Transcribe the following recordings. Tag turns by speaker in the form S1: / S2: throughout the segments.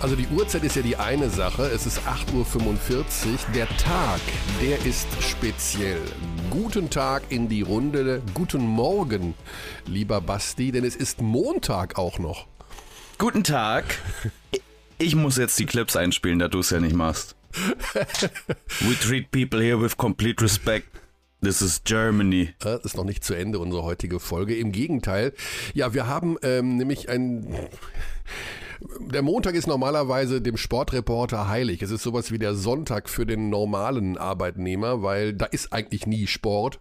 S1: Also die Uhrzeit ist ja die eine Sache. Es ist 8.45 Uhr. Der Tag, der ist speziell. Guten Tag in die Runde. Guten Morgen, lieber Basti, denn es ist Montag auch noch.
S2: Guten Tag. Ich muss jetzt die Clips einspielen, da du es ja nicht machst. We treat people here with complete respect. This is Germany.
S1: Das ist noch nicht zu Ende, unsere heutige Folge. Im Gegenteil. Ja, wir haben ähm, nämlich ein der Montag ist normalerweise dem Sportreporter heilig. Es ist sowas wie der Sonntag für den normalen Arbeitnehmer, weil da ist eigentlich nie Sport.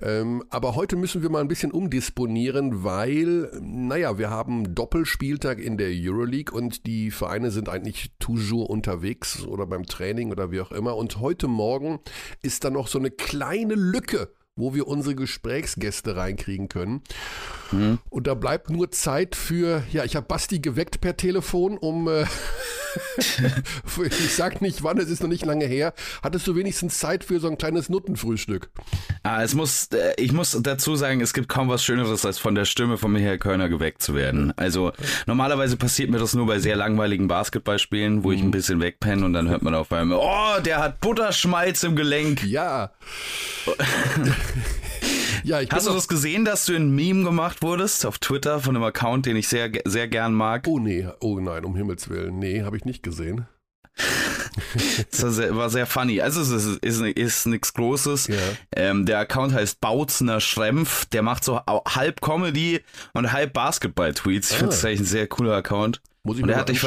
S1: Ähm, aber heute müssen wir mal ein bisschen umdisponieren, weil, naja, wir haben Doppelspieltag in der Euroleague und die Vereine sind eigentlich toujours unterwegs oder beim Training oder wie auch immer. Und heute Morgen ist da noch so eine kleine Lücke wo wir unsere Gesprächsgäste reinkriegen können. Mhm. Und da bleibt nur Zeit für, ja, ich habe Basti geweckt per Telefon, um, äh, ich sag nicht wann, es ist noch nicht lange her. Hattest du wenigstens Zeit für so ein kleines Nuttenfrühstück?
S2: Ah, es muss, äh, ich muss dazu sagen, es gibt kaum was Schöneres, als von der Stimme von Michael Körner geweckt zu werden. Also normalerweise passiert mir das nur bei sehr langweiligen Basketballspielen, wo mhm. ich ein bisschen wegpenne und dann hört man auf einmal, oh, der hat Butterschmalz im Gelenk.
S1: Ja.
S2: ja, Hast du das gesehen, dass du ein Meme gemacht wurdest auf Twitter von einem Account, den ich sehr, sehr gern mag?
S1: Oh nee, oh nein, um Himmels Willen. Nee, habe ich nicht gesehen.
S2: das war sehr, war sehr, funny. Also es ist, ist, ist nichts Großes. Ja. Ähm, der Account heißt Bautzner Schrempf. Der macht so halb Comedy und halb Basketball-Tweets. Ich ah. finde das eigentlich ein sehr cooler Account.
S1: Muss ich
S2: und
S1: mir
S2: er hat, dich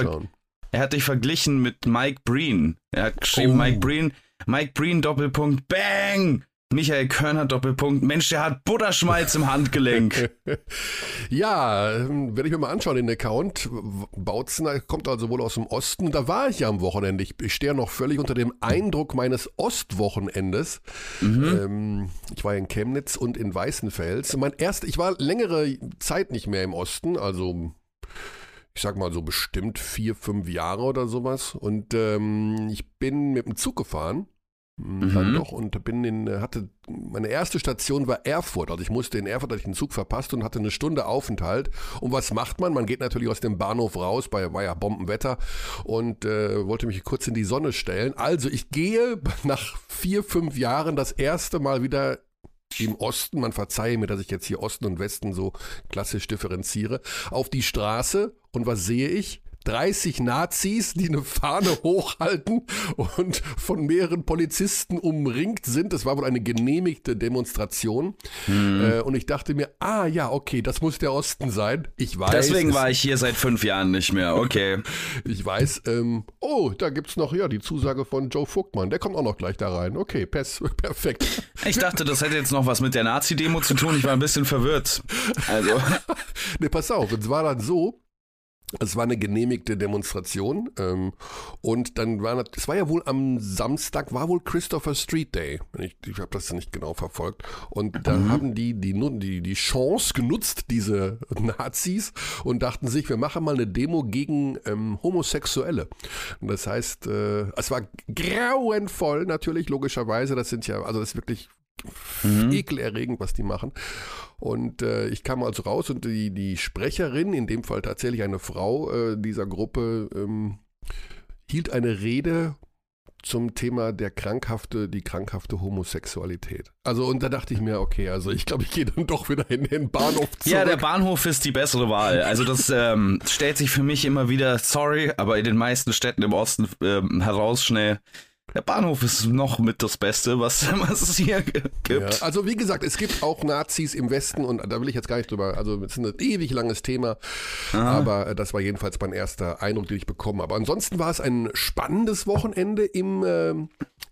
S2: er hat dich verglichen mit Mike Breen. Er hat geschrieben, oh. Mike Breen, Mike Breen Doppelpunkt Bang! Michael Körner Doppelpunkt. Mensch, der hat Butterschmalz im Handgelenk.
S1: ja, werde ich mir mal anschauen, den Account. Bautzner kommt also wohl aus dem Osten. Da war ich ja am Wochenende. Ich stehe noch völlig unter dem Eindruck meines Ostwochenendes. Mhm. Ähm, ich war in Chemnitz und in Weißenfels. Mein erst, ich war längere Zeit nicht mehr im Osten, also ich sag mal so bestimmt vier, fünf Jahre oder sowas. Und ähm, ich bin mit dem Zug gefahren Mhm. Dann doch und bin in, hatte, meine erste Station war Erfurt. Also ich musste in Erfurt, hatte ich den Zug verpasst und hatte eine Stunde Aufenthalt. Und was macht man? Man geht natürlich aus dem Bahnhof raus, bei, war ja Bombenwetter und äh, wollte mich kurz in die Sonne stellen. Also ich gehe nach vier, fünf Jahren das erste Mal wieder im Osten, man verzeihe mir, dass ich jetzt hier Osten und Westen so klassisch differenziere, auf die Straße und was sehe ich? 30 Nazis, die eine Fahne hochhalten und von mehreren Polizisten umringt sind. Das war wohl eine genehmigte Demonstration. Hm. Äh, und ich dachte mir, ah ja, okay, das muss der Osten sein. Ich weiß.
S2: Deswegen war ich hier seit fünf Jahren nicht mehr. Okay.
S1: ich weiß. Ähm, oh, da gibt's noch ja die Zusage von Joe Vogtmann. Der kommt auch noch gleich da rein. Okay, pers perfekt.
S2: Ich dachte, das hätte jetzt noch was mit der Nazi-Demo zu tun. Ich war ein bisschen verwirrt. Also.
S1: ne, pass auf. Es war dann so, es war eine genehmigte Demonstration ähm, und dann war es war ja wohl am Samstag war wohl Christopher Street Day. Ich, ich habe das nicht genau verfolgt und da mhm. haben die die, die die Chance genutzt diese Nazis und dachten sich, wir machen mal eine Demo gegen ähm, Homosexuelle. Und das heißt, äh, es war grauenvoll natürlich logischerweise. Das sind ja also das ist wirklich mhm. ekelerregend, was die machen. Und äh, ich kam also raus und die, die Sprecherin, in dem Fall tatsächlich eine Frau äh, dieser Gruppe, ähm, hielt eine Rede zum Thema der krankhafte, die krankhafte Homosexualität. Also und da dachte ich mir, okay, also ich glaube, ich gehe dann doch wieder in den Bahnhof zurück.
S2: Ja, der Bahnhof ist die bessere Wahl. Also das ähm, stellt sich für mich immer wieder, sorry, aber in den meisten Städten im Osten ähm, heraus schnell der Bahnhof ist noch mit das Beste, was, was es hier gibt. Ja,
S1: also wie gesagt, es gibt auch Nazis im Westen und da will ich jetzt gar nicht drüber, also es ist ein ewig langes Thema, Aha. aber äh, das war jedenfalls mein erster Eindruck, den ich bekommen habe. Ansonsten war es ein spannendes Wochenende im, äh,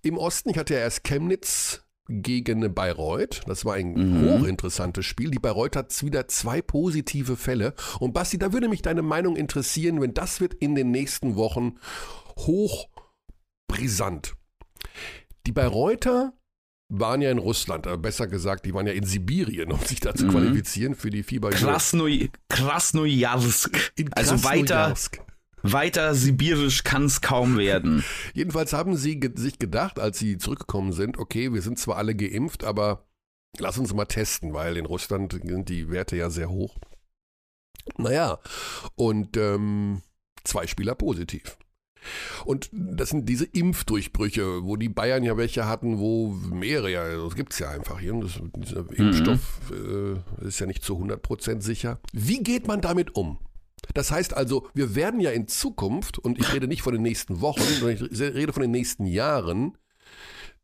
S1: im Osten. Ich hatte ja erst Chemnitz gegen Bayreuth. Das war ein mhm. hochinteressantes Spiel. Die Bayreuth hat wieder zwei positive Fälle. Und Basti, da würde mich deine Meinung interessieren, wenn das wird in den nächsten Wochen hoch brisant. Die Bayreuther waren ja in Russland, aber besser gesagt, die waren ja in Sibirien, um sich da zu mhm. qualifizieren für die FIBA.
S2: Krasnoy Krasnojarsk. In also weiter, weiter sibirisch kann es kaum werden.
S1: Jedenfalls haben sie ge sich gedacht, als sie zurückgekommen sind, okay, wir sind zwar alle geimpft, aber lass uns mal testen, weil in Russland sind die Werte ja sehr hoch. Naja, und ähm, zwei Spieler positiv. Und das sind diese Impfdurchbrüche, wo die Bayern ja welche hatten, wo mehrere, ja, das gibt es ja einfach hier. Das, dieser mhm. Impfstoff äh, ist ja nicht zu 100% sicher. Wie geht man damit um? Das heißt also, wir werden ja in Zukunft, und ich rede nicht von den nächsten Wochen, sondern ich rede von den nächsten Jahren,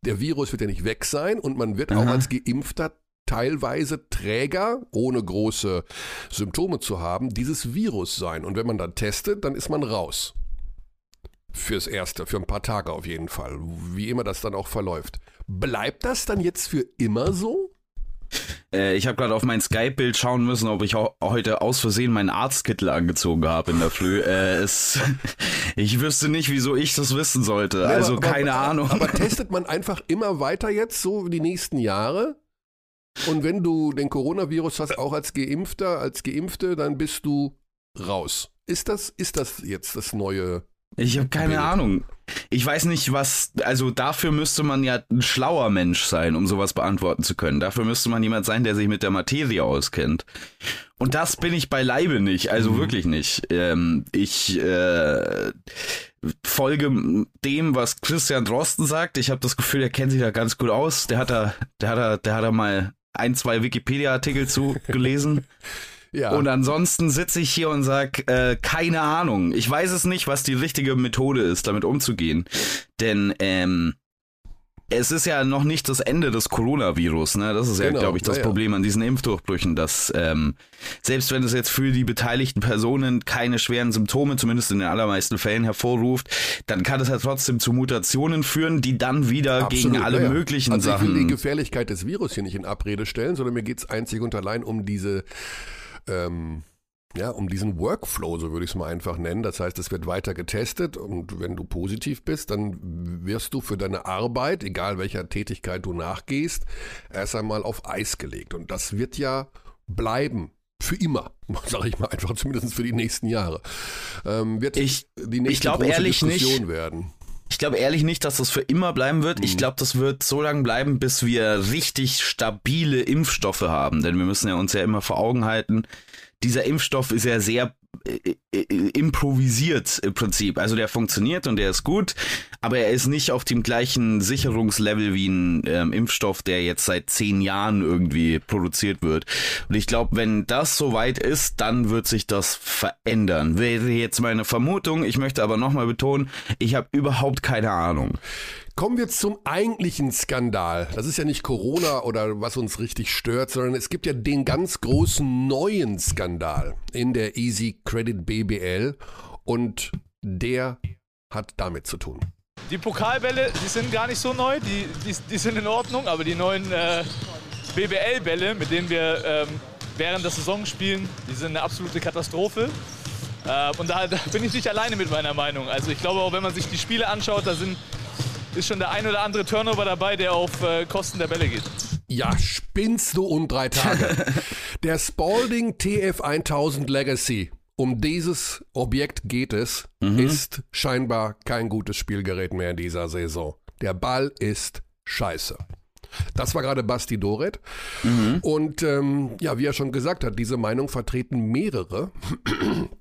S1: der Virus wird ja nicht weg sein und man wird Aha. auch als Geimpfter teilweise Träger, ohne große Symptome zu haben, dieses Virus sein. Und wenn man dann testet, dann ist man raus. Fürs Erste, für ein paar Tage auf jeden Fall, wie immer das dann auch verläuft. Bleibt das dann jetzt für immer so?
S2: Äh, ich habe gerade auf mein Skype-Bild schauen müssen, ob ich heute aus Versehen meinen Arztkittel angezogen habe in der Früh. Äh, es, ich wüsste nicht, wieso ich das wissen sollte. Ja, also aber, keine
S1: aber,
S2: Ahnung.
S1: Aber testet man einfach immer weiter jetzt so die nächsten Jahre? Und wenn du den Coronavirus hast, auch als Geimpfter, als Geimpfte, dann bist du raus. Ist das, ist das jetzt das neue
S2: ich habe keine Ahnung. Ich weiß nicht, was, also dafür müsste man ja ein schlauer Mensch sein, um sowas beantworten zu können. Dafür müsste man jemand sein, der sich mit der Materie auskennt. Und das bin ich beileibe nicht, also mhm. wirklich nicht. Ähm, ich äh, folge dem, was Christian Drosten sagt. Ich habe das Gefühl, er kennt sich da ganz gut aus. Der hat da, der hat da, der hat da mal ein, zwei Wikipedia-Artikel zu gelesen. Ja. Und ansonsten sitze ich hier und sag, äh, keine Ahnung. Ich weiß es nicht, was die richtige Methode ist, damit umzugehen. Denn ähm, es ist ja noch nicht das Ende des Coronavirus, ne? Das ist ja, genau. glaube ich, das ja, Problem an diesen Impfdurchbrüchen, dass ähm, selbst wenn es jetzt für die beteiligten Personen keine schweren Symptome, zumindest in den allermeisten Fällen, hervorruft, dann kann es ja trotzdem zu Mutationen führen, die dann wieder Absolut, gegen alle ja, möglichen also Sachen. Ich will
S1: die Gefährlichkeit des Virus hier nicht in Abrede stellen, sondern mir geht es einzig und allein um diese ähm, ja, um diesen Workflow, so würde ich es mal einfach nennen. Das heißt, es wird weiter getestet und wenn du positiv bist, dann wirst du für deine Arbeit, egal welcher Tätigkeit du nachgehst, erst einmal auf Eis gelegt. Und das wird ja bleiben. Für immer, sage ich mal einfach, zumindest für die nächsten Jahre. Ähm, wird
S2: ich, die nächste ich glaube ehrlich Diskussion nicht. werden. Ich glaube ehrlich nicht, dass das für immer bleiben wird. Ich mhm. glaube, das wird so lange bleiben, bis wir richtig stabile Impfstoffe haben. Denn wir müssen ja uns ja immer vor Augen halten, dieser Impfstoff ist ja sehr improvisiert im Prinzip. Also der funktioniert und der ist gut, aber er ist nicht auf dem gleichen Sicherungslevel wie ein ähm, Impfstoff, der jetzt seit zehn Jahren irgendwie produziert wird. Und ich glaube, wenn das soweit ist, dann wird sich das verändern. Wäre jetzt meine Vermutung. Ich möchte aber nochmal betonen, ich habe überhaupt keine Ahnung.
S1: Kommen wir zum eigentlichen Skandal. Das ist ja nicht Corona oder was uns richtig stört, sondern es gibt ja den ganz großen neuen Skandal in der Easy Credit BBL und der hat damit zu tun.
S3: Die Pokalbälle, die sind gar nicht so neu, die, die, die sind in Ordnung, aber die neuen äh, BBL-Bälle, mit denen wir ähm, während der Saison spielen, die sind eine absolute Katastrophe. Äh, und da, da bin ich nicht alleine mit meiner Meinung. Also ich glaube auch, wenn man sich die Spiele anschaut, da sind ist schon der ein oder andere Turnover dabei, der auf äh, Kosten der Bälle geht.
S1: Ja, spinnst du um drei Tage. der Spalding TF1000 Legacy, um dieses Objekt geht es, mhm. ist scheinbar kein gutes Spielgerät mehr in dieser Saison. Der Ball ist scheiße. Das war gerade Basti Doret. Mhm. Und ähm, ja, wie er schon gesagt hat, diese Meinung vertreten mehrere.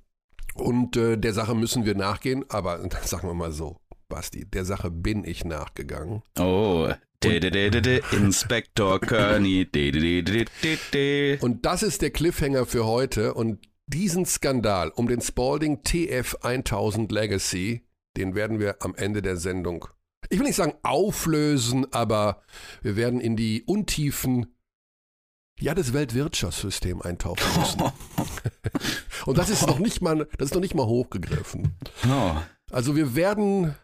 S1: Und äh, der Sache müssen wir nachgehen, aber sagen wir mal so, Basti. Der Sache bin ich nachgegangen.
S2: Oh, Inspektor Kearney.
S1: Und das ist der Cliffhanger für heute. Und diesen Skandal um den Spalding TF 1000 Legacy, den werden wir am Ende der Sendung, ich will nicht sagen auflösen, aber wir werden in die Untiefen ja, des Weltwirtschaftssystems eintauchen müssen. Und das ist noch nicht mal, das ist noch nicht mal hochgegriffen. Oh. Also wir werden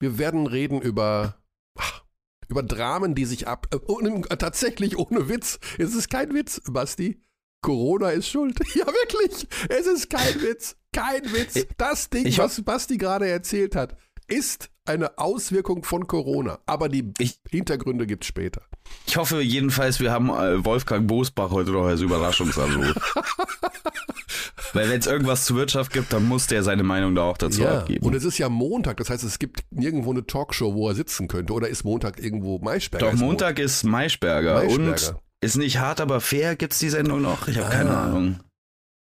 S1: wir werden reden über, über Dramen, die sich ab. Äh, tatsächlich ohne Witz. Es ist kein Witz, Basti. Corona ist schuld. Ja, wirklich. Es ist kein Witz. Kein Witz. Das Ding, was Basti gerade erzählt hat, ist eine Auswirkung von Corona. Aber die ich, Hintergründe gibt es später.
S2: Ich hoffe jedenfalls, wir haben äh, Wolfgang Bosbach heute noch als Überraschungsanruf. Weil wenn es irgendwas zur Wirtschaft gibt, dann muss der seine Meinung da auch dazu ja, abgeben.
S1: Und es ist ja Montag, das heißt, es gibt nirgendwo eine Talkshow, wo er sitzen könnte. Oder ist Montag irgendwo Maischberger?
S2: Doch, ist Montag ist Maischberger. Maischberger. Und ist nicht hart, aber fair gibt es die Sendung noch? Ich habe ah. keine Ahnung.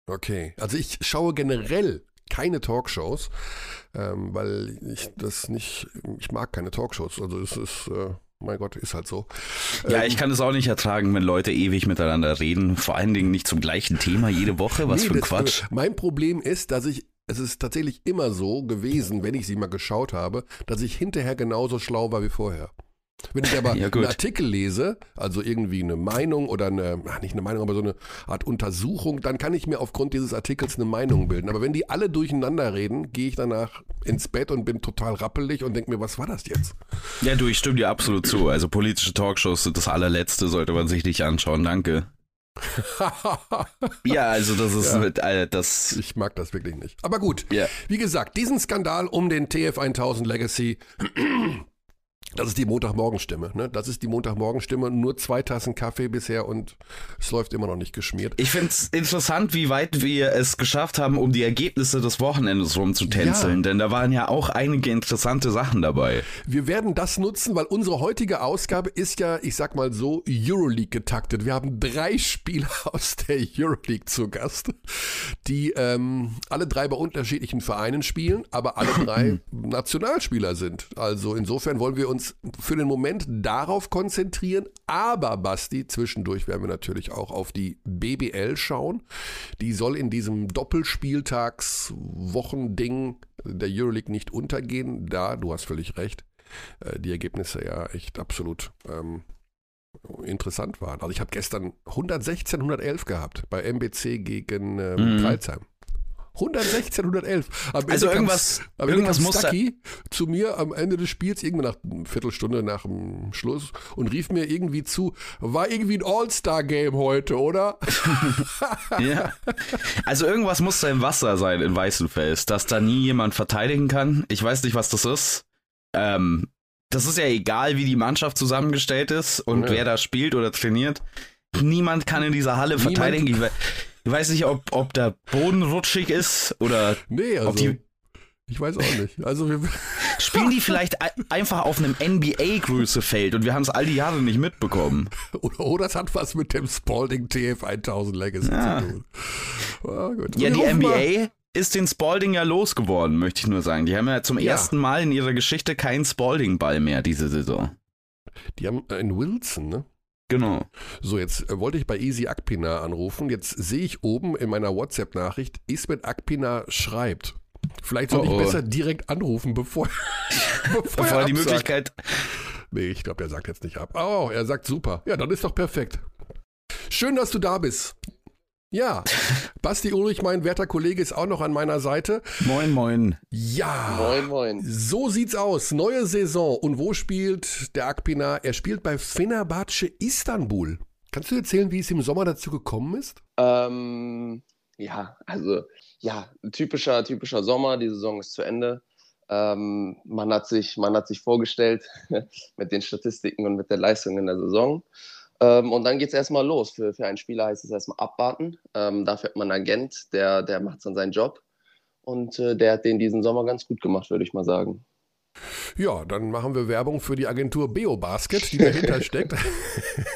S1: Okay, also ich schaue generell keine Talkshows, ähm, weil ich das nicht, ich mag keine Talkshows. Also es ist, äh, mein Gott, ist halt so.
S2: Ja, ähm, ich kann es auch nicht ertragen, wenn Leute ewig miteinander reden. Vor allen Dingen nicht zum gleichen Thema jede Woche. Was nee, für ein das, Quatsch.
S1: mein Problem ist, dass ich es ist tatsächlich immer so gewesen, wenn ich sie mal geschaut habe, dass ich hinterher genauso schlau war wie vorher. Wenn ich aber ja, einen Artikel lese, also irgendwie eine Meinung oder eine, ach, nicht eine Meinung, aber so eine Art Untersuchung, dann kann ich mir aufgrund dieses Artikels eine Meinung bilden. Aber wenn die alle durcheinander reden, gehe ich danach ins Bett und bin total rappelig und denke mir, was war das jetzt?
S2: Ja, du, ich stimme dir absolut zu. Also politische Talkshows sind das allerletzte, sollte man sich nicht anschauen. Danke. ja, also das ist ja. mit, äh, das.
S1: Ich mag das wirklich nicht. Aber gut. Ja. Wie gesagt, diesen Skandal um den TF1000 Legacy das ist die Montagmorgenstimme, ne? Das ist die Montagmorgenstimme. Nur zwei Tassen Kaffee bisher und es läuft immer noch nicht geschmiert.
S2: Ich finde es interessant, wie weit wir es geschafft haben, um die Ergebnisse des Wochenendes rumzutänzeln, ja. denn da waren ja auch einige interessante Sachen dabei.
S1: Wir werden das nutzen, weil unsere heutige Ausgabe ist ja, ich sag mal so, Euroleague getaktet. Wir haben drei Spieler aus der Euroleague zu Gast, die ähm, alle drei bei unterschiedlichen Vereinen spielen, aber alle drei Nationalspieler sind. Also insofern wollen wir uns uns für den Moment darauf konzentrieren. Aber Basti, zwischendurch werden wir natürlich auch auf die BBL schauen. Die soll in diesem Doppelspieltags-Wochending der Euroleague nicht untergehen. Da, du hast völlig recht, äh, die Ergebnisse ja echt absolut ähm, interessant waren. Also ich habe gestern 116, 111 gehabt bei MBC gegen ähm, mhm. Kreilsheim. 116, 111. Am
S2: also irgendwas, kam, irgendwas muss
S1: Stucky zu mir am Ende des Spiels, irgendwann nach einer Viertelstunde nach dem Schluss und rief mir irgendwie zu, war irgendwie ein All-Star-Game heute, oder?
S2: ja. Also irgendwas muss da im Wasser sein in Weißenfels, dass da nie jemand verteidigen kann. Ich weiß nicht, was das ist. Ähm, das ist ja egal, wie die Mannschaft zusammengestellt ist und ja. wer da spielt oder trainiert. Niemand kann in dieser Halle Niemand verteidigen. Ich weiß nicht, ob, ob der Boden rutschig ist oder
S1: nee, also,
S2: ob die.
S1: Ich weiß auch nicht. Also
S2: Spielen die vielleicht einfach auf einem NBA-Größe-Feld und wir haben es all die Jahre nicht mitbekommen.
S1: Oder, oder es hat was mit dem Spalding TF 1000 Legacy ja. zu tun.
S2: Oh, ja, die NBA mal. ist den Spalding ja losgeworden, möchte ich nur sagen. Die haben ja zum ja. ersten Mal in ihrer Geschichte keinen Spalding-Ball mehr diese Saison.
S1: Die haben einen Wilson, ne?
S2: Genau.
S1: So, jetzt äh, wollte ich bei Easy Akpina anrufen. Jetzt sehe ich oben in meiner WhatsApp-Nachricht, Ismet Akpina schreibt. Vielleicht soll oh, ich oh. besser direkt anrufen, bevor,
S2: bevor, bevor er die Möglichkeit.
S1: Nee, ich glaube, er sagt jetzt nicht ab. Oh, er sagt super. Ja, dann ist doch perfekt. Schön, dass du da bist. Ja, Basti Ulrich, mein werter Kollege, ist auch noch an meiner Seite.
S2: Moin, moin.
S1: Ja.
S4: Moin, moin.
S1: So sieht's aus. Neue Saison. Und wo spielt der Akpina? Er spielt bei Fenerbahce Istanbul. Kannst du erzählen, wie es im Sommer dazu gekommen ist?
S4: Ähm, ja, also, ja, typischer, typischer Sommer. Die Saison ist zu Ende. Ähm, man, hat sich, man hat sich vorgestellt mit den Statistiken und mit der Leistung in der Saison. Ähm, und dann geht es erstmal los. Für, für einen Spieler heißt es erstmal abwarten. Ähm, dafür hat man einen Agent, der, der macht dann seinen Job. Und äh, der hat den diesen Sommer ganz gut gemacht, würde ich mal sagen.
S1: Ja, dann machen wir Werbung für die Agentur Beobasket, die dahinter steckt.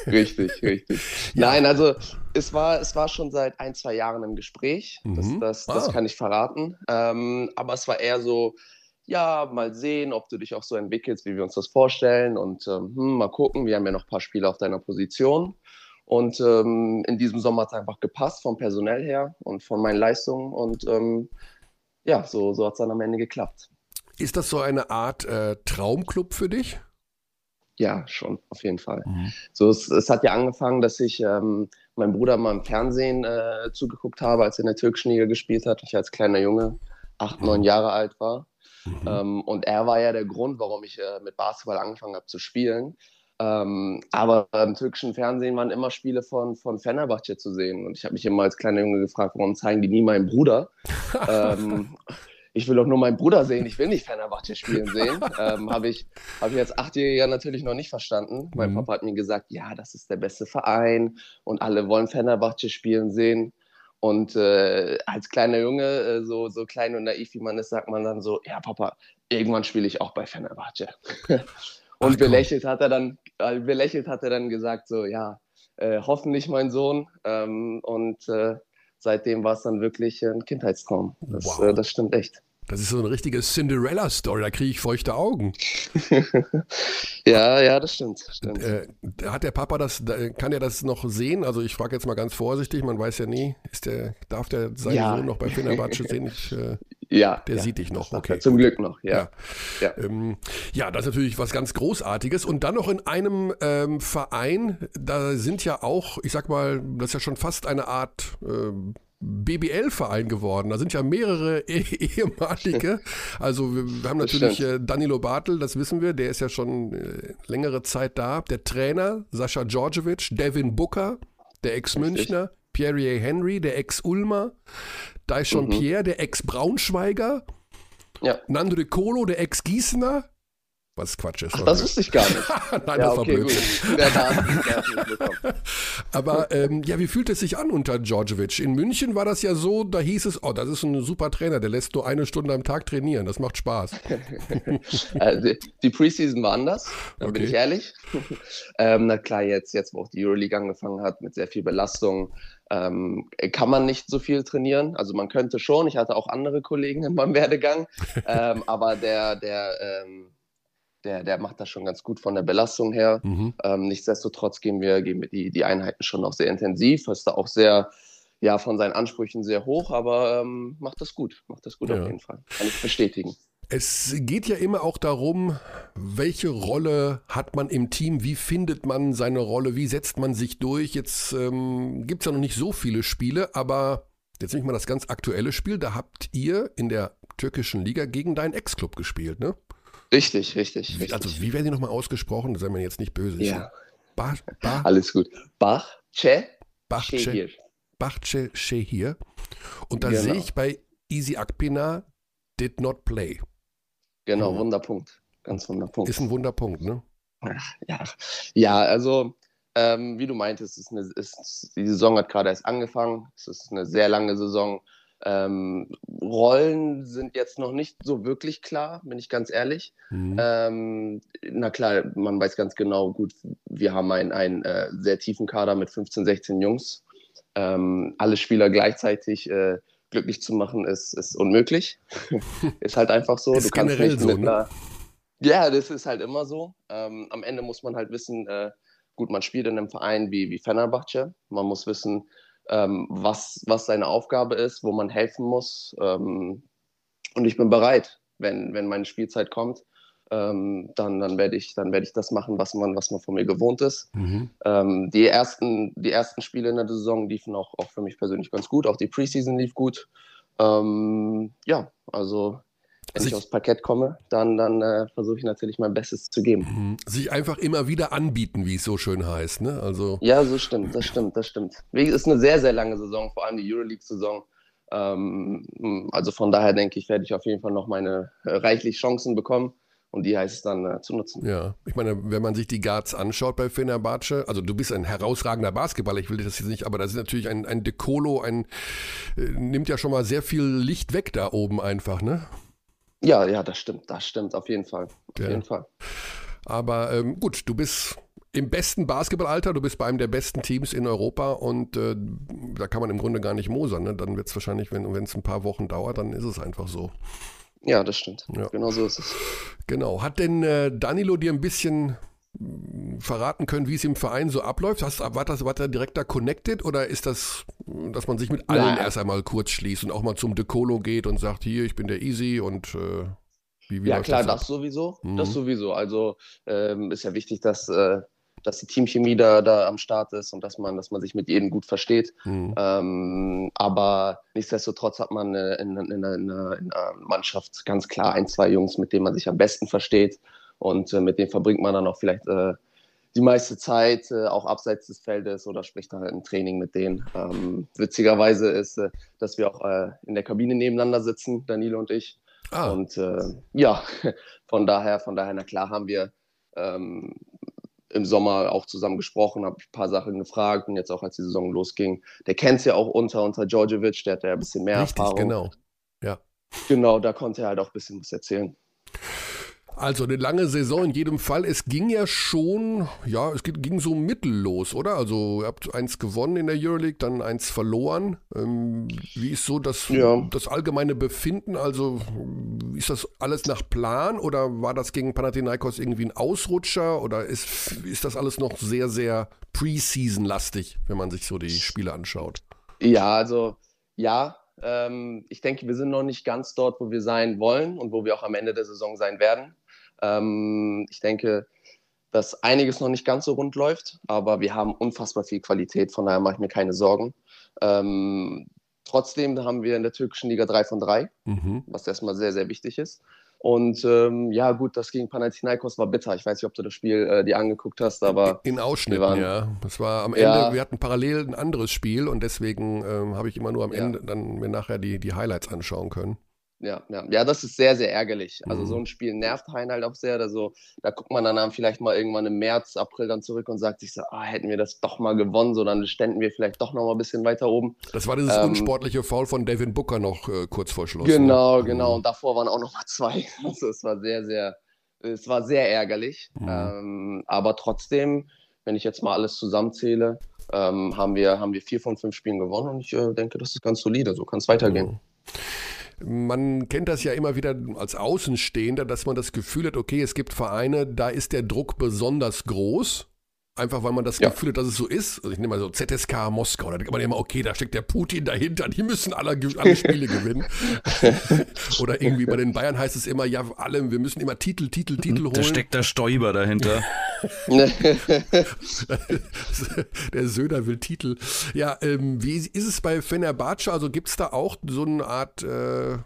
S4: richtig, richtig. Ja. Nein, also es war, es war schon seit ein, zwei Jahren im Gespräch. Das, mhm. das, das ah. kann ich verraten. Ähm, aber es war eher so, ja, mal sehen, ob du dich auch so entwickelst, wie wir uns das vorstellen und ähm, hm, mal gucken. Wir haben ja noch ein paar Spiele auf deiner Position. Und ähm, in diesem Sommer hat es einfach gepasst, vom Personell her und von meinen Leistungen. Und ähm, ja, so, so hat es dann am Ende geklappt.
S1: Ist das so eine Art äh, Traumclub für dich?
S4: Ja, schon, auf jeden Fall. Mhm. So, es, es, hat ja angefangen, dass ich ähm, meinem Bruder mal im Fernsehen äh, zugeguckt habe, als er in der türkischen Liga gespielt hat. Ich als kleiner Junge, acht, neun mhm. Jahre alt war. Mhm. Ähm, und er war ja der Grund, warum ich äh, mit Basketball angefangen habe zu spielen. Ähm, aber im türkischen Fernsehen waren immer Spiele von, von Fenerbahce zu sehen. Und ich habe mich immer als kleiner Junge gefragt, warum zeigen die nie meinen Bruder? ähm, ich will doch nur meinen Bruder sehen, ich will nicht Fenerbahce spielen sehen. ähm, habe ich, hab ich als Achtjähriger natürlich noch nicht verstanden. Mein mhm. Papa hat mir gesagt, ja, das ist der beste Verein und alle wollen Fenerbahce spielen sehen. Und äh, als kleiner Junge, äh, so, so klein und naiv wie man ist, sagt man dann so, ja Papa, irgendwann spiele ich auch bei Fenerbahce. und belächelt hat er dann, äh, belächelt hat er dann gesagt so, ja, äh, hoffentlich mein Sohn. Ähm, und äh, seitdem war es dann wirklich ein Kindheitstraum. Das,
S1: Wow.
S4: das stimmt echt.
S1: Das ist so eine richtige Cinderella-Story, da kriege ich feuchte Augen.
S4: ja, ja, das stimmt. stimmt.
S1: Äh, hat der Papa das, da- kann er das noch sehen? Also ich frage jetzt mal ganz vorsichtig, man weiß ja nie, ist der, darf der seinen
S4: Ja.
S1: Sohn noch bei Fenerbahce sehen? Ich, äh,
S4: ja,
S1: der
S4: ja,
S1: sieht dich noch, okay,
S4: Zum. Glück noch, ja.
S1: Ja.
S4: Ja.
S1: ähm, ja, das ist natürlich was ganz Großartiges. Und dann noch in einem ähm, Verein, da sind ja auch, ich sag mal, das ist ja schon fast eine Art ähm, BBL-Verein geworden. Da sind ja mehrere eh- ehemalige. Also wir, wir haben natürlich äh, Danilo Bartel, das wissen wir, der ist ja schon äh, längere Zeit da. Der Trainer, Sascha Djordjevic, Devin Booker, der Ex-Münchner, Pierre Henry, der Ex-Ulmer, Daishon
S4: Mhm.
S1: Pierre, der Ex-Braunschweiger,
S4: Ja.
S1: Nando De Colo, der Ex-Gießener. Was Quatsch ist.
S4: Ach, das wusste ich gar nicht.
S1: Nein,
S4: ja,
S1: das war
S4: okay,
S1: blöd.
S4: du es bekommen.
S1: Aber ähm, ja, wie fühlt es sich an unter Djordjevic? In München war das ja so, da hieß es, oh, das ist ein super Trainer, der lässt nur eine Stunde am Tag trainieren, das macht Spaß.
S4: Äh, die, Preseason war anders, da bin
S1: Okay.
S4: ich ehrlich. ähm, na klar, jetzt, jetzt, wo auch die Euroleague angefangen hat, mit sehr viel Belastung, ähm, kann man nicht so viel trainieren. Also man könnte schon, ich hatte auch andere Kollegen in meinem Werdegang, ähm, aber der, der, ähm, der, der macht das schon ganz gut von der Belastung her.
S1: Mhm.
S4: Ähm, nichtsdestotrotz gehen wir, gehen wir die, die Einheiten schon noch sehr intensiv, ist da auch sehr, ja, von seinen Ansprüchen sehr hoch, aber ähm, macht das gut, macht das gut
S1: Ja.
S4: auf jeden Fall. Kann ich bestätigen.
S1: Es geht ja immer auch darum, welche Rolle hat man im Team, wie findet man seine Rolle, wie setzt man sich durch. Jetzt ähm, gibt es ja noch nicht so viele Spiele, aber jetzt nehme ich mal das ganz aktuelle Spiel, da habt ihr in der türkischen Liga gegen deinen Ex-Club gespielt, ne?
S4: Richtig, richtig, richtig.
S1: Also wie werden die nochmal ausgesprochen? Sei mir jetzt nicht böse.
S4: ja,
S1: Ba, ba,
S4: alles gut. Bach, Che,
S1: Bahce,
S4: Şehir.
S1: Bahce Shehir. Und da
S4: Genau.
S1: sehe ich bei Easy Akpina did not play.
S4: Genau,
S1: Ja.
S4: Wunderpunkt. Ganz Wunderpunkt.
S1: Ist ein Wunderpunkt, ne?
S4: ja. ja, also ähm, wie du meintest, ist eine, ist, die Saison hat gerade erst angefangen. Es ist eine sehr lange Saison. Ähm, Rollen sind jetzt noch nicht so wirklich klar, bin ich ganz ehrlich.
S1: Mhm.
S4: Ähm, na klar, man weiß ganz genau, gut, wir haben einen, einen äh, sehr tiefen Kader mit 15, 16 Jungs. Ähm, alle Spieler gleichzeitig äh, glücklich zu machen, ist, ist unmöglich. ist halt einfach so.
S1: Ist generell so,
S4: mit
S1: ne?
S4: einer. Ja, das ist halt immer so. Ähm, am Ende muss man halt wissen, äh, gut, man spielt in einem Verein wie, wie Fenerbahce. Man muss wissen, ähm, was, was seine Aufgabe ist, wo man helfen muss. Ähm, und ich bin bereit, wenn, wenn meine Spielzeit kommt, ähm, dann, dann werde ich, dann werde ich das machen, was man, was man von mir gewohnt ist.
S1: Mhm.
S4: Ähm, die, ersten, die ersten Spiele in der Saison liefen auch, auch für mich persönlich ganz gut. Auch die Preseason lief gut. Ähm, ja, also wenn
S1: Also
S4: ich aufs Parkett komme, dann, dann äh, versuche ich natürlich mein Bestes zu geben.
S1: Mhm. Sich einfach immer wieder anbieten, wie es so schön heißt, ne? Also
S4: Ja, so stimmt, das stimmt, das stimmt. Es ist eine sehr, sehr lange Saison, vor allem die Euroleague-Saison. Ähm, also von daher denke ich, werde ich auf jeden Fall noch meine äh, reichlich Chancen bekommen und die heißt es dann äh, zu nutzen.
S1: Ja, ich meine, wenn man sich die Guards anschaut bei Fenerbahce, also du bist ein herausragender Basketballer, ich will das jetzt nicht, aber das ist natürlich ein, ein Decolo, ein, äh, nimmt ja schon mal sehr viel Licht weg da oben einfach, ne?
S4: Ja, ja, das stimmt, das stimmt, auf jeden Fall. Auf
S1: Ja.
S4: jeden Fall.
S1: Aber ähm, gut, du bist im besten Basketballalter, du bist bei einem der besten Teams in Europa und äh, da kann man im Grunde gar nicht mosern, ne? Dann wird es wahrscheinlich, wenn es ein paar Wochen dauert, dann ist es einfach so.
S4: Ja, das stimmt.
S1: Ja.
S4: Genau so ist es.
S1: Genau. Hat denn äh, Danilo dir ein bisschen verraten können, wie es im Verein so abläuft? Hast, war, das, war der direkt da connected oder ist das, dass man sich mit allen
S4: Nein.
S1: erst einmal kurz schließt und auch mal zum Decolo geht und sagt, hier, ich bin der Easy und äh, wie, wie
S4: ja, klar,
S1: das?
S4: das sowieso.
S1: Mhm.
S4: Das sowieso. Also ähm, ist ja wichtig, dass, äh, dass die Teamchemie da, da am Start ist und dass man, dass man sich mit jedem gut versteht.
S1: Mhm.
S4: Ähm, aber nichtsdestotrotz hat man äh, in, in, in, in, in einer Mannschaft ganz klar ein, zwei Jungs, mit denen man sich am besten versteht. Und äh, mit denen verbringt man dann auch vielleicht äh, die meiste Zeit, äh, auch abseits des Feldes oder spricht dann halt im Training mit denen. Ähm, witzigerweise ist, äh, dass wir auch äh, in der Kabine nebeneinander sitzen, Danilo und ich.
S1: Ah,
S4: Und äh, ja, von daher, von daher, na klar, haben wir ähm, im Sommer auch zusammen gesprochen, habe ein paar Sachen gefragt und jetzt auch als die Saison losging. Der kennt es ja auch unter, unter Djordjevic, der hat ja ein bisschen mehr
S1: richtig,
S4: Erfahrung.
S1: genau.
S4: Genau, da konnte er halt auch ein bisschen was erzählen.
S1: Also eine lange Saison in jedem Fall. Es ging ja schon, ja, es ging so mittellos, oder? Also ihr habt eins gewonnen in der Euroleague, dann eins verloren. Ähm, wie ist so das, ja. das allgemeine Befinden? Also ist das alles nach Plan oder war das gegen Panathinaikos irgendwie ein Ausrutscher oder ist, ist das alles noch sehr, sehr Preseason-lastig, wenn man sich so die Spiele anschaut?
S4: Ja, also ja, ähm, ich denke, wir sind noch nicht ganz dort, wo wir sein wollen und wo wir auch am Ende der Saison sein werden. Ähm, ich denke, dass einiges noch nicht ganz so rund läuft, aber wir haben unfassbar viel Qualität, von daher mache ich mir keine Sorgen. Ähm, trotzdem haben wir in der türkischen Liga 3 von 3, mhm. was erstmal sehr, sehr wichtig ist. Und ähm, ja, gut, das gegen Panathinaikos war bitter. Ich weiß nicht, ob du das Spiel äh, dir angeguckt hast, aber.
S1: In Ausschnitten, waren, ja. Das war am Ende, ja. wir hatten parallel ein anderes Spiel und deswegen ähm, habe ich immer nur am Ende dann mir nachher die, die Highlights anschauen können
S4: ja, ja. Ja, das ist sehr, sehr ärgerlich. Also so mhm. ein Spiel nervt Hein halt auch sehr. Also, da guckt man dann vielleicht mal irgendwann im März, April dann zurück und sagt sich so, ah, hätten wir das doch mal gewonnen, so dann ständen wir vielleicht doch noch mal ein bisschen weiter oben.
S1: Das war dieses ähm, unsportliche Foul von Devin Booker noch äh, kurz vor Schluss.
S4: Genau, ne? genau. Und davor waren auch noch mal zwei. Also es war sehr, sehr, es war sehr ärgerlich. Mhm. Ähm, aber trotzdem, wenn ich jetzt mal alles zusammenzähle, ähm, haben, wir, haben wir vier von fünf Spielen gewonnen und ich äh, denke, das ist ganz solide. So kann es weitergehen.
S1: Man kennt das ja immer wieder als Außenstehender, dass man das Gefühl hat, okay, es gibt Vereine, da ist der Druck besonders groß. Einfach weil man das ja. Gefühl hat, dass es so ist. Also ich nehme mal so ZSK Moskau, da denkt man immer, okay, da steckt der Putin dahinter, die müssen alle, alle Spiele gewinnen. Oder irgendwie bei den Bayern heißt es immer, ja, alle, wir müssen immer Titel, Titel, Titel holen. Da
S2: steckt der Stoiber dahinter.
S1: der Söder will Titel. Ja, ähm, wie ist es bei Fenerbahce? Also gibt es da auch so eine Art... Äh,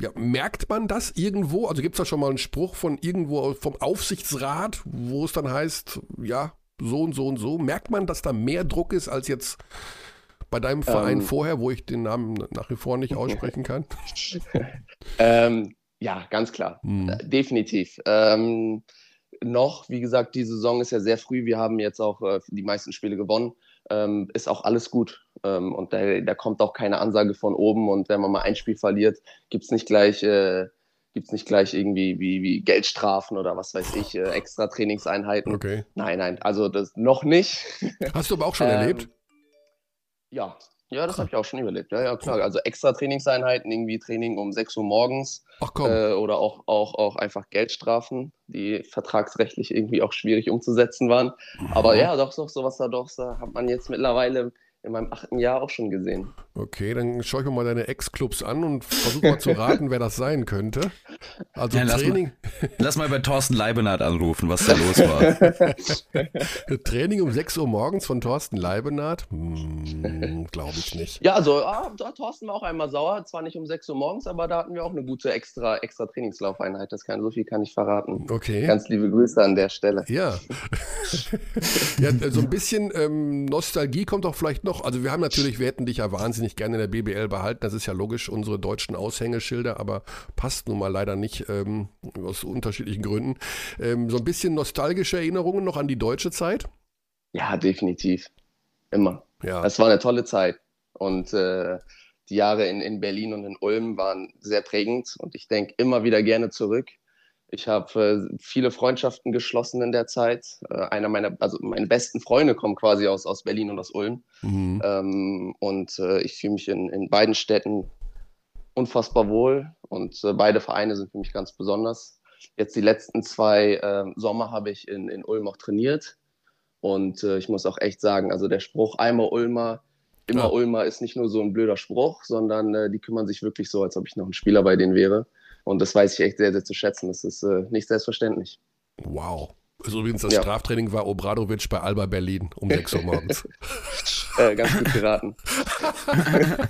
S1: ja, merkt man das irgendwo? Also gibt es da schon mal einen Spruch von irgendwo vom Aufsichtsrat, wo es dann heißt, ja, so und so und so. Merkt man, dass da mehr Druck ist als jetzt bei deinem Verein ähm, vorher, wo ich den Namen nach wie vor nicht aussprechen kann?
S4: ähm, ja, ganz klar. Hm. Äh, definitiv. Ähm, noch, wie gesagt, die Saison ist ja sehr früh. Wir haben jetzt auch äh, die meisten Spiele gewonnen. Ähm, ist auch alles gut. Ähm, und da, da, kommt auch keine Ansage von oben. Und wenn man mal ein Spiel verliert, gibt es nicht gleich. Äh, gibt es nicht gleich irgendwie wie, wie Geldstrafen oder was weiß ich, äh, extra Trainingseinheiten. Okay. Nein, nein, also das noch nicht.
S1: Hast du aber auch schon ähm, erlebt?
S4: Ja, ja, das habe ich auch schon überlebt. Ja, ja, klar. Also extra Trainingseinheiten, irgendwie Training um 6 Uhr morgens. Ach komm. Äh, oder auch, auch, auch einfach Geldstrafen, die vertragsrechtlich irgendwie auch schwierig umzusetzen waren. Mhm. Aber ja, doch, doch, sowas da doch, da hat man jetzt mittlerweile in meinem achten Jahr auch schon gesehen.
S1: Okay, dann schaue ich mir mal deine Ex-Clubs an und versuche mal zu raten, wer das sein könnte. Also ja,
S2: Training. Lass mal, lass mal bei Thorsten Leibenhardt anrufen, was da los war.
S1: Training um 6 Uhr morgens von Thorsten Leibenhardt? Hm, Glaube ich nicht.
S4: Ja, also ah, Thorsten war auch einmal sauer. Zwar nicht um 6 Uhr morgens, aber da hatten wir auch eine gute extra, extra Trainingslaufeinheit. Das kann, so viel kann ich verraten. Okay. Ganz liebe Grüße an der Stelle.
S1: Ja. ja so ein bisschen ähm, Nostalgie kommt auch vielleicht noch noch, also wir haben natürlich, wir hätten dich ja wahnsinnig gerne in der BBL behalten, das ist ja logisch, unsere deutschen Aushängeschilder, aber passt nun mal leider nicht ähm, aus unterschiedlichen Gründen. Ähm, so ein bisschen nostalgische Erinnerungen noch an die deutsche Zeit?
S4: Ja, definitiv. Immer. Ja. Das war eine tolle Zeit. Und äh, die Jahre in, in Berlin und in Ulm waren sehr prägend und ich denke immer wieder gerne zurück. Ich habe äh, viele Freundschaften geschlossen in der Zeit. Äh, einer meiner, also meine besten Freunde kommen quasi aus, aus Berlin und aus Ulm. Mhm. Ähm, und äh, ich fühle mich in, in beiden Städten unfassbar wohl und äh, beide Vereine sind für mich ganz besonders. Jetzt die letzten zwei äh, Sommer habe ich in, in Ulm auch trainiert und äh, ich muss auch echt sagen, also der Spruch einmal Ulmer, immer ja. Ulmer ist nicht nur so ein blöder Spruch, sondern die kümmern sich wirklich so, als ob ich noch ein Spieler bei denen wäre. Und das weiß ich echt sehr, sehr zu schätzen. Das ist äh, nicht selbstverständlich.
S1: Wow. Also übrigens, das ja. Straftraining war Obradovic bei Alba Berlin um 6 Uhr morgens.
S4: äh, ganz gut geraten.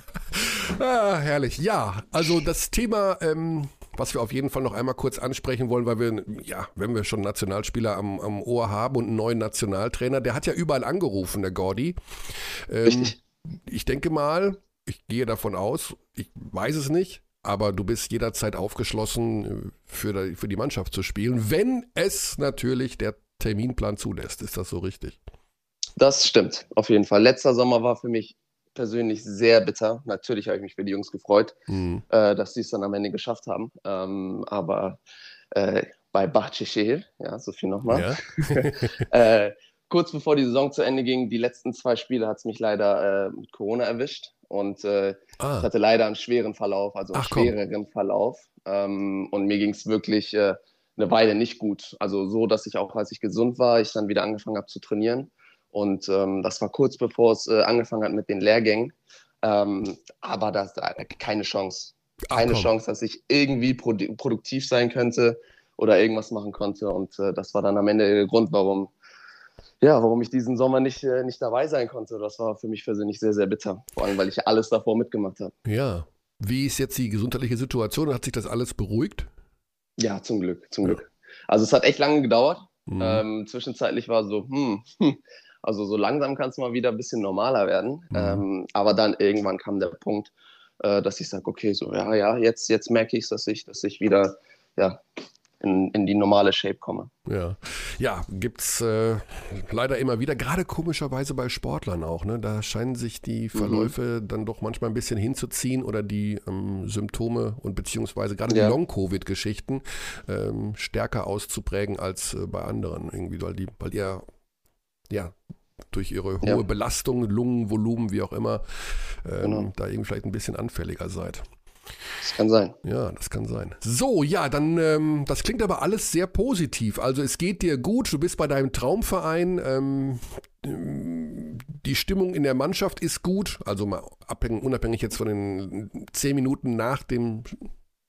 S1: ah, herrlich. Ja, also das Thema, ähm, was wir auf jeden Fall noch einmal kurz ansprechen wollen, weil wir, ja, wenn wir schon Nationalspieler am, am Ohr haben und einen neuen Nationaltrainer, der hat ja überall angerufen, der Gordi. Ähm, Richtig. Ich denke mal, ich gehe davon aus, ich weiß es nicht, aber du bist jederzeit aufgeschlossen, äh, für, für die Mannschaft zu spielen, wenn es natürlich der Terminplan zulässt. Ist das so richtig?
S4: Das stimmt, auf jeden Fall. Letzter Sommer war für mich persönlich sehr bitter. Natürlich habe ich mich für die Jungs gefreut, mhm. äh, dass sie es dann am Ende geschafft haben. Ähm, aber äh, bei Bahçeşehir, ja, so viel nochmal. Ja. äh, kurz bevor die Saison zu Ende ging, die letzten zwei Spiele hat es mich leider äh, mit Corona erwischt und äh, ah. ich hatte leider einen schweren Verlauf, also einen Ach, schwereren komm. Verlauf. Ähm, und mir ging es wirklich äh, eine Weile nicht gut. Also so, dass ich auch, als ich gesund war, ich dann wieder angefangen habe zu trainieren. Und ähm, das war kurz bevor es äh, angefangen hat mit den Lehrgängen. Ähm, aber das keine Chance. Keine Ach, Chance, dass ich irgendwie produ produktiv sein könnte oder irgendwas machen konnte. Und äh, das war dann am Ende der Grund, warum, ja, warum ich diesen Sommer nicht, äh, nicht dabei sein konnte. Das war für mich persönlich sehr, sehr bitter. Vor allem, weil ich alles davor mitgemacht habe.
S1: Ja. Wie ist jetzt die gesundheitliche Situation? Hat sich das alles beruhigt?
S4: Ja, zum Glück, zum Glück. Also es hat echt lange gedauert. Mhm. Ähm, zwischenzeitlich war so, hm, also so langsam kann es mal wieder ein bisschen normaler werden. Mhm. Ähm, aber dann irgendwann kam der Punkt, äh, dass ich sage, okay, so ja, ja, jetzt, jetzt merke ich es, dass ich, dass ich wieder ja, in, in die normale Shape komme.
S1: Ja, ja gibt es äh, leider immer wieder, gerade komischerweise bei Sportlern auch. Ne? Da scheinen sich die mhm. Verläufe mhm. dann doch manchmal ein bisschen hinzuziehen oder die ähm, Symptome und beziehungsweise gerade ja. die Long-Covid-Geschichten ähm, stärker auszuprägen als äh, bei anderen irgendwie, weil die, weil ihr ja durch ihre hohe ja. Belastung, Lungenvolumen, wie auch immer, ähm, genau. da irgendwie vielleicht ein bisschen anfälliger seid.
S4: Das kann sein.
S1: Ja, das kann sein. So, ja, dann, ähm, das klingt aber alles sehr positiv. Also es geht dir gut, du bist bei deinem Traumverein, ähm, die Stimmung in der Mannschaft ist gut, also mal abhängig, unabhängig jetzt von den zehn Minuten nach dem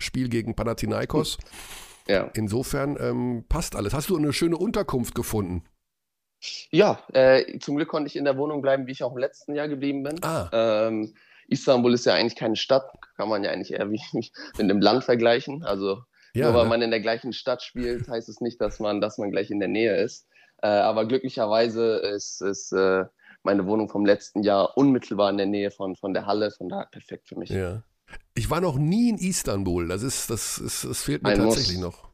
S1: Spiel gegen Panathinaikos. Ja. Insofern ähm, passt alles. Hast du eine schöne Unterkunft gefunden?
S4: Ja, äh, zum Glück konnte ich in der Wohnung bleiben, wie ich auch im letzten Jahr geblieben bin. Ah. Ähm, Istanbul ist ja eigentlich keine Stadt, kann man ja eigentlich eher wie mit einem Land vergleichen. Also ja, nur weil ne? man in der gleichen Stadt spielt, heißt es nicht, dass man, dass man gleich in der Nähe ist. Äh, aber glücklicherweise ist, ist äh, meine Wohnung vom letzten Jahr unmittelbar in der Nähe von, von der Halle, von daher perfekt für mich.
S1: Ja. Ich war noch nie in Istanbul. Das ist, das ist, das fehlt mir Ein tatsächlich muss. noch.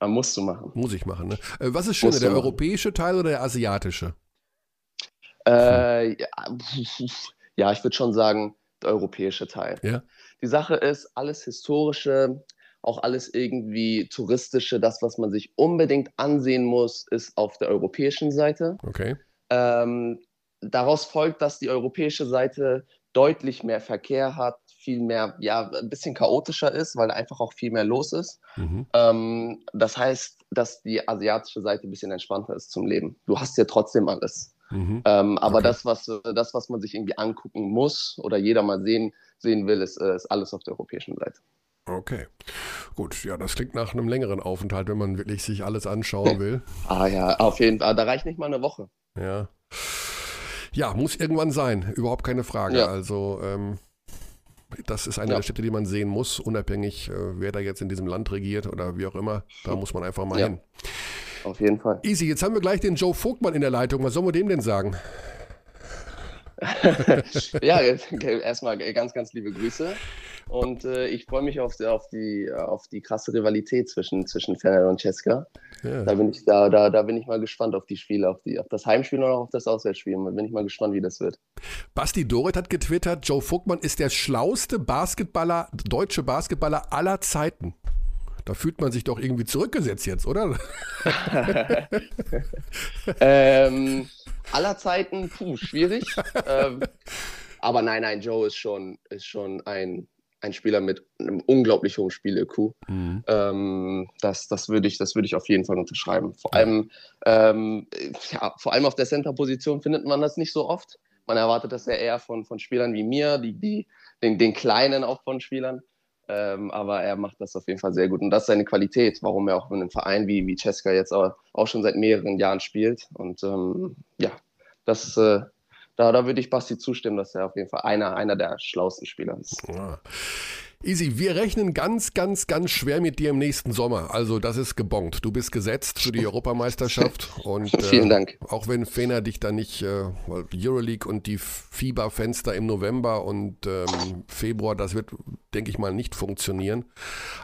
S4: Man musst du machen.
S1: Muss ich machen, ne? Äh, was ist schöner, der machen. europäische Teil oder der asiatische?
S4: Äh, ja, ja, ich würde schon sagen, europäische Teil.
S1: Ja.
S4: Die Sache ist, alles Historische, auch alles irgendwie Touristische, das, was man sich unbedingt ansehen muss, ist auf der europäischen Seite.
S1: Okay.
S4: Ähm, daraus folgt, dass die europäische Seite deutlich mehr Verkehr hat, viel mehr, ja, ein bisschen chaotischer ist, weil einfach auch viel mehr los ist. Mhm. Ähm, das heißt, dass die asiatische Seite ein bisschen entspannter ist zum Leben. Du hast ja trotzdem alles. Mhm. Ähm, aber okay. das, was, das, was man sich irgendwie angucken muss oder jeder mal sehen, sehen will, ist, äh, ist alles auf der europäischen Seite.
S1: Okay, gut. Ja, das klingt nach einem längeren Aufenthalt, wenn man wirklich sich alles anschauen will.
S4: ah ja, auf jeden Fall. Da reicht nicht mal eine Woche.
S1: Ja. Ja, muss irgendwann sein. Überhaupt keine Frage. Ja. Also, ähm, das ist eine ja. der Städte, die man sehen muss, unabhängig, äh, wer da jetzt in diesem Land regiert oder wie auch immer. Da muss man einfach mal ja. hin.
S4: Auf jeden Fall.
S1: Easy, jetzt haben wir gleich den Joe Vogtmann in der Leitung. Was sollen wir dem denn sagen?
S4: ja, erstmal ganz, ganz liebe Grüße. Und äh, ich freue mich auf die, auf, die, auf die krasse Rivalität zwischen, zwischen Fernand und Cesca. Ja. Da, bin ich, da, da, da bin ich mal gespannt auf die Spiele, auf, die, auf das Heimspiel und auch auf das Auswärtsspiel. Da bin ich mal gespannt, wie das wird.
S1: Basti Dorit hat getwittert, Joe Vogtmann ist der schlauste Basketballer, deutsche Basketballer aller Zeiten. Da fühlt man sich doch irgendwie zurückgesetzt jetzt, oder?
S4: ähm, aller Zeiten, puh, schwierig. ähm, aber nein, nein, Joe ist schon, ist schon ein, ein Spieler mit einem unglaublich hohen Spiel-IQ. Mhm. Ähm, das, das würde ich, würd ich auf jeden Fall unterschreiben. Vor allem, ähm, ja, vor allem auf der Center-Position findet man das nicht so oft. Man erwartet das ja eher von, von Spielern wie mir, die, die, den, den kleinen auch von Spielern. Ähm, aber er macht das auf jeden Fall sehr gut. Und das ist seine Qualität, warum er auch in einem Verein wie, wie Cesca jetzt auch, auch schon seit mehreren Jahren spielt. Und ähm, ja, das, äh, da, da würde ich Basti zustimmen, dass er auf jeden Fall einer, einer der schlauesten Spieler ist. Ja.
S1: Easy, wir rechnen ganz, ganz, ganz schwer mit dir im nächsten Sommer. Also das ist gebongt. Du bist gesetzt für die Europameisterschaft. Und,
S4: äh, Vielen Dank.
S1: Auch wenn Fener dich da nicht, äh, Euroleague und die FIBA-Fenster im November und ähm, Februar, das wird, denke ich mal, nicht funktionieren.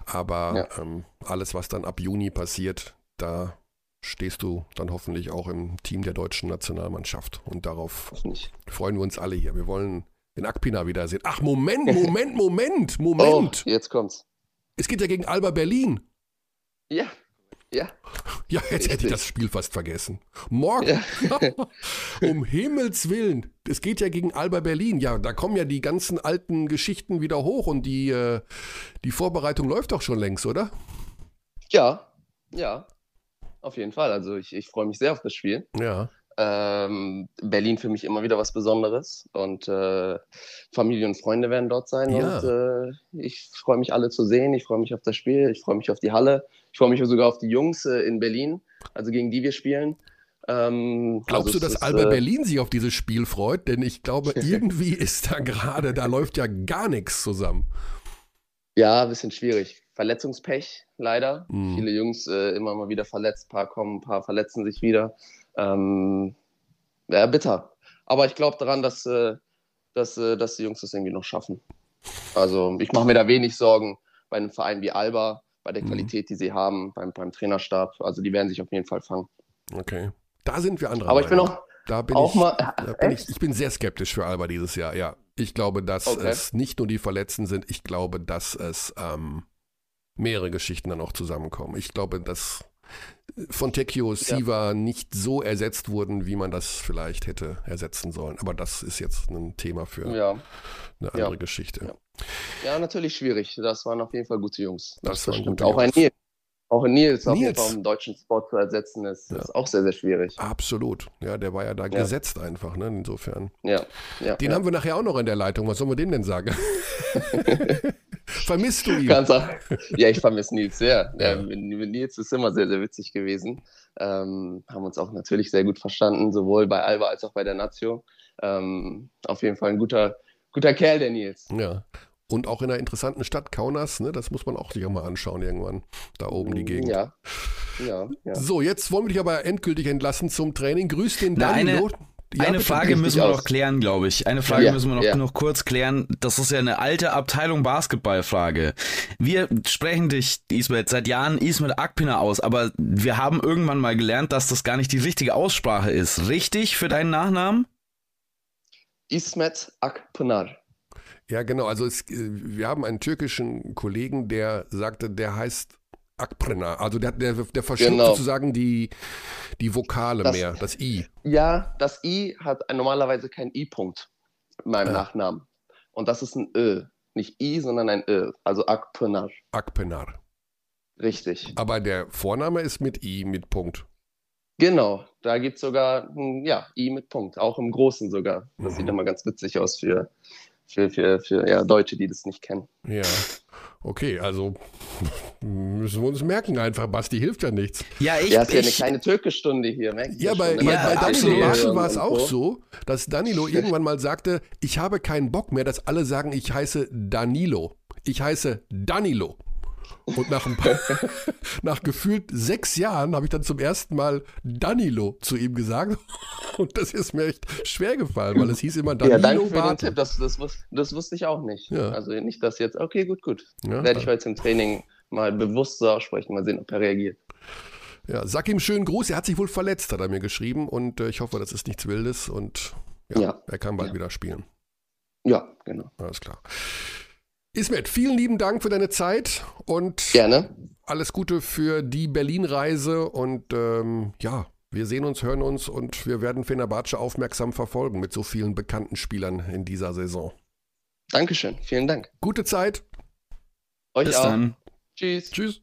S1: Aber ja. ähm, alles, was dann ab Juni passiert, da stehst du dann hoffentlich auch im Team der deutschen Nationalmannschaft. Und darauf freuen wir uns alle hier. Wir wollen den Akpina wiedersehen. Ach, Moment, Moment, Moment, Moment.
S4: Oh, jetzt kommt's.
S1: Es geht ja gegen Alba Berlin.
S4: Ja. Ja.
S1: Ja, jetzt hätte ich das Spiel fast vergessen. Morgen. Ja. um Himmels Willen. Es geht ja gegen Alba Berlin. Ja, da kommen ja die ganzen alten Geschichten wieder hoch und die, äh, die Vorbereitung läuft doch schon längst, oder?
S4: Ja, ja. Auf jeden Fall. Also ich, ich freue mich sehr auf das Spiel.
S1: Ja.
S4: Ähm, Berlin für mich immer wieder was Besonderes und äh, Familie und Freunde werden dort sein
S1: Ja.
S4: und äh, ich freue mich alle zu sehen. Ich freue mich auf das Spiel, ich freue mich auf die Halle, ich freue mich sogar auf die Jungs äh, in Berlin, also gegen die wir spielen. Ähm,
S1: Glaubst
S4: also
S1: du, dass
S4: ist,
S1: Alba
S4: äh,
S1: Berlin sich auf dieses Spiel freut? Denn ich glaube, irgendwie ist da gerade, da läuft ja gar nichts zusammen.
S4: Ja, ein bisschen schwierig. Verletzungspech, leider.
S1: Mhm.
S4: Viele Jungs äh, immer mal wieder verletzt, ein paar kommen, ein paar verletzen sich wieder. Ähm, ja, bitter. Aber ich glaube daran, dass, äh, dass, äh, dass die Jungs das irgendwie noch schaffen. Also ich mache mir da wenig Sorgen bei einem Verein wie Alba, bei der
S1: Mhm.
S4: Qualität, die sie haben, beim, beim Trainerstab. Also die werden sich auf jeden Fall fangen.
S1: Okay. Da sind wir anderer
S4: Aber ich bin auch,
S1: Da bin
S4: auch
S1: ich,
S4: mal.
S1: da bin ich, ich bin sehr skeptisch für Alba dieses Jahr, ja. Ich glaube, dass
S4: Okay.
S1: es nicht nur die Verletzten sind, ich glaube, dass es ähm, mehrere Geschichten dann auch zusammenkommen. Ich glaube, dass Fontecchio, Siva nicht so ersetzt wurden, wie man das vielleicht hätte ersetzen sollen. Aber das ist jetzt ein Thema für
S4: Ja.
S1: eine andere Geschichte.
S4: Ja. ja, natürlich schwierig. Das waren auf jeden Fall gute Jungs.
S1: Das waren
S4: stimmt.
S1: gute
S4: Auch ein
S1: Jungs.
S4: Nils. Auch ein Nils, auf jeden
S1: Nils.
S4: Fall auf dem deutschen Sport zu ersetzen, ist,
S1: Ja.
S4: ist auch sehr, sehr schwierig.
S1: Absolut. Ja, der war ja da
S4: Ja.
S1: gesetzt einfach, ne? Insofern.
S4: Ja, ja.
S1: Den haben wir nachher auch noch in der Leitung. Was sollen wir dem denn sagen? Vermisst du ihn?
S4: Ganz. Ja, ich vermisse Nils sehr.
S1: Ja.
S4: Mit Nils ist immer sehr, sehr witzig gewesen. Ähm, haben uns auch natürlich sehr gut verstanden, sowohl bei Alba als auch bei der Nazio. Ähm, auf jeden Fall ein guter, guter Kerl, der Nils.
S1: Ja. Und auch in einer interessanten Stadt, Kaunas, ne? Das muss man auch sich auch mal anschauen irgendwann. Da oben die Gegend.
S4: Ja, ja, ja.
S1: So, jetzt wollen wir dich aber endgültig entlassen zum Training. Grüß den Danilo. Ja,
S2: eine. Frage müssen wir
S4: aus.
S2: noch klären, glaube ich. Eine Frage
S4: Ja,
S2: müssen wir noch,
S4: ja.
S2: noch kurz klären. Das ist ja eine alte Abteilung Basketballfrage. Wir sprechen dich, Ismet, seit Jahren Ismet Akpina aus, aber wir haben irgendwann mal gelernt, dass das gar nicht die richtige Aussprache ist. Richtig für deinen Nachnamen?
S4: Ismet Akpınar.
S1: Ja, genau. Also es, äh, wir haben einen türkischen Kollegen, der sagte, der heißt Akprena. Also der, der, der verschluckt
S4: Genau.
S1: sozusagen die, die Vokale
S4: Das-
S1: mehr, das I.
S4: Ja, das I hat normalerweise keinen I-Punkt in meinem
S1: Ah.
S4: Nachnamen. Und das ist ein Ö. Nicht I, sondern ein Ö. Also Akpınar.
S1: Akpenar.
S4: Richtig.
S1: Aber der Vorname ist mit I, mit Punkt.
S4: Genau, da gibt es sogar ein ja, I mit Punkt, auch im Großen sogar. Das
S1: Mhm.
S4: sieht immer ganz witzig aus für, für, für, für ja, Deutsche, die das nicht kennen.
S1: Ja. Okay, also müssen wir uns merken einfach. Basti hilft ja nichts.
S2: Ja, ich,
S4: ja, ist ja eine kleine Türkestunde hier.
S1: Ja, bei,
S4: schon,
S1: bei,
S4: ne?
S2: Ja,
S1: bei Danilo. Marschall war es auch
S4: so,
S1: dass Danilo irgendwann mal sagte, ich habe keinen Bock mehr, dass alle sagen, ich heiße Danilo. Ich heiße Danilo. Und nach, ein paar, nach gefühlt sechs Jahren habe ich dann zum ersten Mal Danilo zu ihm gesagt. Und das ist mir echt schwer gefallen, weil es hieß immer
S4: Ja,
S1: Danilo
S4: danke für den
S1: Bartel.
S4: Tipp. Das, das, das wusste ich auch nicht.
S1: Ja.
S4: Also nicht, dass jetzt, okay, gut, gut.
S1: Ja,
S4: Werde ich heute im Training mal bewusst so aussprechen, mal sehen, ob er reagiert.
S1: ja, sag ihm schönen Gruß. Er hat sich wohl verletzt, hat er mir geschrieben. Und äh, ich hoffe, das ist nichts Wildes. Und ja,
S4: Ja.
S1: er kann bald
S4: Ja.
S1: wieder spielen.
S4: Ja, genau.
S1: Alles klar. Ismet, vielen lieben Dank für deine Zeit und
S4: Gerne.
S1: alles Gute für die Berlin-Reise. Und ähm, ja, wir sehen uns, hören uns und wir werden Fenerbahce aufmerksam verfolgen mit so vielen bekannten Spielern in dieser Saison.
S4: Dankeschön. Vielen Dank.
S1: Gute Zeit.
S4: Euch
S2: bis
S4: auch.
S2: dann.
S4: Tschüss.
S1: Tschüss.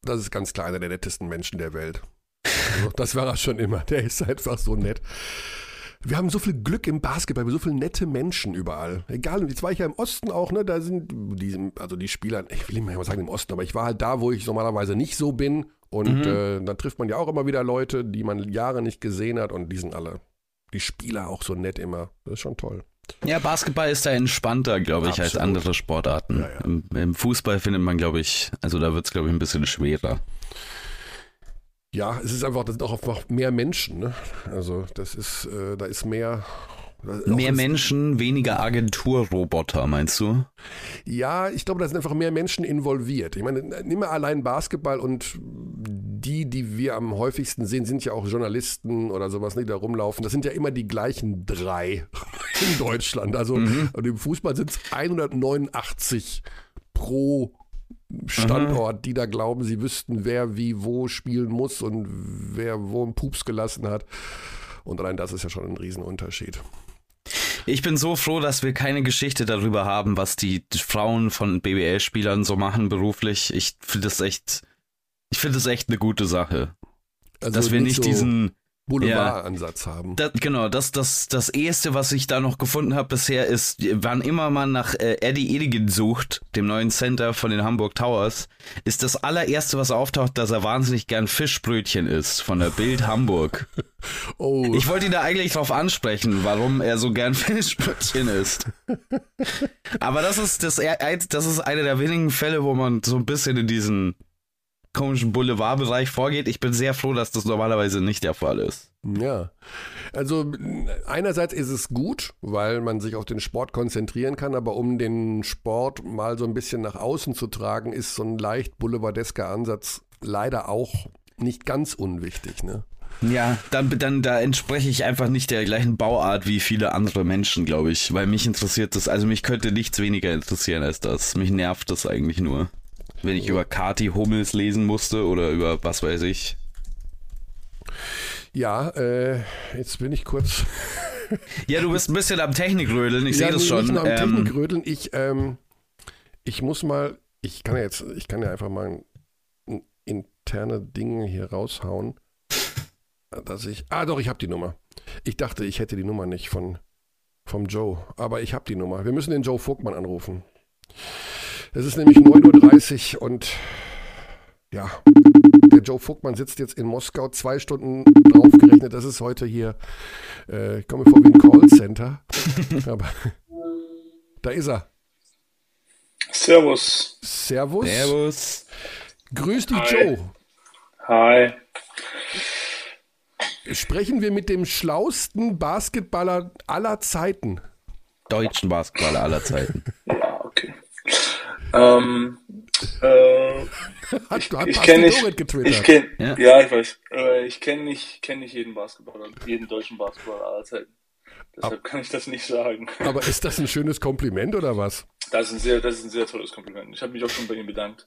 S1: Das ist ganz klar einer der nettesten Menschen der Welt. Also, das war er schon immer. Der ist einfach so nett. Wir haben so viel Glück im Basketball, wir haben so viele nette Menschen überall. Egal, jetzt war ich ja im Osten auch, ne? Da sind die, also die Spieler, ich will nicht mal sagen im Osten, aber ich war halt da, wo ich normalerweise nicht so bin. Und
S2: Mhm.
S1: äh, dann trifft man ja auch immer wieder Leute, die man Jahre nicht gesehen hat und die sind alle, die Spieler auch so nett immer. Das ist schon toll.
S2: Ja, Basketball ist da entspannter, glaube ich, als
S1: Absolut.
S2: andere Sportarten.
S1: Ja, ja.
S2: Im, Im Fußball findet man, glaube ich, also da wird es, glaube ich, ein bisschen schwerer.
S1: Ja, es ist einfach, das sind auch einfach mehr Menschen, ne? Also das ist, äh, da ist mehr.
S2: Mehr Menschen, weniger Agenturroboter, meinst du?
S1: Ja, ich glaube, da sind einfach mehr Menschen involviert. Ich meine, nimm mal allein Basketball und die, die wir am häufigsten sehen, sind ja auch Journalisten oder sowas, die da rumlaufen. Das sind ja immer die gleichen drei in Deutschland. Also
S2: Mhm.
S1: und im Fußball sind es 189 pro Standort, die da glauben, sie wüssten, wer wie wo spielen muss und wer wo einen Pups gelassen hat. Und allein das ist ja schon ein Riesenunterschied.
S2: Ich bin so froh, dass wir keine Geschichte darüber haben, was die Frauen von BBL-Spielern so machen beruflich. Ich finde das echt, ich finde das echt eine gute Sache. Also dass wir nicht so diesen
S1: Boulevard-Ansatz ja, haben.
S2: Das, genau, das, das, das erste, was ich da noch gefunden habe bisher, ist, wann immer man nach äh, Eddie Edigen sucht, dem neuen Center von den Hamburg Towers, ist das allererste, was auftaucht, dass er wahnsinnig gern Fischbrötchen isst von der Bild Hamburg. oh. Ich wollte ihn da eigentlich drauf ansprechen, warum er so gern Fischbrötchen isst. Aber das ist das, das ist einer der wenigen Fälle, wo man so ein bisschen in diesen komischen Boulevardbereich vorgeht. Ich bin sehr froh, dass das normalerweise nicht der Fall ist.
S1: Ja, also einerseits ist es gut, weil man sich auf den Sport konzentrieren kann, aber um den Sport mal so ein bisschen nach außen zu tragen, ist so ein leicht boulevardesker Ansatz leider auch nicht ganz unwichtig, ne?
S2: Ja, dann, dann da entspreche ich einfach nicht der gleichen Bauart wie viele andere Menschen, glaube ich, weil mich interessiert das, also mich könnte nichts weniger interessieren als das. Mich nervt das eigentlich nur. Wenn ich über Kati Hummels lesen musste oder über was weiß ich.
S1: Ja, äh, jetzt bin ich kurz.
S2: ja, du bist ein bisschen am Technikrödeln, ich ja, sehe das schon.
S1: Nicht nur am ähm, Technikrödeln, ich, ähm, ich muss mal, ich kann ja jetzt, ich kann ja einfach mal ein, interne Dinge hier raushauen, dass ich, ah doch, ich habe die Nummer. Ich dachte, ich hätte die Nummer nicht von, vom Joe, aber ich habe die Nummer. Wir müssen den Joe Vogtmann anrufen. Es ist nämlich 9.30 Uhr und ja, der Joe Vogtmann sitzt jetzt in Moskau, zwei Stunden draufgerechnet. Das ist heute hier, äh, ich komme vor wie ein Callcenter. Aber da ist er.
S5: Servus.
S1: Servus.
S2: Servus.
S1: Grüß dich, Hi. Joe.
S5: Hi.
S1: Sprechen wir mit dem schlausten Basketballer aller Zeiten.
S2: Deutschen Basketballer aller Zeiten.
S5: Ähm, äh, ich, ich kenne nicht, ich kenn, ja. ja. ich weiß. Äh, ich kenne nicht, kenn nicht jeden Basketballer, jeden deutschen Basketballer aller Zeiten. Deshalb Ab, kann ich das nicht sagen.
S1: Aber ist das ein schönes Kompliment oder was?
S5: Das ist ein sehr, das ist ein sehr tolles Kompliment. Ich habe mich auch schon bei ihm bedankt.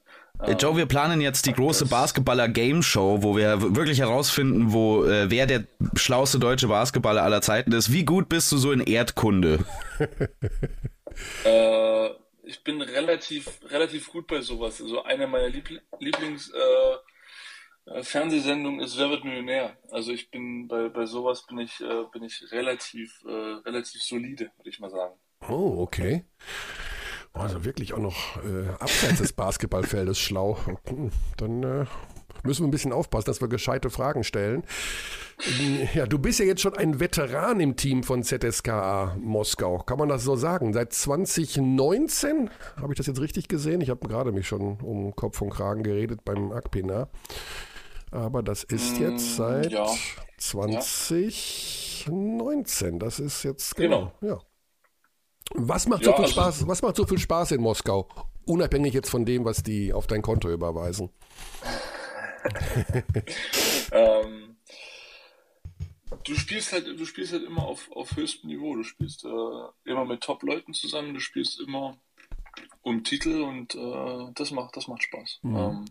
S2: Joe, wir planen jetzt die große Basketballer-Game-Show, wo wir wirklich herausfinden, wo äh, wer der schlauste deutsche Basketballer aller Zeiten ist. Wie gut bist du so in Erdkunde?
S5: äh, ich bin relativ, relativ gut bei sowas. Also eine meiner Liebl Lieblings äh, äh, Fernsehsendungen ist Wer wird Millionär? Also ich bin bei, bei sowas bin ich, äh, bin ich relativ, äh, relativ solide, würde ich mal sagen.
S1: Oh, okay. Also wirklich auch noch äh, abseits des Basketballfeldes schlau. Hm, dann äh, müssen wir ein bisschen aufpassen, dass wir gescheite Fragen stellen. Ja, du bist ja jetzt schon ein Veteran im Team von ZSKA Moskau. Kann man das so sagen? Seit 2019 habe ich das jetzt richtig gesehen? Ich habe gerade mich schon um Kopf und Kragen geredet beim Akpina. Aber das ist mm, jetzt seit ja. 2019. Das ist jetzt genau. genau. Ja. Was macht so viel also, Spaß? Was macht so viel Spaß in Moskau? Unabhängig jetzt von dem, was die auf dein Konto überweisen.
S5: ähm, du spielst halt, du spielst halt immer auf, auf höchstem Niveau. Du spielst äh, immer mit Top-Leuten zusammen, du spielst immer um Titel und äh, das macht, das macht Spaß. Mhm. Ähm,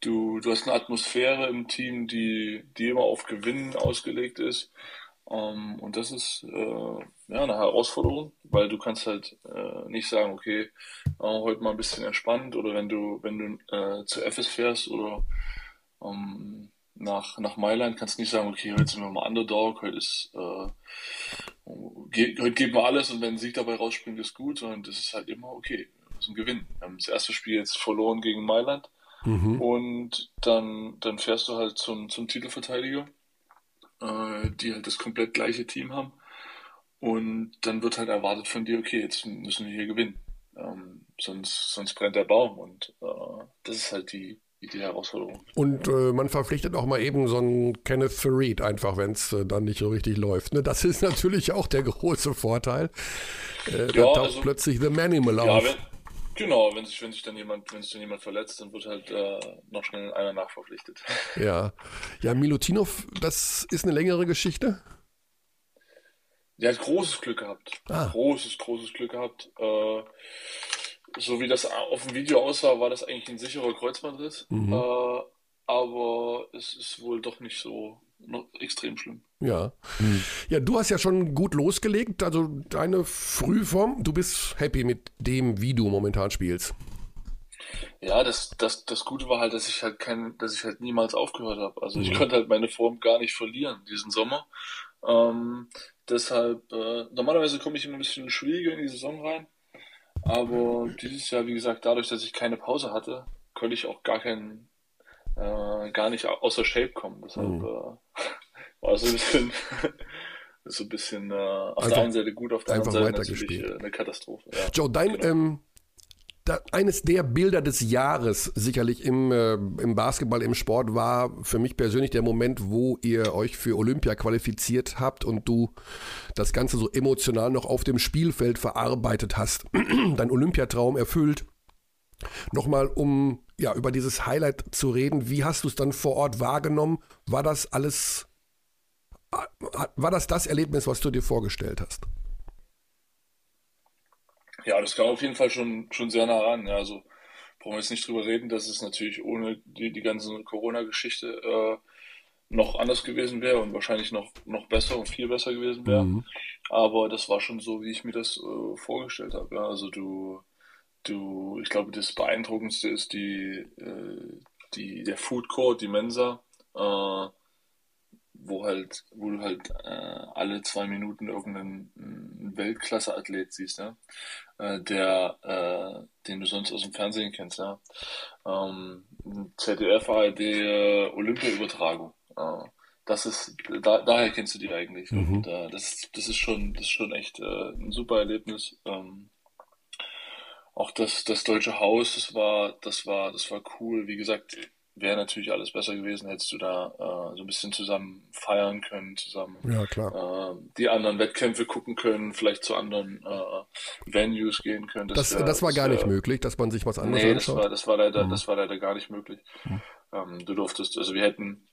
S5: du, du hast eine Atmosphäre im Team, die, die immer auf Gewinnen ausgelegt ist. Ähm, und das ist äh, ja, eine Herausforderung, weil du kannst halt äh, nicht sagen, okay, äh, heute mal ein bisschen entspannt oder wenn du, wenn du äh, zu FS fährst oder um, nach, nach Mailand kannst du nicht sagen, okay, heute sind wir mal Underdog, heute ist äh, ge heute geben wir alles und wenn ein Sieg dabei rausspringt, ist gut, sondern das ist halt immer okay, das ist ein Gewinn. Wir haben das erste Spiel jetzt verloren gegen Mailand mhm. und dann, dann fährst du halt zum, zum Titelverteidiger äh, die halt das komplett gleiche Team haben. Und dann wird halt erwartet von dir, okay, jetzt müssen wir hier gewinnen. Ähm, sonst, sonst brennt der Baum. Und äh, das ist halt die, die Herausforderung.
S1: Und äh, man verpflichtet auch mal eben so einen Kenneth Farid, einfach wenn es äh, dann nicht so richtig läuft. Ne? Das ist natürlich auch der große Vorteil. Äh, da taucht also, plötzlich The Manimal auf. Ja, wenn,
S5: Genau, wenn sich, wenn sich dann jemand, wenn sich dann jemand verletzt, dann wird halt äh, noch schnell einer nachverpflichtet.
S1: Ja. Ja, Milutinov, das ist eine längere Geschichte?
S5: Der hat großes Glück gehabt. Ah. Großes, großes Glück gehabt. Äh, so wie das auf dem Video aussah, war das eigentlich ein sicherer Kreuzbandriss.
S1: Mhm.
S5: Äh, aber es ist wohl doch nicht so noch extrem schlimm.
S1: Ja. Ja, du hast ja schon gut losgelegt, also deine Frühform, du bist happy mit dem, wie du momentan spielst.
S5: Ja, das, das, das Gute war halt, dass ich halt kein, dass ich halt niemals aufgehört habe. Also ich konnte halt meine Form gar nicht verlieren diesen Sommer. Ähm, deshalb, äh, normalerweise komme ich immer ein bisschen schwieriger in die Saison rein. Aber dieses Jahr, wie gesagt, dadurch, dass ich keine Pause hatte, konnte ich auch gar keinen, äh, gar nicht außer Shape kommen. Deshalb
S1: Mhm.
S5: äh, war es so ein bisschen, so ein bisschen äh, auf
S1: Einfach-
S5: der einen Seite gut, auf der anderen Seite natürlich äh, eine Katastrophe. Ja.
S1: Joe, dein,
S5: Genau.
S1: ähm, da, eines der Bilder des Jahres sicherlich im, äh, im Basketball, im Sport war für mich persönlich der Moment, wo ihr euch für Olympia qualifiziert habt und du das Ganze so emotional noch auf dem Spielfeld verarbeitet hast. Dein Olympiatraum erfüllt. Nochmal, um ja, über dieses Highlight zu reden, wie hast du es dann vor Ort wahrgenommen? War das alles, war das das Erlebnis, was du dir vorgestellt hast?
S5: Ja, das kam auf jeden Fall schon, schon sehr nah ran. Ja, also brauchen wir jetzt nicht drüber reden, dass es natürlich ohne die, die ganze Corona-Geschichte äh, noch anders gewesen wäre und wahrscheinlich noch, noch besser und viel besser gewesen wäre.
S1: Mhm.
S5: Aber das war schon so, wie ich mir das äh, vorgestellt habe. Ja, also du, du, ich glaube, das Beeindruckendste ist die, äh, die, der Food Court, die Mensa, äh, wo halt, wo du halt äh, alle zwei Minuten irgendeinen einen Weltklasse-Athlet siehst, ja, äh, der, äh, den du sonst aus dem Fernsehen kennst, ja. Ähm, ZDF, ARD, äh, Olympia-Übertragung. Äh, das ist, da, daher kennst du die eigentlich.
S1: Mhm.
S5: Und äh, das, das ist schon, das ist schon echt äh, ein super Erlebnis. Ähm, auch das, das Deutsche Haus, das war, das war, das war cool. Wie gesagt, wäre natürlich alles besser gewesen, hättest du da äh, so ein bisschen zusammen feiern können, zusammen
S1: Ja, klar.
S5: äh, die anderen Wettkämpfe gucken können, vielleicht zu anderen äh, Venues gehen können.
S1: Das,
S5: wär-
S1: das war gar nicht möglich, dass man sich was anderes
S5: Nee, das
S1: anschaut.
S5: war, das war leider,
S1: Mhm.
S5: das war leider gar nicht möglich. Ähm, du durftest, also wir hätten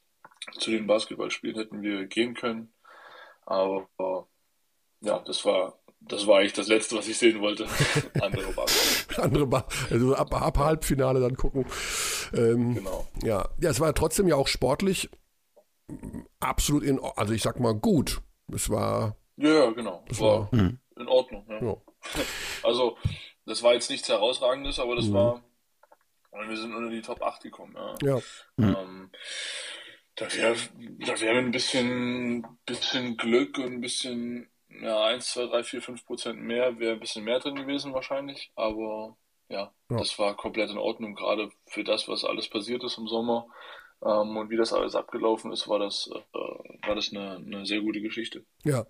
S5: zu den Basketballspielen hätten wir gehen können, aber ja, das war, das war eigentlich das Letzte, was ich sehen wollte. Andere Basketball.
S1: Andere ba also ab, ab Halbfinale dann gucken. Ähm,
S5: Genau.
S1: ja. ja, es war trotzdem ja auch sportlich absolut in, also ich sag mal gut. Es war,
S5: Ja, ja, genau.
S1: es
S5: war
S1: war,
S5: in Ordnung. Ja.
S1: ja.
S5: Also, das war jetzt nichts Herausragendes, aber das
S1: Mhm.
S5: war, und wir sind unter die Top 8 gekommen. Ja.
S1: ja.
S5: Ähm, da wäre da wär ein bisschen, bisschen Glück und ein bisschen, ja, 1, 2, 3, 4, 5 Prozent mehr, wäre ein bisschen mehr drin gewesen wahrscheinlich. Aber ja,
S1: Ja.
S5: das war komplett in Ordnung, gerade für das, was alles passiert ist im Sommer. Ähm, und wie das alles abgelaufen ist, war das, äh, war das eine, eine sehr gute Geschichte.
S1: Ja,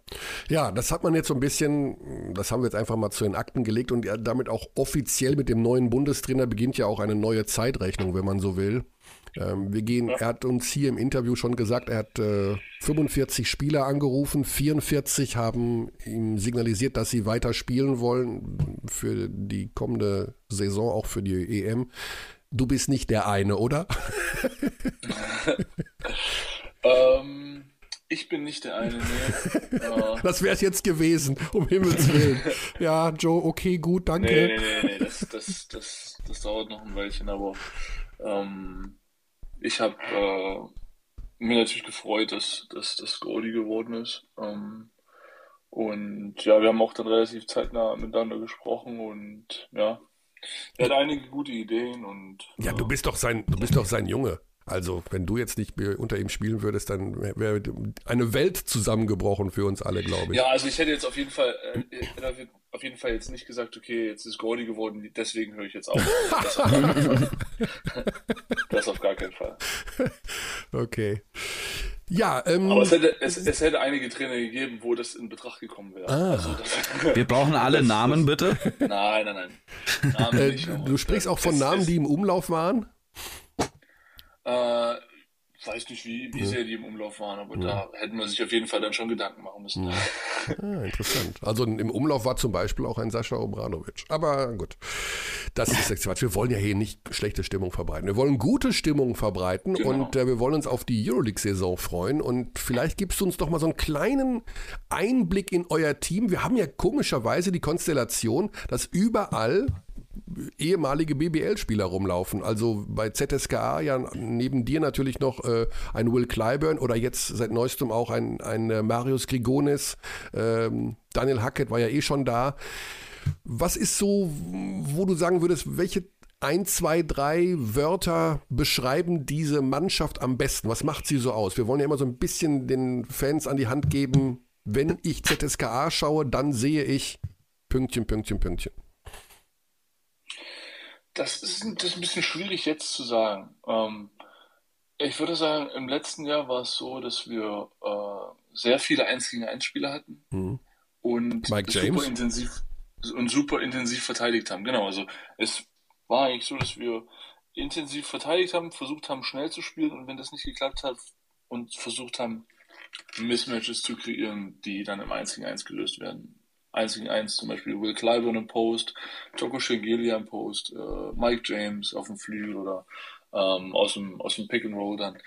S1: ja, das hat man jetzt so ein bisschen, das haben wir jetzt einfach mal zu den Akten gelegt und damit auch offiziell mit dem neuen Bundestrainer beginnt ja auch eine neue Zeitrechnung, wenn man so will. Ähm, wir gehen, er hat uns hier im Interview schon gesagt, er hat äh, 45 Spieler angerufen, 44 haben ihm signalisiert, dass sie weiter spielen wollen für die kommende Saison, auch für die EM. Du bist nicht der eine, oder?
S5: Ähm, ich bin nicht der eine, nee. äh,
S1: Das wäre es jetzt gewesen, um Himmels Willen. Ja, Joe, okay, gut, danke.
S5: Nee, nee, nee, nee, das, das, das, das dauert noch ein Weilchen, aber ähm, ich habe äh, mir natürlich gefreut, dass, dass das Goldie geworden ist. Ähm, und ja, wir haben auch dann relativ zeitnah miteinander gesprochen und ja, er hat einige gute Ideen und
S1: Ja,
S5: äh,
S1: du bist doch sein, du bist doch sein Junge. Also, wenn du jetzt nicht mehr unter ihm spielen würdest, dann wäre eine Welt zusammengebrochen für uns alle, glaube ich.
S5: Ja, also ich hätte jetzt auf jeden Fall, äh, auf- jeden Fall jetzt nicht gesagt, okay, jetzt ist Gordy geworden, deswegen höre ich jetzt auf. Das auf, gar keinen Fall. das auf gar keinen Fall.
S1: Okay. Ja, ähm,
S5: Aber es hätte, es, es hätte einige Trainer gegeben, wo das in Betracht gekommen wäre.
S1: Ah.
S5: Also das,
S2: Wir brauchen alle
S5: Das-
S2: Namen, bitte.
S5: nein, nein, nein. Namen
S1: äh,
S5: nicht,
S1: du sprichst auch von Namen, die im Umlauf waren.
S5: Äh, weiß nicht, wie, wie sehr die im Umlauf waren, aber da hätten wir sich auf jeden Fall dann schon Gedanken machen müssen.
S1: Ah, interessant. Also im Umlauf war zum Beispiel auch ein Sascha Obradovic. Aber gut, das ist jetzt Quatsch. Wir wollen ja hier nicht schlechte Stimmung verbreiten. Wir wollen gute Stimmung verbreiten
S5: Genau.
S1: und äh, wir wollen uns auf die Euroleague-Saison freuen. Und vielleicht gibst du uns doch mal so einen kleinen Einblick in euer Team. Wir haben ja komischerweise die Konstellation, dass überall ehemalige BBL-Spieler rumlaufen. Also bei ZSKA ja neben dir natürlich noch äh, ein Will Clyburn oder jetzt seit neuestem auch ein, ein äh, Marius Grigonis. Ähm, Daniel Hackett war ja eh schon da. Was ist so, wo du sagen würdest, welche ein, zwei, drei Wörter beschreiben diese Mannschaft am besten? Was macht sie so aus? Wir wollen ja immer so ein bisschen den Fans an die Hand geben, wenn ich ZSKA schaue, dann sehe ich Pünktchen, Pünktchen, Pünktchen.
S5: Das ist, das ist ein bisschen schwierig jetzt zu sagen. Ähm, ich würde sagen, im letzten Jahr war es so, dass wir äh, sehr viele 1 gegen 1 Spieler hatten mhm. und
S1: Mike James.
S5: super intensiv und super intensiv verteidigt haben. Genau, also es war eigentlich so, dass wir intensiv verteidigt haben, versucht haben, schnell zu spielen und wenn das nicht geklappt hat und versucht haben, Mismatches zu kreieren, die dann im 1 gegen 1 gelöst werden. 1 gegen 1 zum Beispiel Will Clyburn im Post, Joko Shengelia im Post, äh, Mike James auf dem Flügel oder ähm, aus, dem, aus dem Pick and Roll dann.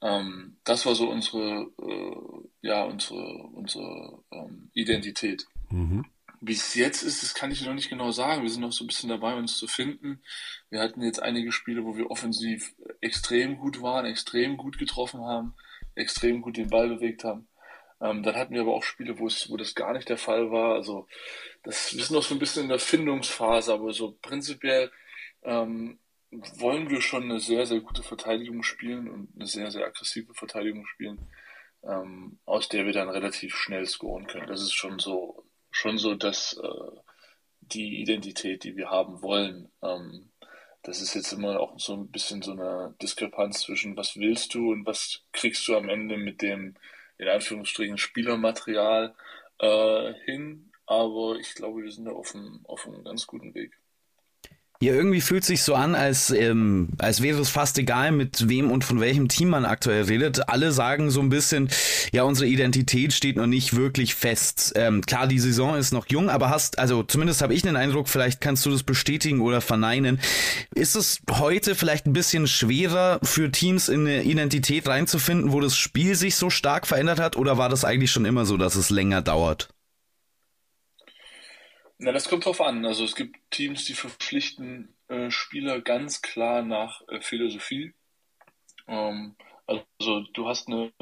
S5: Ähm, das war so unsere, äh, ja, unsere, unsere ähm, Identität. Mhm. Wie es jetzt ist, das kann ich noch nicht genau sagen. Wir sind noch so ein bisschen dabei, uns zu finden. Wir hatten jetzt einige Spiele, wo wir offensiv extrem gut waren, extrem gut getroffen haben, extrem gut den Ball bewegt haben. Ähm, dann hatten wir aber auch Spiele, wo es, wo das gar nicht der Fall war. Also das, wir sind noch so ein bisschen in der Findungsphase, aber so prinzipiell ähm, wollen wir schon eine sehr, sehr gute Verteidigung spielen und eine sehr, sehr aggressive Verteidigung spielen, ähm, aus der wir dann relativ schnell scoren können. Das ist schon so schon so, dass äh, die Identität, die wir haben wollen, ähm, das ist jetzt immer auch so ein bisschen so eine Diskrepanz zwischen was willst du und was kriegst du am Ende mit dem, in Anführungsstrichen, Spielermaterial äh, hin. Aber ich glaube, wir sind da auf einem, auf einem ganz guten Weg.
S2: Ja, irgendwie fühlt sich so an, als, ähm, als wäre es fast egal, mit wem und von welchem Team man aktuell redet. Alle sagen so ein bisschen, ja, unsere Identität steht noch nicht wirklich fest. Ähm, klar, die Saison ist noch jung, aber hast, also zumindest habe ich den Eindruck, vielleicht kannst du das bestätigen oder verneinen. Ist es heute vielleicht ein bisschen schwerer für Teams in eine Identität reinzufinden, wo das Spiel sich so stark verändert hat, oder war das eigentlich schon immer so, dass es länger dauert?
S5: Na, das kommt drauf an. Also es gibt Teams, die verpflichten äh, Spieler ganz klar nach äh, Philosophie. Ähm, also du hast eine,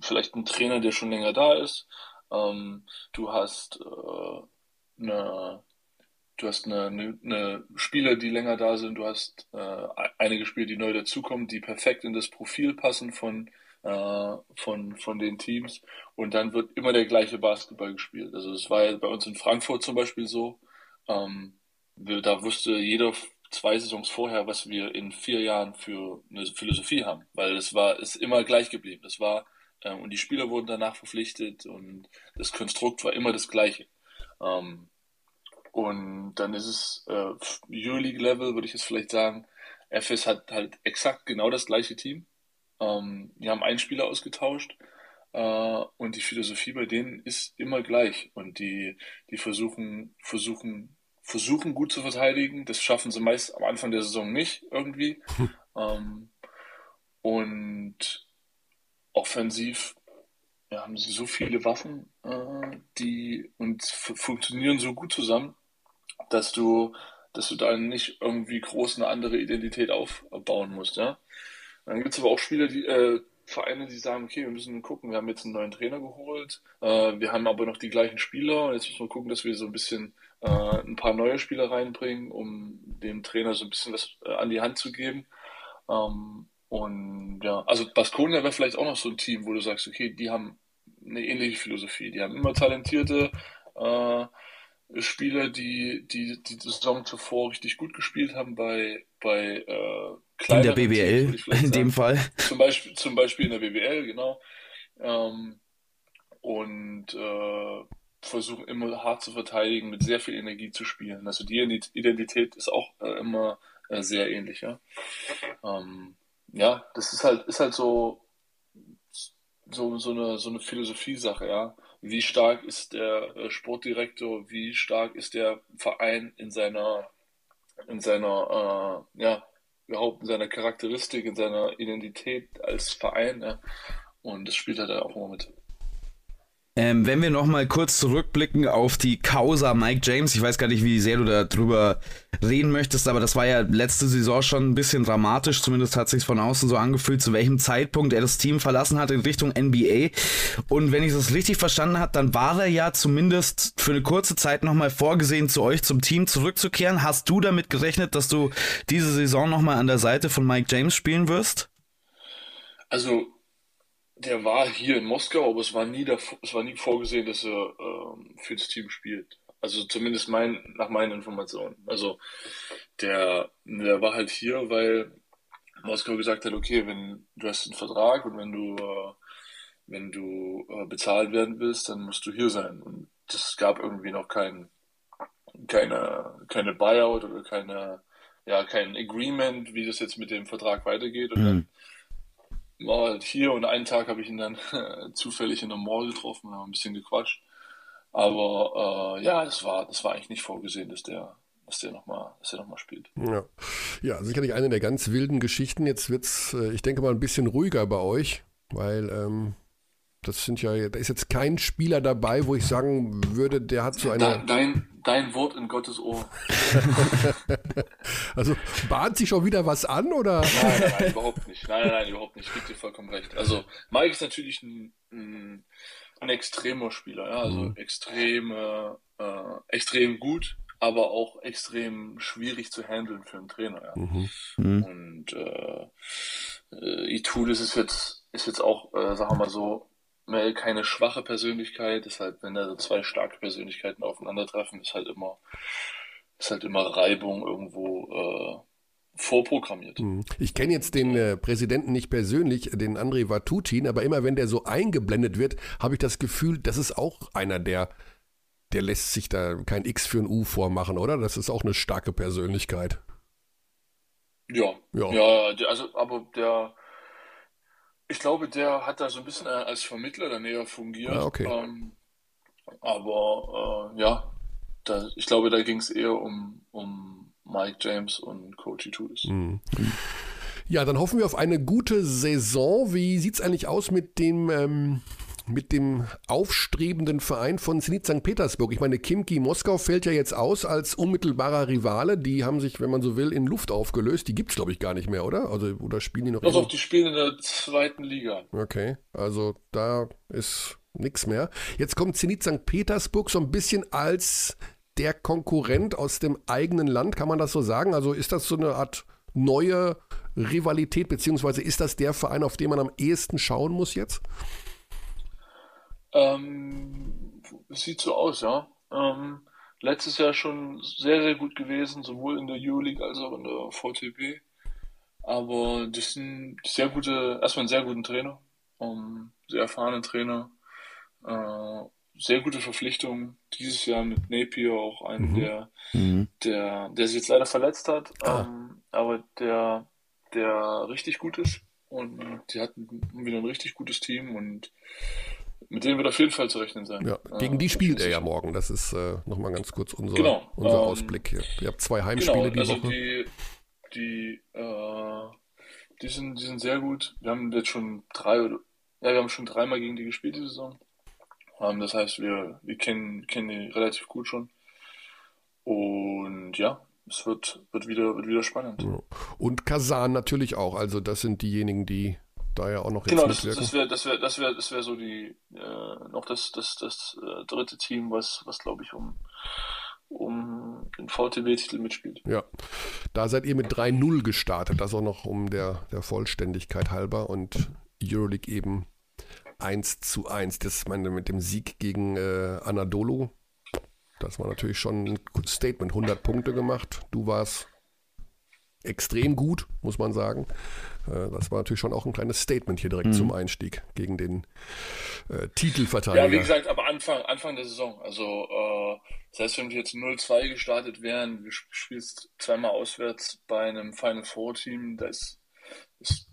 S5: vielleicht einen Trainer, der schon länger da ist. Ähm, du hast äh, eine, du hast eine, eine, eine, Spieler, die länger da sind. Du hast äh, einige Spieler, die neu dazukommen, die perfekt in das Profil passen von äh, von, von den Teams und dann wird immer der gleiche Basketball gespielt. Also es war ja bei uns in Frankfurt zum Beispiel so, ähm, wir, da wusste jeder zwei Saisons vorher, was wir in vier Jahren für eine Philosophie haben, weil es war, ist immer gleich geblieben. Das war, äh, und die Spieler wurden danach verpflichtet und das Konstrukt war immer das gleiche. Ähm, und dann ist es äh, Euroleague Level, würde ich jetzt vielleicht sagen. FS hat halt exakt genau das gleiche Team. Ähm, die haben einen Spieler ausgetauscht äh, und die Philosophie bei denen ist immer gleich. Und die, die versuchen, versuchen, versuchen gut zu verteidigen. Das schaffen sie meist am Anfang der Saison nicht irgendwie. Hm. Ähm, und offensiv ja, haben sie so viele Waffen, äh, die und funktionieren so gut zusammen, dass du, dass du da nicht irgendwie groß eine andere Identität aufbauen musst, ja. Dann gibt es aber auch Spieler, die, äh, Vereine, die sagen, okay, wir müssen gucken, wir haben jetzt einen neuen Trainer geholt, äh, wir haben aber noch die gleichen Spieler, jetzt müssen wir gucken, dass wir so ein bisschen äh, ein paar neue Spieler reinbringen, um dem Trainer so ein bisschen was äh, an die Hand zu geben. Ähm, und ja, also Baskonia wäre vielleicht auch noch so ein Team, wo du sagst, okay, die haben eine ähnliche Philosophie, die haben immer talentierte äh, Spieler, die, die die Saison zuvor richtig gut gespielt haben bei, bei
S2: äh, In der BBL Teams, in dem Fall.
S5: Zum Beispiel, zum Beispiel in der BBL, genau. Ähm, und äh, versuchen immer hart zu verteidigen, mit sehr viel Energie zu spielen. Also die Identität ist auch äh, immer äh, sehr ähnlich. Ja? Ähm, ja, das ist halt, ist halt so, so, so eine, so eine Philosophie-Sache, ja wie stark ist der äh, Sportdirektor, wie stark ist der Verein in seiner, in seiner, äh, ja, überhaupt in seiner Charakteristik, in seiner Identität als Verein. Ja. Und das spielt halt auch immer mit.
S2: Ähm, wenn wir nochmal kurz zurückblicken auf die Causa Mike James, ich weiß gar nicht, wie sehr du darüber reden möchtest, aber das war ja letzte Saison schon ein bisschen dramatisch, zumindest hat sich von außen so angefühlt, zu welchem Zeitpunkt er das Team verlassen hat in Richtung NBA. Und wenn ich das richtig verstanden habe, dann war er ja zumindest für eine kurze Zeit nochmal vorgesehen, zu euch zum Team zurückzukehren. Hast du damit gerechnet, dass du diese Saison nochmal an der Seite von Mike James spielen wirst?
S5: Also der war hier in Moskau, aber es war nie, davor, es war nie vorgesehen, dass er ähm, für das Team spielt. Also zumindest mein, nach meinen Informationen. Also der, der war halt hier, weil Moskau gesagt hat, okay, wenn du hast einen Vertrag und wenn du äh, wenn du äh, bezahlt werden willst, dann musst du hier sein. Und es gab irgendwie noch kein, keine, keine Buyout oder keine, ja, kein Agreement, wie das jetzt mit dem Vertrag weitergeht. Und mhm. dann war halt hier und einen Tag habe ich ihn dann zufällig in der Mall getroffen haben ein bisschen gequatscht. Aber äh, ja, das war, das war eigentlich nicht vorgesehen, dass der, dass der nochmal noch spielt.
S1: Ja. ja, sicherlich eine der ganz wilden Geschichten. Jetzt wird es, äh, ich denke mal, ein bisschen ruhiger bei euch, weil ähm, das sind ja, da ist jetzt kein Spieler dabei, wo ich sagen würde, der hat so eine.
S5: Dein, dein Wort in Gottes Ohr.
S1: also bahnt sich schon wieder was an, oder?
S5: Nein, nein, nein überhaupt nicht. Nein, nein, nein, überhaupt nicht. Ich gebe dir vollkommen recht. Also Mike ist natürlich ein, ein, ein extremer Spieler, ja, also mhm. extrem, äh, extrem gut, aber auch extrem schwierig zu handeln für einen Trainer, ja. Mhm. Mhm. Und äh, äh, Itulis ist jetzt, ist jetzt auch, äh, sagen wir mal so, keine schwache Persönlichkeit, halt, wenn da zwei starke Persönlichkeiten aufeinandertreffen, ist halt immer, ist halt immer Reibung irgendwo äh, vorprogrammiert.
S1: Hm. Ich kenne jetzt den äh, Präsidenten nicht persönlich, den André Vatutin, aber immer wenn der so eingeblendet wird, habe ich das Gefühl, das ist auch einer, der, der lässt sich da kein X für ein U vormachen, oder? Das ist auch eine starke Persönlichkeit.
S5: Ja, ja, ja also, aber der, ich glaube, der hat da so ein bisschen äh, als Vermittler dann eher fungiert.
S1: Ah, okay. Ähm,
S5: aber äh, ja, da, ich glaube, da ging es eher um, um Mike James und Coachy Tudis. Mhm.
S1: Ja, dann hoffen wir auf eine gute Saison. Wie sieht es eigentlich aus mit dem ähm, mit dem aufstrebenden Verein von Zenit St. Petersburg. Ich meine, Kimki Moskau fällt ja jetzt aus als unmittelbarer Rivale. Die haben sich, wenn man so will, in Luft aufgelöst. Die gibt es, glaube ich, gar nicht mehr, oder? Also, oder spielen die noch?
S5: Doch, doch, die spielen in der zweiten Liga.
S1: Okay, also da ist nichts mehr. Jetzt kommt Zenit St. Petersburg so ein bisschen als der Konkurrent aus dem eigenen Land, kann man das so sagen? Also ist das so eine Art neue Rivalität, beziehungsweise ist das der Verein, auf den man am ehesten schauen muss jetzt?
S5: Ähm, sieht so aus, ja. Ähm, letztes Jahr schon sehr, sehr gut gewesen, sowohl in der Euroleague als auch in der VTB. Aber das sind sehr gute, erstmal einen sehr guten Trainer, ähm, sehr erfahrenen Trainer, äh, sehr gute Verpflichtung. Dieses Jahr mit Napier auch einen, mhm. Der, mhm. der, der sich jetzt leider verletzt hat, ah. ähm, aber der, der richtig gut ist. Und die hatten wieder ein richtig gutes Team und mit denen wird auf jeden Fall zu rechnen sein.
S1: Ja, gegen die spielt er ja morgen. Das ist äh, nochmal ganz kurz unser, genau, unser ähm, Ausblick hier. Ihr habt zwei Heimspiele genau, die
S5: also
S1: Woche.
S5: Die, die, äh, die, sind, die sind sehr gut. Wir haben jetzt schon drei oder ja, wir haben schon dreimal gegen die gespielt die Saison. Ähm, das heißt, wir, wir kennen, kennen die relativ gut schon. Und ja, es wird, wird, wieder, wird wieder spannend.
S1: Und Kasan natürlich auch. Also das sind diejenigen, die da ja auch noch
S5: jetzt Genau, das, das wäre das wär, das wär, das wär so die äh, noch das, das, das äh, dritte Team, was, was glaube ich um, um den VTB-Titel mitspielt.
S1: Ja, da seid ihr mit 3-0 gestartet, das auch noch um der, der Vollständigkeit halber und Euroleague eben 1 zu 1. Das meine mit dem Sieg gegen äh, Anadolu. Das war natürlich schon ein gutes Statement. 100 Punkte gemacht. Du warst extrem gut, muss man sagen. Äh, das war natürlich schon auch ein kleines Statement hier direkt mhm. zum Einstieg gegen den äh, Titelverteidiger.
S5: Ja, wie gesagt, aber Anfang, Anfang der Saison. Also, äh, das heißt, wenn wir jetzt 0-2 gestartet wären, du spielst zweimal auswärts bei einem Final Four Team, das, das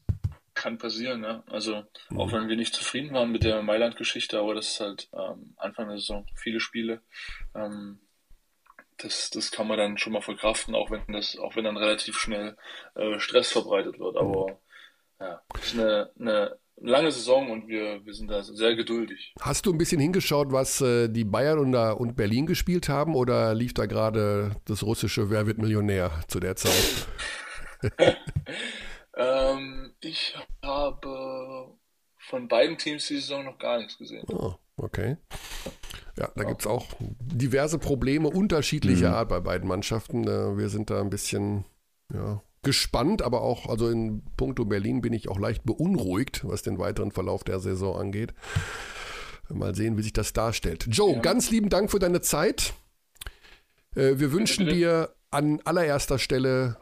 S5: kann passieren, ne? Also, mhm. auch wenn wir nicht zufrieden waren mit der Mailand-Geschichte, aber das ist halt ähm, Anfang der Saison viele Spiele. Ähm, das, das kann man dann schon mal verkraften, auch wenn das, auch wenn dann relativ schnell äh, Stress verbreitet wird. Aber ja, ist eine, eine, eine lange Saison und wir, wir sind da sehr geduldig.
S1: Hast du ein bisschen hingeschaut, was äh, die Bayern und, und Berlin gespielt haben oder lief da gerade das russische Wer wird Millionär zu der Zeit?
S5: ähm, ich habe von beiden Teams die Saison noch gar nichts gesehen.
S1: Oh, okay. Ja, da ja. gibt es auch diverse Probleme unterschiedlicher mhm. Art bei beiden Mannschaften. Äh, wir sind da ein bisschen ja, gespannt, aber auch, also in puncto Berlin bin ich auch leicht beunruhigt, was den weiteren Verlauf der Saison angeht. Mal sehen, wie sich das darstellt. Joe, ja. ganz lieben Dank für deine Zeit. Äh, wir wünschen dir an allererster Stelle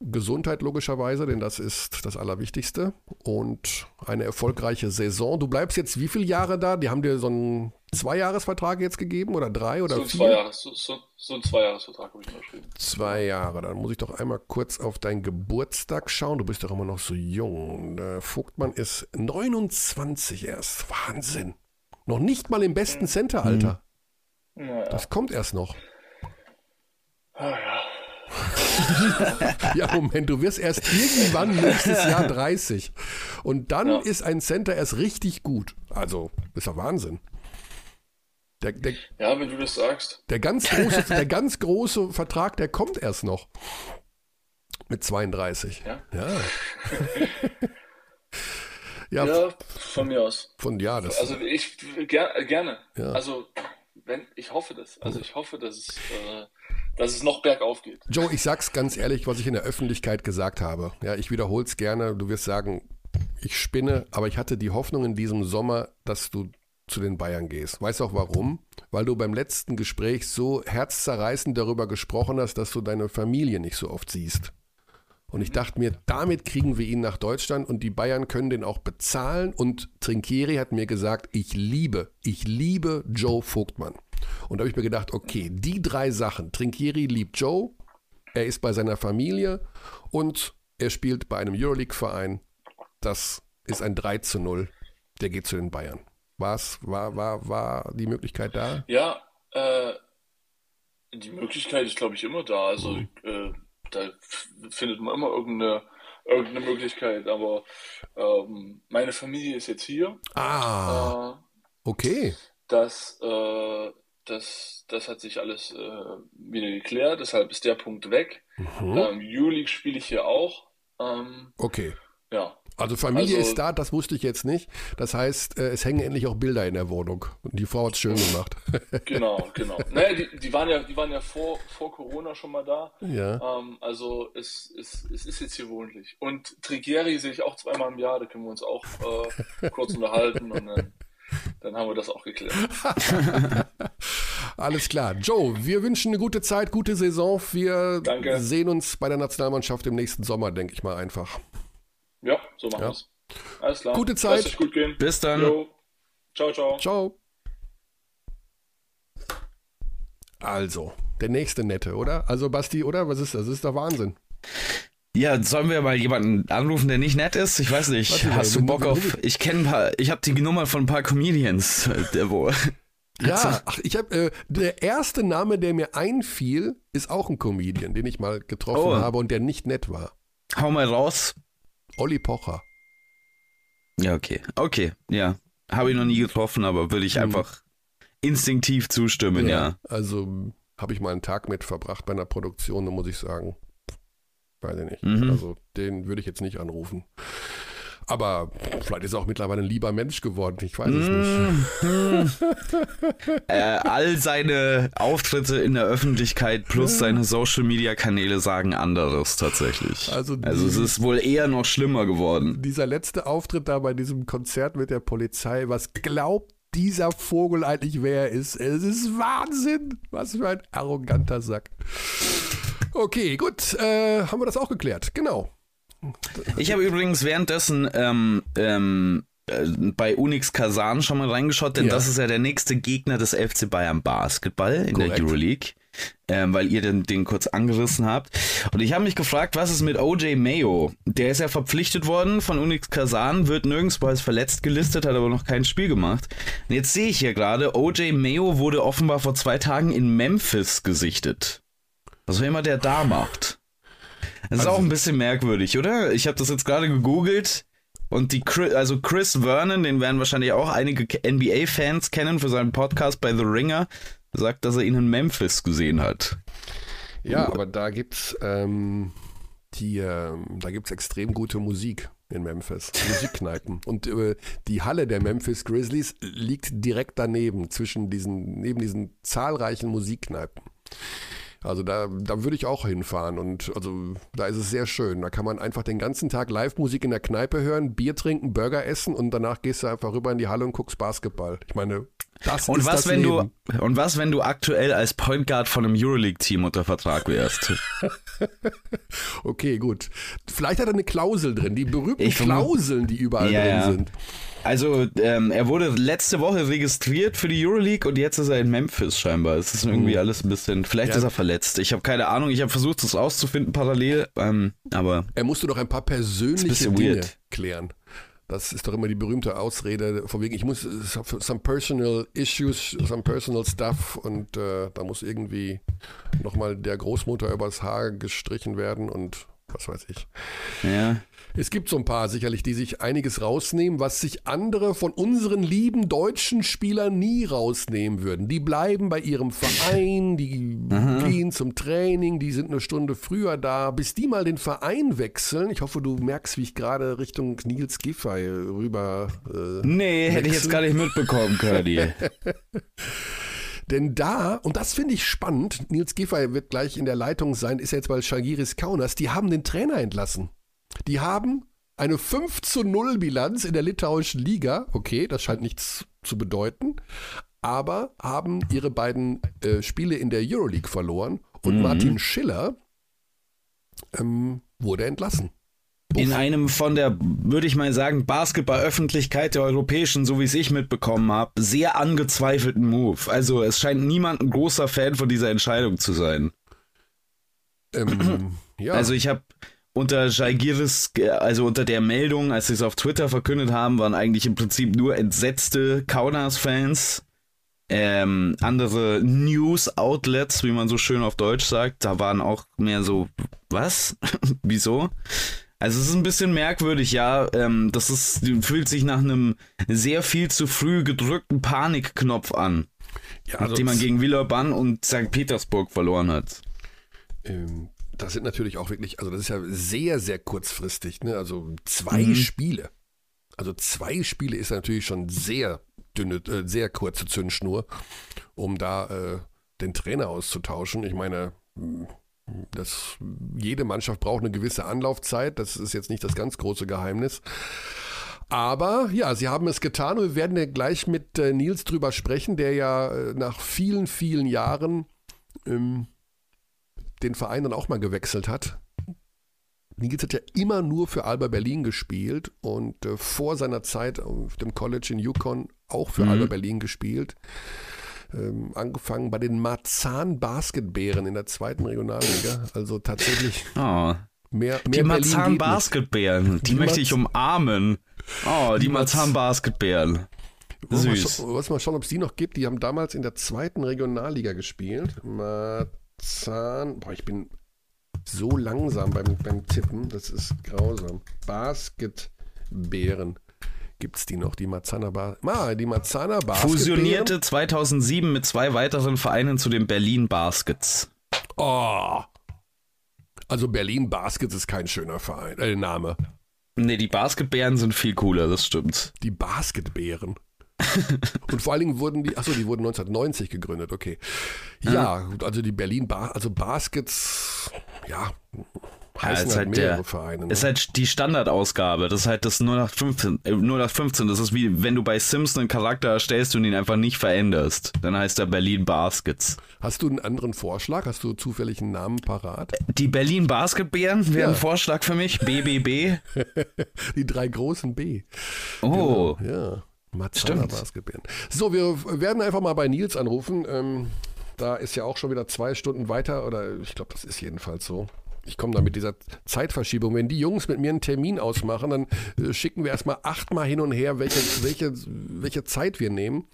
S1: Gesundheit logischerweise, denn das ist das Allerwichtigste. Und eine erfolgreiche Saison. Du bleibst jetzt wie viele Jahre da? Die haben dir so einen Zweijahresvertrag jetzt gegeben oder drei oder so vier?
S5: Zwei Jahres, so, so, so ein Zweijahresvertrag habe ich unterschrieben.
S1: Zwei Jahre, dann muss ich doch einmal kurz auf deinen Geburtstag schauen. Du bist doch immer noch so jung. Der Vogtmann ist 29 erst. Wahnsinn. Noch nicht mal im besten hm. Center-Alter. Hm. Ja, Das kommt erst noch.
S5: Ah, ja.
S1: ja, Moment, du wirst erst irgendwann nächstes Jahr 30. Und dann ja. ist ein Center erst richtig gut. Also, ist doch Wahnsinn.
S5: Der, der, ja, wenn du das sagst.
S1: Der ganz, große, der ganz große Vertrag, der kommt erst noch. Mit 32.
S5: Ja.
S1: Ja,
S5: ja, ja von mir aus.
S1: Von ja, das.
S5: Also ich ger gerne. Ja. Also wenn ich hoffe das. Also ich hoffe, dass es äh, dass es noch bergauf geht.
S1: Joe, ich sag's ganz ehrlich, was ich in der Öffentlichkeit gesagt habe. Ja, ich wiederhole es gerne. Du wirst sagen, ich spinne, aber ich hatte die Hoffnung in diesem Sommer, dass du zu den Bayern gehst. Weißt auch warum? Weil du beim letzten Gespräch so herzzerreißend darüber gesprochen hast, dass du deine Familie nicht so oft siehst. Und ich dachte mir, damit kriegen wir ihn nach Deutschland und die Bayern können den auch bezahlen. Und Trinkieri hat mir gesagt, ich liebe, ich liebe Joe Vogtmann. Und da habe ich mir gedacht, okay, die drei Sachen. Trinkieri liebt Joe, er ist bei seiner Familie und er spielt bei einem Euroleague-Verein. Das ist ein 3 zu 0. Der geht zu den Bayern. War's, war, war, war die Möglichkeit da?
S5: Ja, äh, die Möglichkeit ist, glaube ich, immer da. Also mhm. äh, da findet man immer irgendeine, irgendeine Möglichkeit. Aber ähm, meine Familie ist jetzt hier.
S1: Ah. Äh, okay.
S5: Das, äh, das, das hat sich alles äh, wieder geklärt. Deshalb ist der Punkt weg. Mhm. Ähm, Juli spiele ich hier auch. Ähm,
S1: okay.
S5: Ja.
S1: Also Familie also, ist da, das wusste ich jetzt nicht. Das heißt, äh, es hängen endlich auch Bilder in der Wohnung. Und die Frau hat es schön gemacht.
S5: genau, genau. Naja, die, die, waren ja, die waren ja vor, vor Corona schon mal da.
S1: Ja.
S5: Ähm, also es, es, es ist jetzt hier wohnlich. Und Trigeri sehe ich auch zweimal im Jahr, da können wir uns auch äh, kurz unterhalten und dann, dann haben wir das auch geklärt.
S1: Alles klar. Joe, wir wünschen eine gute Zeit, gute Saison. Wir
S5: Danke.
S1: sehen uns bei der Nationalmannschaft im nächsten Sommer, denke ich mal einfach.
S5: Ja, so machen ja. wir es. Alles klar.
S1: Gute Zeit.
S5: Lass gut gehen.
S2: Bis dann.
S5: Jo. Ciao, ciao.
S1: Ciao. Also, der nächste Nette, oder? Also, Basti, oder? Was ist das? Das ist doch Wahnsinn.
S2: Ja, sollen wir mal jemanden anrufen, der nicht nett ist? Ich weiß nicht. Warte, Hast du Bock auf? Ich kenne ein paar. Ich habe die Nummer von ein paar Comedians, der wo.
S1: Ja, ach, ich habe äh, der erste Name, der mir einfiel, ist auch ein Comedian, den ich mal getroffen oh. habe und der nicht nett war.
S2: Hau mal raus.
S1: Olli Pocher.
S2: Ja, okay. Okay, ja. Habe ich noch nie getroffen, aber würde ich hm. einfach instinktiv zustimmen, ja. ja.
S1: Also habe ich mal einen Tag mit verbracht bei einer Produktion, da muss ich sagen, weiß ich nicht. Mhm. Also den würde ich jetzt nicht anrufen. Aber vielleicht ist er auch mittlerweile ein lieber Mensch geworden. Ich weiß es nicht.
S2: äh, all seine Auftritte in der Öffentlichkeit plus seine Social Media Kanäle sagen anderes tatsächlich. Also, also es ist wohl eher noch schlimmer geworden.
S1: Dieser letzte Auftritt da bei diesem Konzert mit der Polizei, was glaubt dieser Vogel eigentlich wer er ist? Es ist Wahnsinn. Was für ein arroganter Sack. Okay, gut. Äh, haben wir das auch geklärt. Genau.
S2: Ich habe übrigens währenddessen ähm, ähm, äh, bei Unix Kazan schon mal reingeschaut, denn ja. das ist ja der nächste Gegner des FC Bayern Basketball in Korrekt. der Euroleague. Ähm, weil ihr den, den kurz angerissen habt. Und ich habe mich gefragt, was ist mit OJ Mayo? Der ist ja verpflichtet worden von Unix Kazan, wird nirgendwo als verletzt gelistet, hat aber noch kein Spiel gemacht. Und jetzt sehe ich hier gerade, OJ Mayo wurde offenbar vor zwei Tagen in Memphis gesichtet. Was auch immer der da macht. Das ist also, auch ein bisschen merkwürdig, oder? Ich habe das jetzt gerade gegoogelt. Und die Chris, also Chris Vernon, den werden wahrscheinlich auch einige NBA-Fans kennen für seinen Podcast bei The Ringer, sagt, dass er ihn in Memphis gesehen hat.
S1: Ja, aber da gibt's ähm, die, ähm, da gibt's extrem gute Musik in Memphis, Musikkneipen. Und äh, die Halle der Memphis Grizzlies liegt direkt daneben, zwischen diesen, neben diesen zahlreichen Musikkneipen. Also da, da würde ich auch hinfahren und also da ist es sehr schön. Da kann man einfach den ganzen Tag Live-Musik in der Kneipe hören, Bier trinken, Burger essen und danach gehst du einfach rüber in die Halle und guckst Basketball. Ich meine, das
S2: und was, wenn
S1: Leben.
S2: du und was, wenn du aktuell als Point Guard von einem Euroleague-Team unter Vertrag wärst?
S1: Okay, gut. Vielleicht hat er eine Klausel drin, die berühmten
S2: Ich
S1: Klauseln, die überall
S2: Ja,
S1: drin sind.
S2: Also, ähm, er wurde letzte Woche registriert für die Euroleague und jetzt ist er in Memphis scheinbar. Es ist irgendwie alles ein bisschen. Vielleicht
S1: Ja.
S2: ist er verletzt. Ich habe keine Ahnung. Ich habe versucht, das auszufinden parallel, ähm, aber
S1: Er musste doch ein paar persönliche Dinge
S2: weird.
S1: klären. Das ist doch immer die berühmte Ausrede, von wegen, ich muss some personal issues, some personal stuff und äh, da muss irgendwie nochmal der Großmutter übers Haar gestrichen werden und was weiß ich.
S2: ja.
S1: Es gibt so ein paar sicherlich, die sich einiges rausnehmen, was sich andere von unseren lieben deutschen Spielern nie rausnehmen würden. Die bleiben bei ihrem Verein, die gehen zum Training, die sind eine Stunde früher da, bis die mal den Verein wechseln. Ich hoffe, du merkst, wie ich gerade Richtung Nils Giffey rüber. Äh,
S2: Nee, hätte ich jetzt
S1: Wechsel.
S2: gar nicht mitbekommen, Curdy.
S1: Denn da, und das finde ich spannend, Nils Giffey wird gleich in der Leitung sein, ist jetzt bei Shagiris Kaunas, die haben den Trainer entlassen. Die haben eine 5 zu 0 Bilanz in der litauischen Liga. Okay, das scheint nichts zu bedeuten. Aber haben ihre beiden äh, Spiele in der Euroleague verloren. Und
S2: Mhm.
S1: Martin Schiller ähm, wurde entlassen.
S2: In einem von der, würde ich mal sagen, Basketball-Öffentlichkeit der europäischen, so wie es ich mitbekommen habe, sehr angezweifelten Move. Also es scheint niemand ein großer Fan von dieser Entscheidung zu sein.
S1: Ähm, ja,
S2: Also ich habe unter Jaigiris, also unter der Meldung, als sie es auf Twitter verkündet haben, waren eigentlich im Prinzip nur entsetzte Kaunas-Fans. Ähm, andere News-Outlets, wie man so schön auf Deutsch sagt, da waren auch mehr so, was? Wieso? Also es ist ein bisschen merkwürdig, ja. Ähm, das ist, fühlt sich nach einem sehr viel zu früh gedrückten Panikknopf an,
S1: ja, also
S2: den man gegen Villeurbanne und St. Petersburg verloren hat.
S1: Ähm, das sind natürlich auch wirklich, also das ist ja sehr, sehr kurzfristig, ne? Also zwei
S2: Mhm.
S1: Spiele. Also zwei Spiele ist natürlich schon sehr dünne, äh, sehr kurze Zündschnur, um da äh, den Trainer auszutauschen. Ich meine, das, jede Mannschaft braucht eine gewisse Anlaufzeit. Das ist jetzt nicht das ganz große Geheimnis. Aber ja, sie haben es getan und wir werden ja gleich mit äh, Nils drüber sprechen, der ja äh, nach vielen, vielen Jahren ähm, den Verein dann auch mal gewechselt hat. Nils hat ja immer nur für Alba Berlin gespielt und äh, vor seiner Zeit auf dem College in Yukon auch für
S2: Mhm.
S1: Alba Berlin gespielt. Ähm, angefangen bei den Marzahn Basketbären in der zweiten Regionalliga. Also tatsächlich
S2: Oh,
S1: mehr, mehr
S2: Die Marzahn. Basketbären, die,
S1: Die
S2: möchte ich umarmen. Oh, die,
S1: Die Marz-
S2: Marzahn Basketbären. Süß.
S1: wir mal schauen, ob es die noch gibt. Die haben damals in der zweiten Regionalliga gespielt. Marzahn. Boah, ich bin so langsam beim, beim Tippen. Das ist grausam. Basketbären. Gibt es die noch? Die Marzahner, ba ah, die Marzahner Basketbären.
S2: Fusionierte 2007 mit zwei weiteren Vereinen zu den Berlin Baskets.
S1: Oh. Also Berlin Baskets ist kein schöner Verein. Äh, Name.
S2: Nee, die Basketbären sind viel cooler, das stimmt.
S1: Die Basketbären. Und vor allen Dingen wurden die, achso, die wurden 1990 gegründet, okay. Ja, also die Berlin, ba also Baskets, ja, heißen
S2: ist
S1: halt
S2: halt der-
S1: Vereine. Ne?
S2: Ist halt die Standardausgabe. Das ist halt das 0815. Äh, 0815. Das ist wie wenn du bei Sims einen Charakter erstellst und ihn einfach nicht veränderst. Dann heißt er Berlin Baskets.
S1: Hast du einen anderen Vorschlag? Hast du zufällig einen Namen parat?
S2: Die Berlin Basketbären wäre
S1: Ja.
S2: ein Vorschlag für mich. BBB.
S1: Die drei großen B.
S2: Oh.
S1: Ja, Marzahner
S2: Stimmt.
S1: Basketbären. So, wir werden einfach mal bei Nils anrufen. Ähm, da ist ja auch schon wieder zwei Stunden weiter, oder ich glaube, das ist jedenfalls so. Ich komme da mit dieser Zeitverschiebung. Wenn die Jungs mit mir einen Termin ausmachen, dann äh, schicken wir erstmal achtmal hin und her, welche, welche, welche Zeit wir nehmen.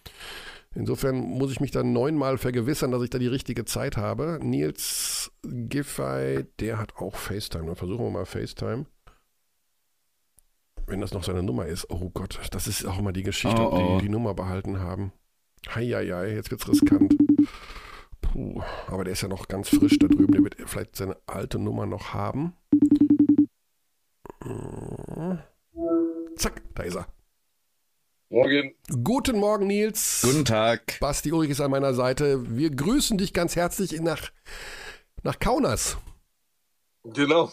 S1: Insofern muss ich mich dann neunmal vergewissern, dass ich da die richtige Zeit habe. Nils Giffey, der hat auch FaceTime. Dann versuchen wir mal FaceTime. wenn das noch seine Nummer ist. Oh Gott, das ist auch immer die Geschichte,
S2: Oh,
S1: ob die
S2: oh.
S1: die Nummer behalten haben. Heieiei, jetzt wird's riskant. Puh, aber der ist ja noch ganz frisch da drüben. Der wird vielleicht seine alte Nummer noch haben. Zack, da ist er.
S4: Morgen.
S1: Guten Morgen, Nils.
S2: Guten Tag.
S1: Basti Ulrich ist an meiner Seite. Wir grüßen dich ganz herzlich nach, nach Kaunas.
S4: Genau.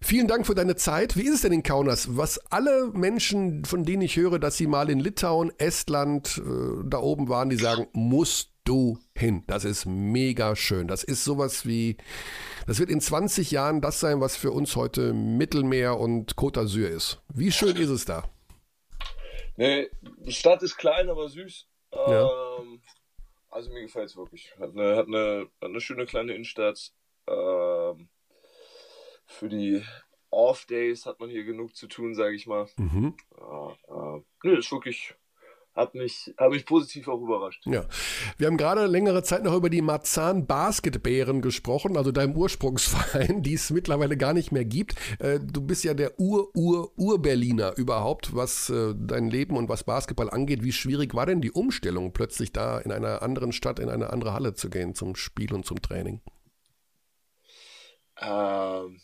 S1: Vielen Dank für deine Zeit. Wie ist es denn in Kaunas? Was alle Menschen, von denen ich höre, dass sie mal in Litauen, Estland äh, da oben waren, die sagen, musst du hin. Das ist mega schön. Das ist sowas wie, das wird in 20 Jahren das sein, was für uns heute Mittelmeer und Côte d'Azur ist. Wie schön ist es da?
S4: Nee, die Stadt ist klein, aber süß.
S1: Ja.
S4: Ähm, also mir gefällt es wirklich. Hat eine, hat, eine, hat eine schöne kleine Innenstadt. Ähm, für die Off-Days hat man hier genug zu tun, sage ich mal.
S1: Mhm.
S4: Äh, äh, nö, ist wirklich, hat mich, hat mich positiv auch überrascht.
S1: Ja, wir haben gerade längere Zeit noch über die Marzahn Basketbären gesprochen, also deinem Ursprungsverein, die es mittlerweile gar nicht mehr gibt. Äh, Du bist ja der Ur-Ur-Ur-Berliner überhaupt, was äh, dein Leben und was Basketball angeht. Wie schwierig war denn die Umstellung, plötzlich da in einer anderen Stadt, in eine andere Halle zu gehen zum Spiel und zum Training?
S4: Ähm,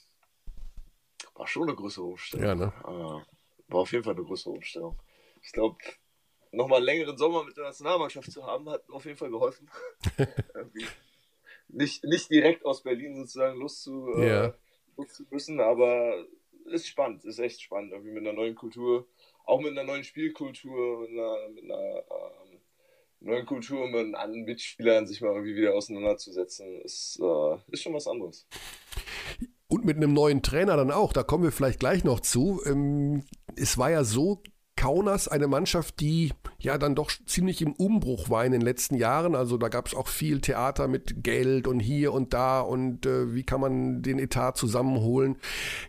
S4: war schon eine größere Umstellung.
S1: Ja, ne?
S4: Äh, war auf jeden Fall eine größere Umstellung. Ich glaube, nochmal einen längeren Sommer mit der Nationalmannschaft zu haben, hat auf jeden Fall geholfen. Nicht, nicht direkt aus Berlin sozusagen loszu, äh,
S1: Ja.
S4: los zu müssen, aber ist spannend, ist echt spannend, irgendwie mit einer neuen Kultur, auch mit einer neuen Spielkultur, mit einer, mit einer ähm, neuen Kultur, mit anderen Mitspielern sich mal irgendwie wieder auseinanderzusetzen, ist, äh, ist schon was anderes.
S1: Und mit einem neuen Trainer dann auch, da kommen wir vielleicht gleich noch zu. Ähm, es war ja so, Kaunas eine Mannschaft, die ja dann doch ziemlich im Umbruch war in den letzten Jahren. Also da gab es auch viel Theater mit Geld und hier und da und äh, wie kann man den Etat zusammenholen.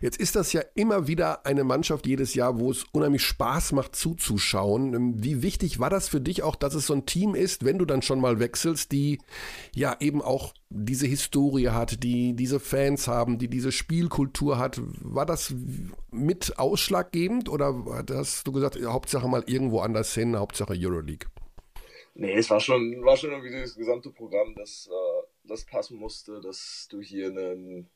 S1: Jetzt ist das ja immer wieder eine Mannschaft jedes Jahr, wo es unheimlich Spaß macht zuzuschauen. Ähm, Wie wichtig war das für dich auch, dass es so ein Team ist, wenn du dann schon mal wechselst, die ja eben auch diese Historie hat, die diese Fans haben, die diese Spielkultur hat. War das mit ausschlaggebend oder hast du gesagt, Hauptsache mal irgendwo anders hin, Hauptsache Euroleague?
S4: Nee, es war schon, war schon irgendwie das gesamte Programm, das, äh, das passen musste, dass du hier einen,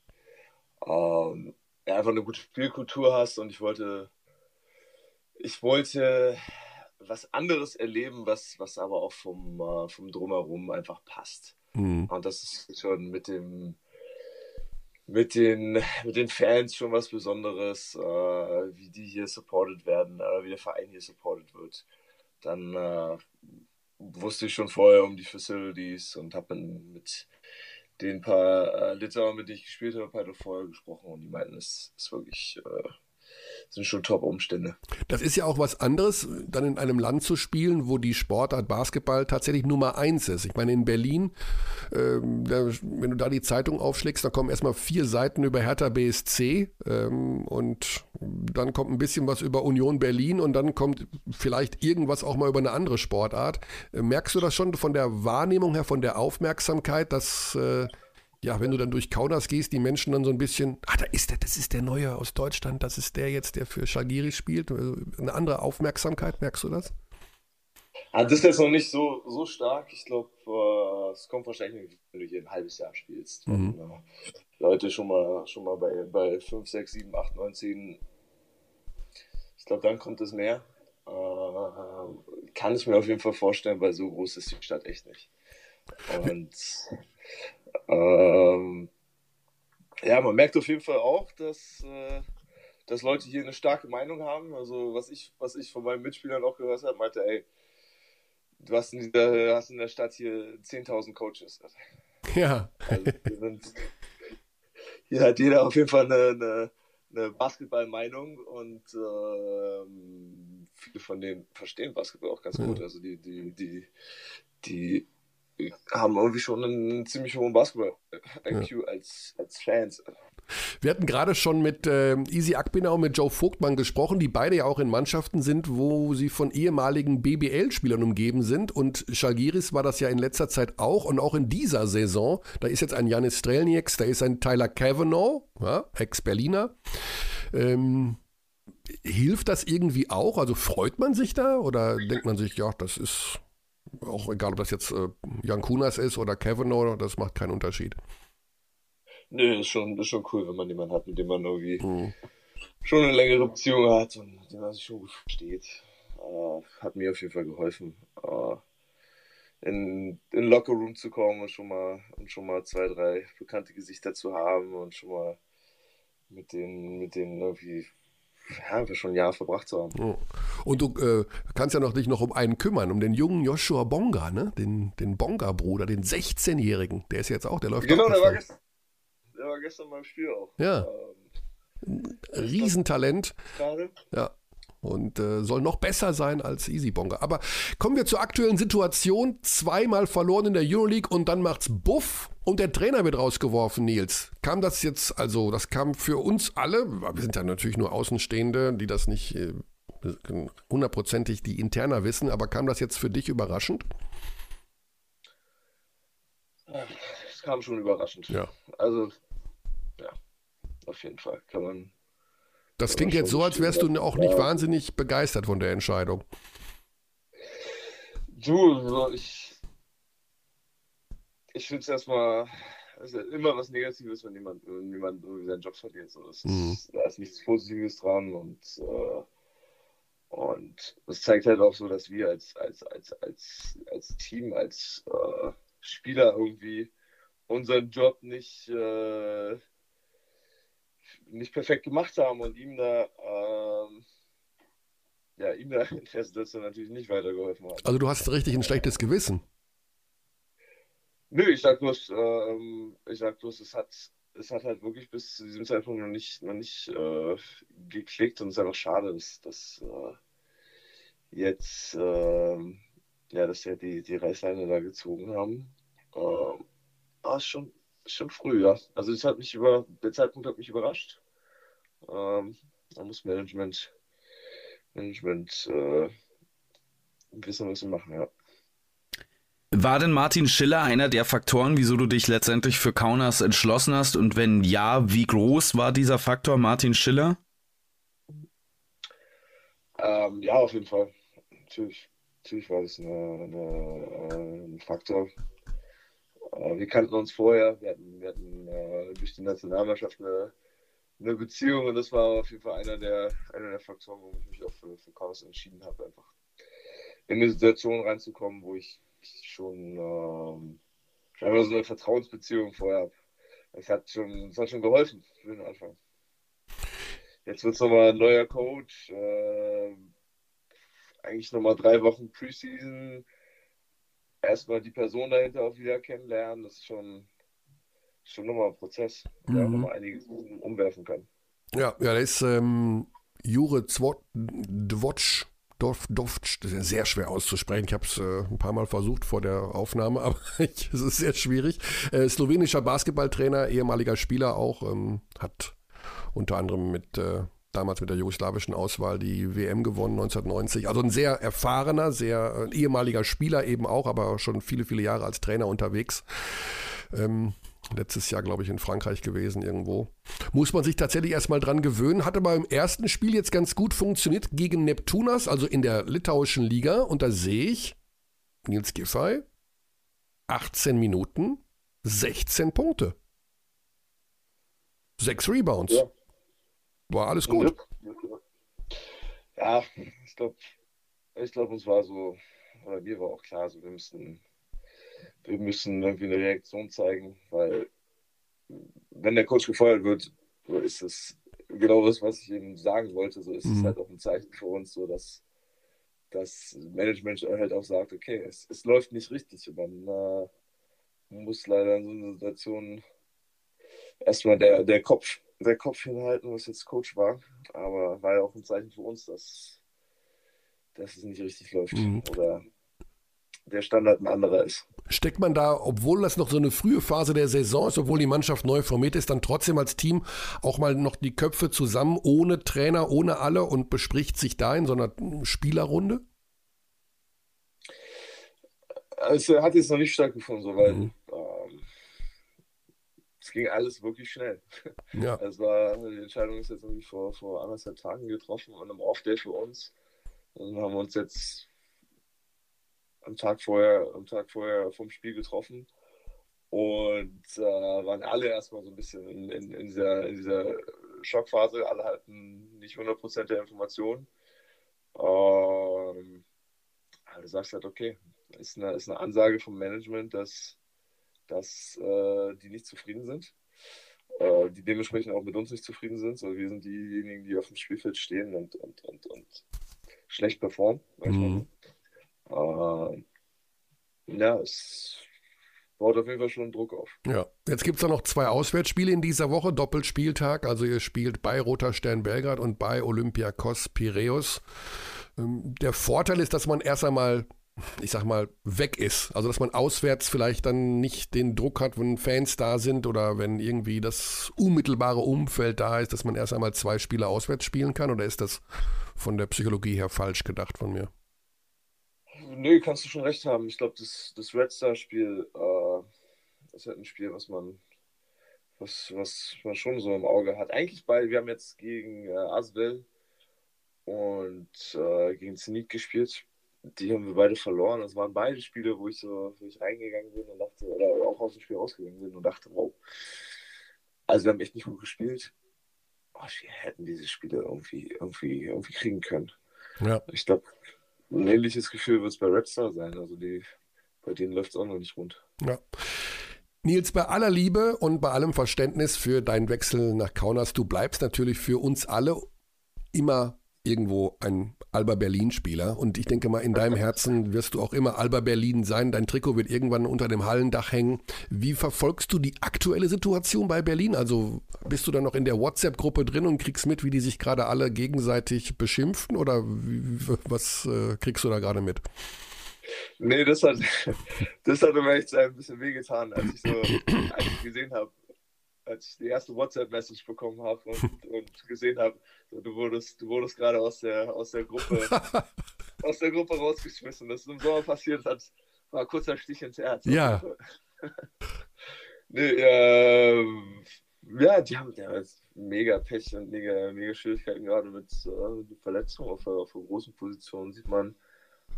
S4: ähm, einfach eine gute Spielkultur hast und ich wollte, ich wollte was anderes erleben, was, was aber auch vom, äh, vom Drumherum einfach passt.
S1: Hm.
S4: Und das ist schon mit dem, mit den, mit den Fans schon was Besonderes, äh, wie die hier supported werden, äh, wie der Verein hier supported wird. Dann äh, wusste ich schon vorher um die Facilities und habe mit den paar äh, Litauern, mit denen ich gespielt habe, halt auch vorher gesprochen und die meinten, es ist wirklich, äh, sind schon Top-Umstände.
S1: Das ist ja auch was anderes, dann in einem Land zu spielen, wo die Sportart Basketball tatsächlich Nummer eins ist. Ich meine, in Berlin, ähm, da, wenn du da die Zeitung aufschlägst, da kommen erstmal vier Seiten über Hertha BSC ähm, und dann kommt ein bisschen was über Union Berlin und dann kommt vielleicht irgendwas auch mal über eine andere Sportart. Äh, merkst du das schon von der Wahrnehmung her, von der Aufmerksamkeit, dass äh, ja, wenn du dann durch Kaunas gehst, die Menschen dann so ein bisschen, ah, da ist der, das ist der Neue aus Deutschland, das ist der jetzt, der für Shagiri spielt. Also eine andere Aufmerksamkeit, merkst du das?
S4: Ah, das ist jetzt noch nicht so, so stark. Ich glaube, äh, es kommt wahrscheinlich, wenn du hier ein halbes Jahr spielst.
S1: Mhm.
S4: Wenn, äh, Leute schon mal, schon mal bei, bei 5, 6, 7, 8, 9, 10. Ich glaube, dann kommt es mehr. Äh, kann ich mir auf jeden Fall vorstellen, weil so groß ist die Stadt echt nicht. Und ähm, ja, man merkt auf jeden Fall auch, dass, äh, dass Leute hier eine starke Meinung haben. Also was ich, was ich von meinen Mitspielern auch gehört habe, meinte, ey, du hast in, dieser, hast in der Stadt hier 10.000 Coaches.
S1: Ja.
S4: Also hier, sind, hier hat jeder auf jeden Fall eine, eine, eine Basketball-Meinung und ähm, viele von denen verstehen Basketball auch ganz
S1: Ja.
S4: gut. Also die, die, die, die haben irgendwie schon einen ziemlich hohen Basketball-IQ als, als Fans.
S1: Wir hatten gerade schon mit äh, Easy Akbina und mit Joe Vogtmann gesprochen, die beide ja auch in Mannschaften sind, wo sie von ehemaligen BBL-Spielern umgeben sind. Und Schalgiris war das ja in letzter Zeit auch und auch in dieser Saison. Da ist jetzt ein Janis Strelnieks, da ist ein Tyler Kavanaugh, ja, Ex-Berliner. Ähm, hilft das irgendwie auch? Also freut man sich da oder denkt man sich, ja, das ist auch egal, ob das jetzt äh, Jan Kunas ist oder Kevin oder das macht keinen Unterschied.
S4: Nö, ist schon, ist schon cool, wenn man jemanden hat, mit dem man irgendwie mhm. schon eine längere Beziehung hat und mit dem man sich schon gut versteht. Uh, hat mir auf jeden Fall geholfen, uh, in den Lockerroom zu kommen und schon mal und schon mal zwei, drei bekannte Gesichter zu haben und schon mal mit denen, mit denen irgendwie ja, wir schon ein Jahr verbracht zu haben.
S1: Und du äh, kannst ja noch dich noch um einen kümmern, um den jungen Joshua Bonga, ne? Den, den Bonga-Bruder, den 16-Jährigen. Der ist jetzt auch, der läuft
S4: Genau, der war, gestern, der war gestern beim Spiel auch.
S1: Ja. Ähm, Riesentalent.
S4: Gerade.
S1: Ja und äh, soll noch besser sein als Easy Bonga. Aber kommen wir zur aktuellen Situation. Zweimal verloren in der Euroleague und dann macht's Buff und der Trainer wird rausgeworfen, Nils. Kam das jetzt, also das kam für uns alle, wir sind ja natürlich nur Außenstehende, die das nicht äh, hundertprozentig die interner wissen, aber kam das jetzt für dich überraschend?
S4: Es kam schon überraschend.
S1: Ja.
S4: Also, ja, auf jeden Fall kann man
S1: das klingt jetzt so, als wärst du auch nicht wahnsinnig begeistert von der Entscheidung.
S4: Du, ich, ich finde es erstmal, es ist immer was Negatives, wenn jemand, wenn jemand irgendwie seinen Job verliert. So. Ist, mhm. Da ist nichts Positives dran und, äh, und das zeigt halt auch so, dass wir als, als, als, als, als Team, als äh, Spieler irgendwie unseren Job nicht. Äh, nicht perfekt gemacht haben und ihm da, ähm, ja, ihm da in der Situation natürlich nicht weitergeholfen hat.
S1: Also du hast richtig ein schlechtes Gewissen.
S4: Nö, ich sag bloß, ähm, ich sag bloß, es hat, es hat halt wirklich bis zu diesem Zeitpunkt noch nicht, noch nicht äh, geklickt und es ist einfach schade, dass, dass äh, jetzt, äh, ja, dass wir die, die Reißleine da gezogen haben. Ähm, aber ist schon, schon früh, ja. Also es hat mich über, der Zeitpunkt hat mich überrascht. Ähm, da muss Management, Management äh, wissen, was sie machen, ja.
S2: War denn Martin Schiller einer der Faktoren, wieso du dich letztendlich für Kaunas entschlossen hast? Und wenn ja, wie groß war dieser Faktor Martin Schiller?
S4: Ähm, ja, auf jeden Fall. Natürlich, natürlich war das eine, eine, äh, ein Faktor. Äh, wir kannten uns vorher, wir hatten, wir hatten äh, durch die Nationalmannschaft eine, eine, Beziehung und das war auf jeden Fall einer der, einer der Faktoren, warum ich mich auch für, für Chaos entschieden habe, einfach in eine Situation reinzukommen, wo ich schon ähm, scheinbar so eine Vertrauensbeziehung vorher habe. Es hat schon, es hat schon geholfen für den Anfang. Jetzt wird es nochmal ein neuer Coach. Äh, eigentlich nochmal drei Wochen Preseason erstmal die Person dahinter auch wieder kennenlernen, das ist schon, schon nochmal ein Prozess, der mhm. auch nochmal einiges umwerfen kann.
S1: Ja, ja, da ist ähm, Jure Dwotsch, Dovc, das ist ja sehr schwer auszusprechen. Ich habe es äh, ein paar Mal versucht vor der Aufnahme, aber es ist sehr schwierig. Äh, slowenischer Basketballtrainer, ehemaliger Spieler auch, ähm, hat unter anderem mit äh, damals mit der jugoslawischen Auswahl die WM gewonnen 1990. Also ein sehr erfahrener, sehr äh, ehemaliger Spieler eben auch, aber schon viele, viele Jahre als Trainer unterwegs. Ähm, letztes Jahr, glaube ich, in Frankreich gewesen irgendwo. Muss man sich tatsächlich erstmal dran gewöhnen. Hat aber im ersten Spiel jetzt ganz gut funktioniert gegen Neptunas, also in der litauischen Liga. Und da sehe ich Nils Giffey, 18 Minuten, 16 Punkte. Sechs Rebounds. Ja. War alles gut.
S4: Ja, ich glaube, ich glaube, uns war so, oder mir war auch klar, so, wir müssen, wir müssen irgendwie eine Reaktion zeigen, weil wenn der Coach gefeuert wird, so ist es genau das, was ich eben sagen wollte. So ist mhm. es halt auch ein Zeichen für uns, so dass das Management halt auch sagt, okay, es, es läuft nicht richtig und dann äh, muss leider in so einer Situation erstmal der, der Kopf der Kopf hinhalten, was jetzt Coach war. Aber war ja auch ein Zeichen für uns, dass, dass es nicht richtig läuft. Mhm. Oder der Standard ein anderer ist.
S1: Steckt man da, obwohl das noch so eine frühe Phase der Saison ist, obwohl die Mannschaft neu formiert ist, dann trotzdem als Team auch mal noch die Köpfe zusammen, ohne Trainer, ohne alle und bespricht sich da in so einer Spielerrunde?
S4: Es hat jetzt noch nicht stattgefunden, so, weil mhm. Es ging alles wirklich schnell. Ja. Es war, die Entscheidung ist jetzt irgendwie vor, vor anderthalb Tagen getroffen und im Off-Day für uns. Dann haben wir uns jetzt am Tag vorher, am Tag vorher vom Spiel getroffen und äh, waren alle erstmal so ein bisschen in, in, in, dieser, in dieser Schockphase. Alle hatten nicht 100% der Informationen. Ähm, du sagst halt, okay, ist eine, ist eine Ansage vom Management, dass, dass äh, die nicht zufrieden sind, äh, die dementsprechend auch mit uns nicht zufrieden sind. So, wir sind diejenigen, die auf dem Spielfeld stehen und, und, und, und schlecht performen. Mhm. Äh, ja, es baut auf jeden Fall schon Druck auf.
S1: Ja, jetzt gibt es da noch zwei Auswärtsspiele in dieser Woche, Doppelspieltag. Also ihr spielt bei Roter Stern Belgrad und bei Olympiakos Piräus. Ähm, der Vorteil ist, dass man erst einmal ich sag mal, weg ist. Also, dass man auswärts vielleicht dann nicht den Druck hat, wenn Fans da sind oder wenn irgendwie das unmittelbare Umfeld da ist, dass man erst einmal zwei Spiele auswärts spielen kann? Oder ist das von der Psychologie her falsch gedacht von mir?
S4: Nö, kannst du schon recht haben. Ich glaube, das, das Red Star-Spiel äh, ist halt ein Spiel, was man, was, was man schon so im Auge hat. Eigentlich bei, wir haben jetzt gegen äh, Aswell und äh, gegen Zenit gespielt die haben wir beide verloren. Das waren beide Spiele, wo ich so wo ich reingegangen bin und dachte, oder auch aus dem Spiel rausgegangen bin und dachte, wow. Also wir haben echt nicht gut gespielt. Oh, wir hätten diese Spiele irgendwie, irgendwie, irgendwie kriegen können. Ja. Ich glaube, ein ähnliches Gefühl wird es bei Red Star sein. Also die, bei denen läuft es auch noch nicht rund.
S1: Ja. Nils, bei aller Liebe und bei allem Verständnis für deinen Wechsel nach Kaunas, du bleibst natürlich für uns alle immer irgendwo ein Alba Berlin-Spieler. Und ich denke mal, in deinem Herzen wirst du auch immer Alba Berlin sein. Dein Trikot wird irgendwann unter dem Hallendach hängen. Wie verfolgst du die aktuelle Situation bei Berlin? Also bist du da noch in der WhatsApp-Gruppe drin und kriegst mit, wie die sich gerade alle gegenseitig beschimpfen? Oder wie, was äh, kriegst du da gerade mit?
S4: Nee, das hat, das hat mir echt ein bisschen wehgetan, als ich so gesehen habe, als ich die erste WhatsApp-Message bekommen habe und, und, gesehen habe, du wurdest, du wurdest gerade aus der, aus der Gruppe aus der Gruppe rausgeschmissen. Das ist im Sommer passiert, das war ein kurzer Stich ins Herz.
S1: Ja.
S4: nee, äh, ja, die haben ja mega Pech und mega, mega Schwierigkeiten gerade mit äh, Verletzungen auf, auf großen Positionen. Sieht man,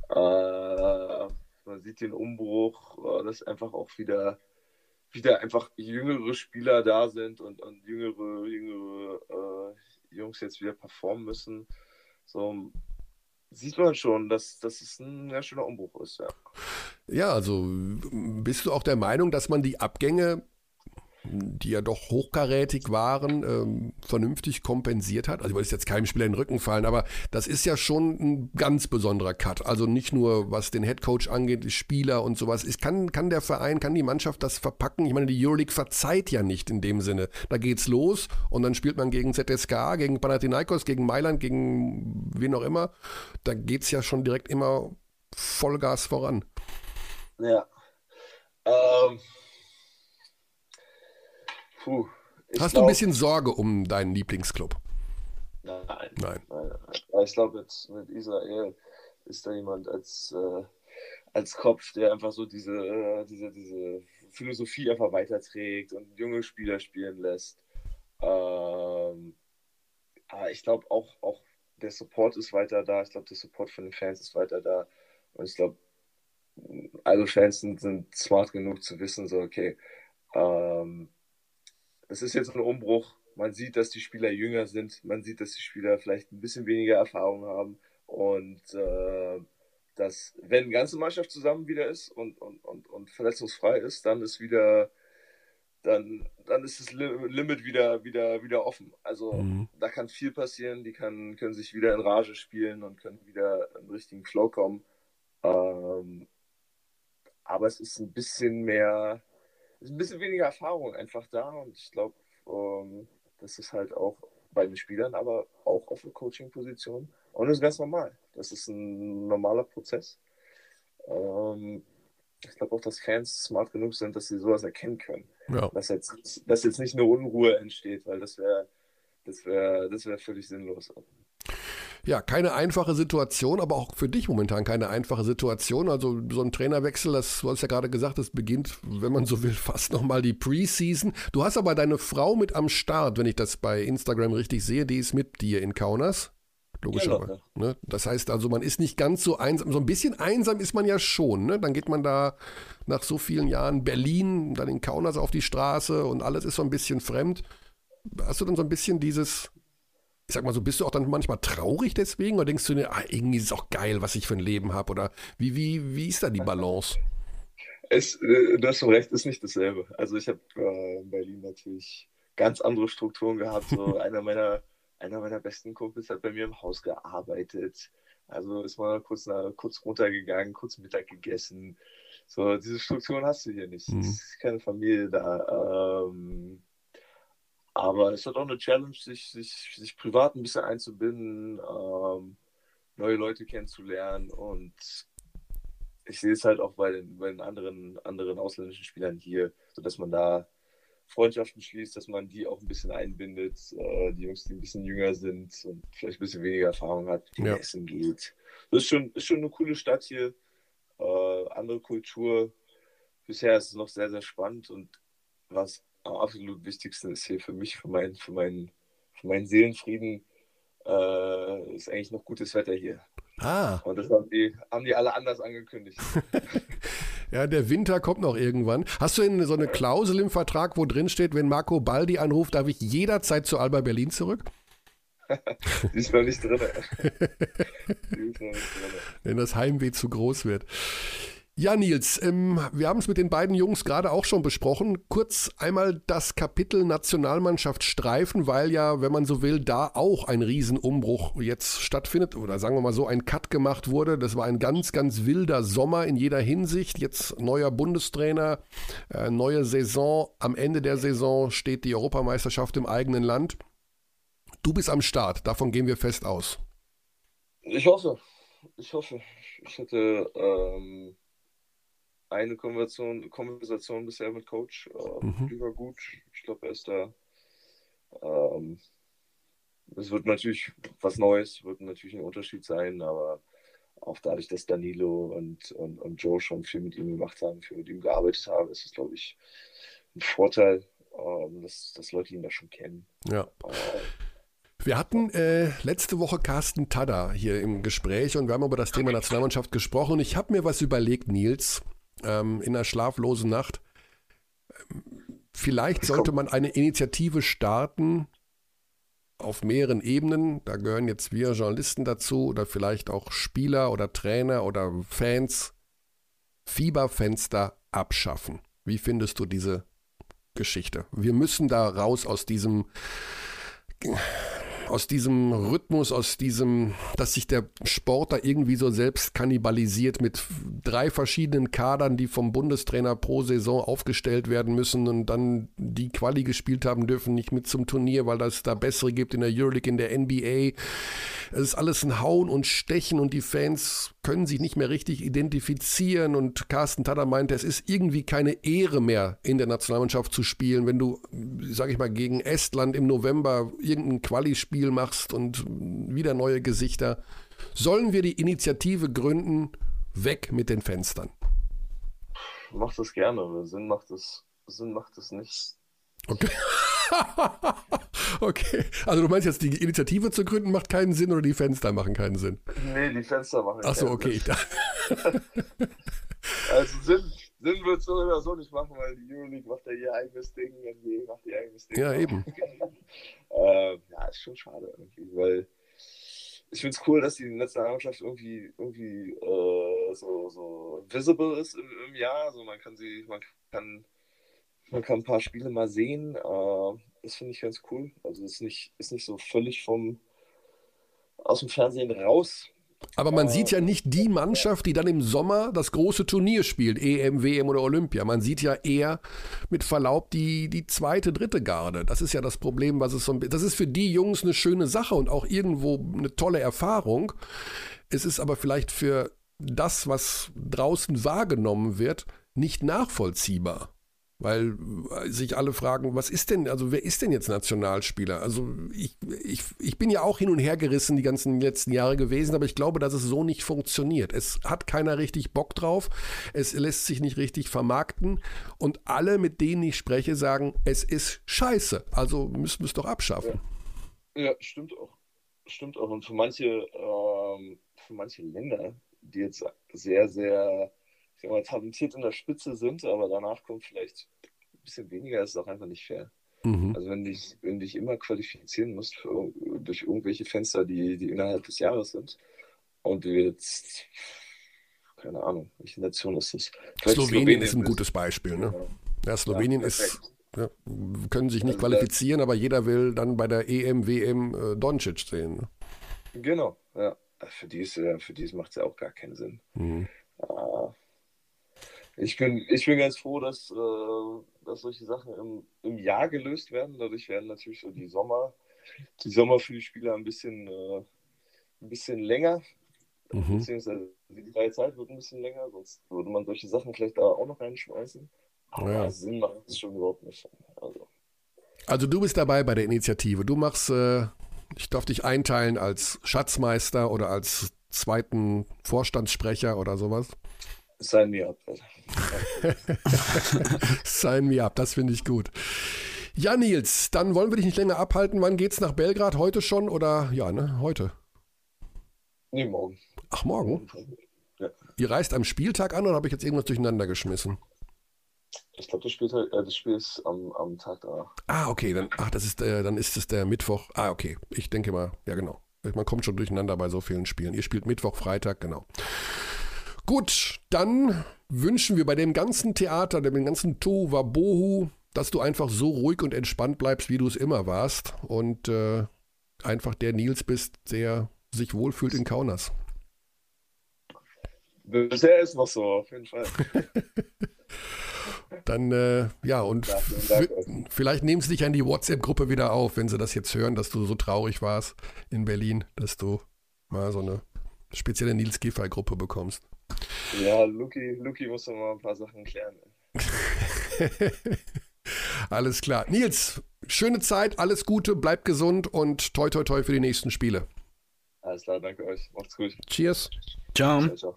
S4: äh, man sieht den Umbruch, äh, dass einfach auch wieder wieder einfach jüngere Spieler da sind und, und jüngere, jüngere äh, Jungs jetzt wieder performen müssen. So sieht man schon, dass, dass es ein sehr schöner Umbruch ist, ja.
S1: Ja, also bist du auch der Meinung, dass man die Abgänge die ja doch hochkarätig waren, ähm, vernünftig kompensiert hat. Also ich wollte jetzt keinem Spieler in den Rücken fallen, aber das ist ja schon ein ganz besonderer Cut. Also nicht nur was den Headcoach angeht, Spieler und sowas. Ich kann, kann der Verein, kann die Mannschaft das verpacken? Ich meine, die Euroleague verzeiht ja nicht in dem Sinne. Da geht's los und dann spielt man gegen ZSKA, gegen Panathinaikos, gegen Mailand, gegen wen auch immer. Da geht's ja schon direkt immer Vollgas voran.
S4: Ja. Ähm
S1: Puh, Hast glaub, du ein bisschen Sorge um deinen Lieblingsclub?
S4: Nein. Nein. nein. Ich glaube, jetzt mit Israel ist da jemand als, äh, als Kopf, der einfach so diese, äh, diese, diese Philosophie einfach weiterträgt und junge Spieler spielen lässt. Ähm, aber ich glaube auch, auch der Support ist weiter da. Ich glaube, der Support von den Fans ist weiter da. Und ich glaube, alle Fans sind, sind smart genug zu wissen, so, okay, ähm, es ist jetzt ein Umbruch. Man sieht, dass die Spieler jünger sind. Man sieht, dass die Spieler vielleicht ein bisschen weniger Erfahrung haben. Und äh, dass, wenn die ganze Mannschaft zusammen wieder ist und, und, und, und verletzungsfrei ist, dann ist wieder, dann, dann ist das Limit wieder, wieder, wieder offen. Also mhm. da kann viel passieren. Die kann, können sich wieder in Rage spielen und können wieder in den richtigen Flow kommen. Ähm, aber es ist ein bisschen mehr ist ein bisschen weniger Erfahrung einfach da und ich glaube, ähm, das ist halt auch bei den Spielern, aber auch auf der Coaching-Position. Und das ist ganz normal. Das ist ein normaler Prozess. Ähm, ich glaube auch, dass Fans smart genug sind, dass sie sowas erkennen können. Ja. Dass, jetzt, dass jetzt nicht eine Unruhe entsteht, weil das wäre das wär, das wär völlig sinnlos.
S1: Ja, keine einfache Situation, aber auch für dich momentan keine einfache Situation. Also so ein Trainerwechsel, das, du hast ja gerade gesagt, das beginnt, wenn man so will, fast nochmal die Preseason. Du hast aber deine Frau mit am Start, wenn ich das bei Instagram richtig sehe, die ist mit dir in Kaunas. Logischerweise. Ja, ne? Das heißt also, man ist nicht ganz so einsam. So ein bisschen einsam ist man ja schon. Ne? Dann geht man da nach so vielen Jahren Berlin, dann in Kaunas auf die Straße und alles ist so ein bisschen fremd. Hast du dann so ein bisschen dieses, ich sag mal so, bist du auch dann manchmal traurig deswegen oder denkst du dir, ah, irgendwie ist es auch geil, was ich für ein Leben habe? Oder wie, wie, wie ist da die Balance?
S4: Es, äh, du hast schon recht, ist nicht dasselbe. Also ich habe äh, in Berlin natürlich ganz andere Strukturen gehabt. So einer meiner einer meiner besten Kumpels hat bei mir im Haus gearbeitet. Also ist mal kurz, nach, kurz runtergegangen, kurz Mittag gegessen. So, diese Strukturen hast du hier nicht. Mhm. Es ist keine Familie da. Ähm, aber es hat auch eine Challenge, sich, sich, sich privat ein bisschen einzubinden, ähm, neue Leute kennenzulernen. Und ich sehe es halt auch bei den, bei den anderen, anderen ausländischen Spielern hier, sodass man da Freundschaften schließt, dass man die auch ein bisschen einbindet. Äh, die Jungs, die ein bisschen jünger sind und vielleicht ein bisschen weniger Erfahrung hat, die ja. essen geht. Das ist schon, ist schon eine coole Stadt hier. Äh, andere Kultur. Bisher ist es noch sehr, sehr spannend und was am absolut wichtigsten ist hier für mich, für, mein, für, mein, für meinen Seelenfrieden, äh, ist eigentlich noch gutes Wetter hier. Ah. Und das haben die, haben die alle anders angekündigt.
S1: Ja, der Winter kommt noch irgendwann. Hast du denn so eine Klausel im Vertrag, wo drin steht, wenn Marco Baldi anruft, darf ich jederzeit zu Alba Berlin zurück?
S4: Die ist noch nicht drin.
S1: Die ist noch nicht drin. Wenn das Heimweh zu groß wird. Ja, Nils, ähm, wir haben es mit den beiden Jungs gerade auch schon besprochen. Kurz einmal das Kapitel Nationalmannschaft streifen, weil ja, wenn man so will, da auch ein Riesenumbruch jetzt stattfindet oder sagen wir mal so ein Cut gemacht wurde. Das war ein ganz, ganz wilder Sommer in jeder Hinsicht. Jetzt neuer Bundestrainer, äh, neue Saison. Am Ende der Saison steht die Europameisterschaft im eigenen Land. Du bist am Start, davon gehen wir fest aus.
S4: Ich hoffe. Ich hoffe. Ich hätte. Ähm eine Konversation, Konversation bisher mit Coach. Äh, mhm. Die war gut. Ich glaube, er ist da. Ähm, es wird natürlich was Neues, wird natürlich ein Unterschied sein, aber auch dadurch, dass Danilo und, und, und Joe schon viel mit ihm gemacht haben, viel mit ihm gearbeitet haben, ist es, glaube ich, ein Vorteil, ähm, dass, dass Leute ihn da schon kennen.
S1: Ja. Äh, wir hatten äh, letzte Woche Carsten Tada hier im Gespräch und wir haben über das Thema Nationalmannschaft gesprochen. Ich habe mir was überlegt, Nils ähm, in einer schlaflosen Nacht. Vielleicht sollte man eine Initiative starten auf mehreren Ebenen. Da gehören jetzt wir Journalisten dazu oder vielleicht auch Spieler oder Trainer oder Fans. Fieberfenster abschaffen. Wie findest du diese Geschichte? Wir müssen da raus aus diesem aus diesem Rhythmus, aus diesem, dass sich der Sport da irgendwie so selbst kannibalisiert mit drei verschiedenen Kadern, die vom Bundestrainer pro Saison aufgestellt werden müssen und dann die Quali gespielt haben dürfen, nicht mit zum Turnier, weil es da bessere gibt in der Euroleague, in der NBA. Es ist alles ein Hauen und Stechen und die Fans können sich nicht mehr richtig identifizieren und Carsten Tada meinte, es ist irgendwie keine Ehre mehr in der Nationalmannschaft zu spielen, wenn du, sag ich mal, gegen Estland im November irgendein Quali-Spiel machst und wieder neue Gesichter. Sollen wir die Initiative gründen, weg mit den Fenstern?
S4: Mach das gerne, Sinn macht es, Sinn macht es nicht.
S1: Okay. okay. Also du meinst jetzt, die Initiative zu gründen macht keinen Sinn oder die Fenster machen keinen Sinn?
S4: Nee, die Fenster machen
S1: Ach so, okay.
S4: Also Sinn, Sinn wird es so oder so nicht machen, weil die Euroleague macht ja ihr eigenes Ding, NBA macht ihr eigenes Ding.
S1: Ja, eben.
S4: äh, ja, ist schon schade irgendwie, weil ich finde es cool, dass die Nationalmannschaft irgendwie, irgendwie äh, so, so visible ist im, im Jahr. Also man kann sie, man kann man kann ein paar Spiele mal sehen. Äh, das finde ich ganz cool. Also ist nicht, ist nicht so völlig vom aus dem Fernsehen raus.
S1: Aber man äh, sieht ja nicht die Mannschaft, die dann im Sommer das große Turnier spielt, EM, WM oder Olympia. Man sieht ja eher mit Verlaub die, die zweite, dritte Garde. Das ist ja das Problem, was es so Das ist für die Jungs eine schöne Sache und auch irgendwo eine tolle Erfahrung. Es ist aber vielleicht für das, was draußen wahrgenommen wird, nicht nachvollziehbar. Weil äh, sich alle fragen, was ist denn, also wer ist denn jetzt Nationalspieler? Also ich, ich, ich bin ja auch hin und her gerissen die ganzen letzten Jahre gewesen, aber ich glaube, dass es so nicht funktioniert. Es hat keiner richtig Bock drauf, es lässt sich nicht richtig vermarkten und alle, mit denen ich spreche, sagen, es ist scheiße, also müssen wir es doch abschaffen.
S4: Ja, ja stimmt auch. Stimmt auch. Und für manche, ähm, für manche Länder, die jetzt sehr, sehr ich mal, talentiert in der Spitze sind, aber danach kommt vielleicht ein bisschen weniger, ist auch einfach nicht fair. Mhm. Also wenn dich, wenn dich immer qualifizieren musst für, durch irgendwelche Fenster, die, die innerhalb des Jahres sind und du jetzt, keine Ahnung, welche Nation ist das?
S1: Slowenien, Slowenien, ist ein ist. gutes Beispiel, ne? Ja, Slowenien ja, ist, ja, können sich nicht also qualifizieren, aber jeder will dann bei der EM, WM äh, Doncic sehen. Ne?
S4: Genau, ja. Für die, für die macht es ja auch gar keinen Sinn. Mhm. Uh, ich bin, ich bin ganz froh, dass, äh, dass solche Sachen im, im Jahr gelöst werden. Dadurch werden natürlich so die Sommer, die Sommer für die Spieler ein bisschen, äh, ein bisschen länger. Mhm. Beziehungsweise die freie Zeit wird ein bisschen länger, sonst würde man solche Sachen vielleicht da auch noch reinschmeißen. Aber ja. Sinn macht es schon überhaupt nicht. Also.
S1: also du bist dabei bei der Initiative. Du machst, äh, ich darf dich einteilen als Schatzmeister oder als zweiten Vorstandssprecher oder sowas.
S4: Sign me up.
S1: Sign me up, das finde ich gut. Ja, Nils, dann wollen wir dich nicht länger abhalten. Wann geht's nach Belgrad? Heute schon oder ja, ne? Heute?
S4: Nee, morgen.
S1: Ach, morgen? Ja. Ihr reist am Spieltag an oder habe ich jetzt irgendwas durcheinander geschmissen?
S4: Ich glaube, das, Spiel, äh, das Spiel ist am, am Tag da.
S1: Ah, okay, dann, ach, das ist, äh, dann ist es der Mittwoch. Ah, okay. Ich denke mal, ja genau. Man kommt schon durcheinander bei so vielen Spielen. Ihr spielt Mittwoch, Freitag, genau. Gut, dann wünschen wir bei dem ganzen Theater, dem ganzen Tohuwabohu, dass du einfach so ruhig und entspannt bleibst, wie du es immer warst und äh, einfach der Nils bist, der sich wohlfühlt in Kaunas.
S4: Bisher ist noch so, auf jeden Fall.
S1: Dann, äh, ja, und vielleicht nehmen sie dich an die WhatsApp-Gruppe wieder auf, wenn sie das jetzt hören, dass du so traurig warst in Berlin, dass du mal so eine spezielle Nils Giffey-Gruppe bekommst.
S4: Ja, Luki, Luki muss noch mal ein paar Sachen klären.
S1: alles klar. Nils, schöne Zeit, alles Gute, bleib gesund und toi toi toi für die nächsten Spiele.
S4: Alles klar, danke euch. Macht's gut.
S1: Cheers.
S2: Ciao. ciao, ciao.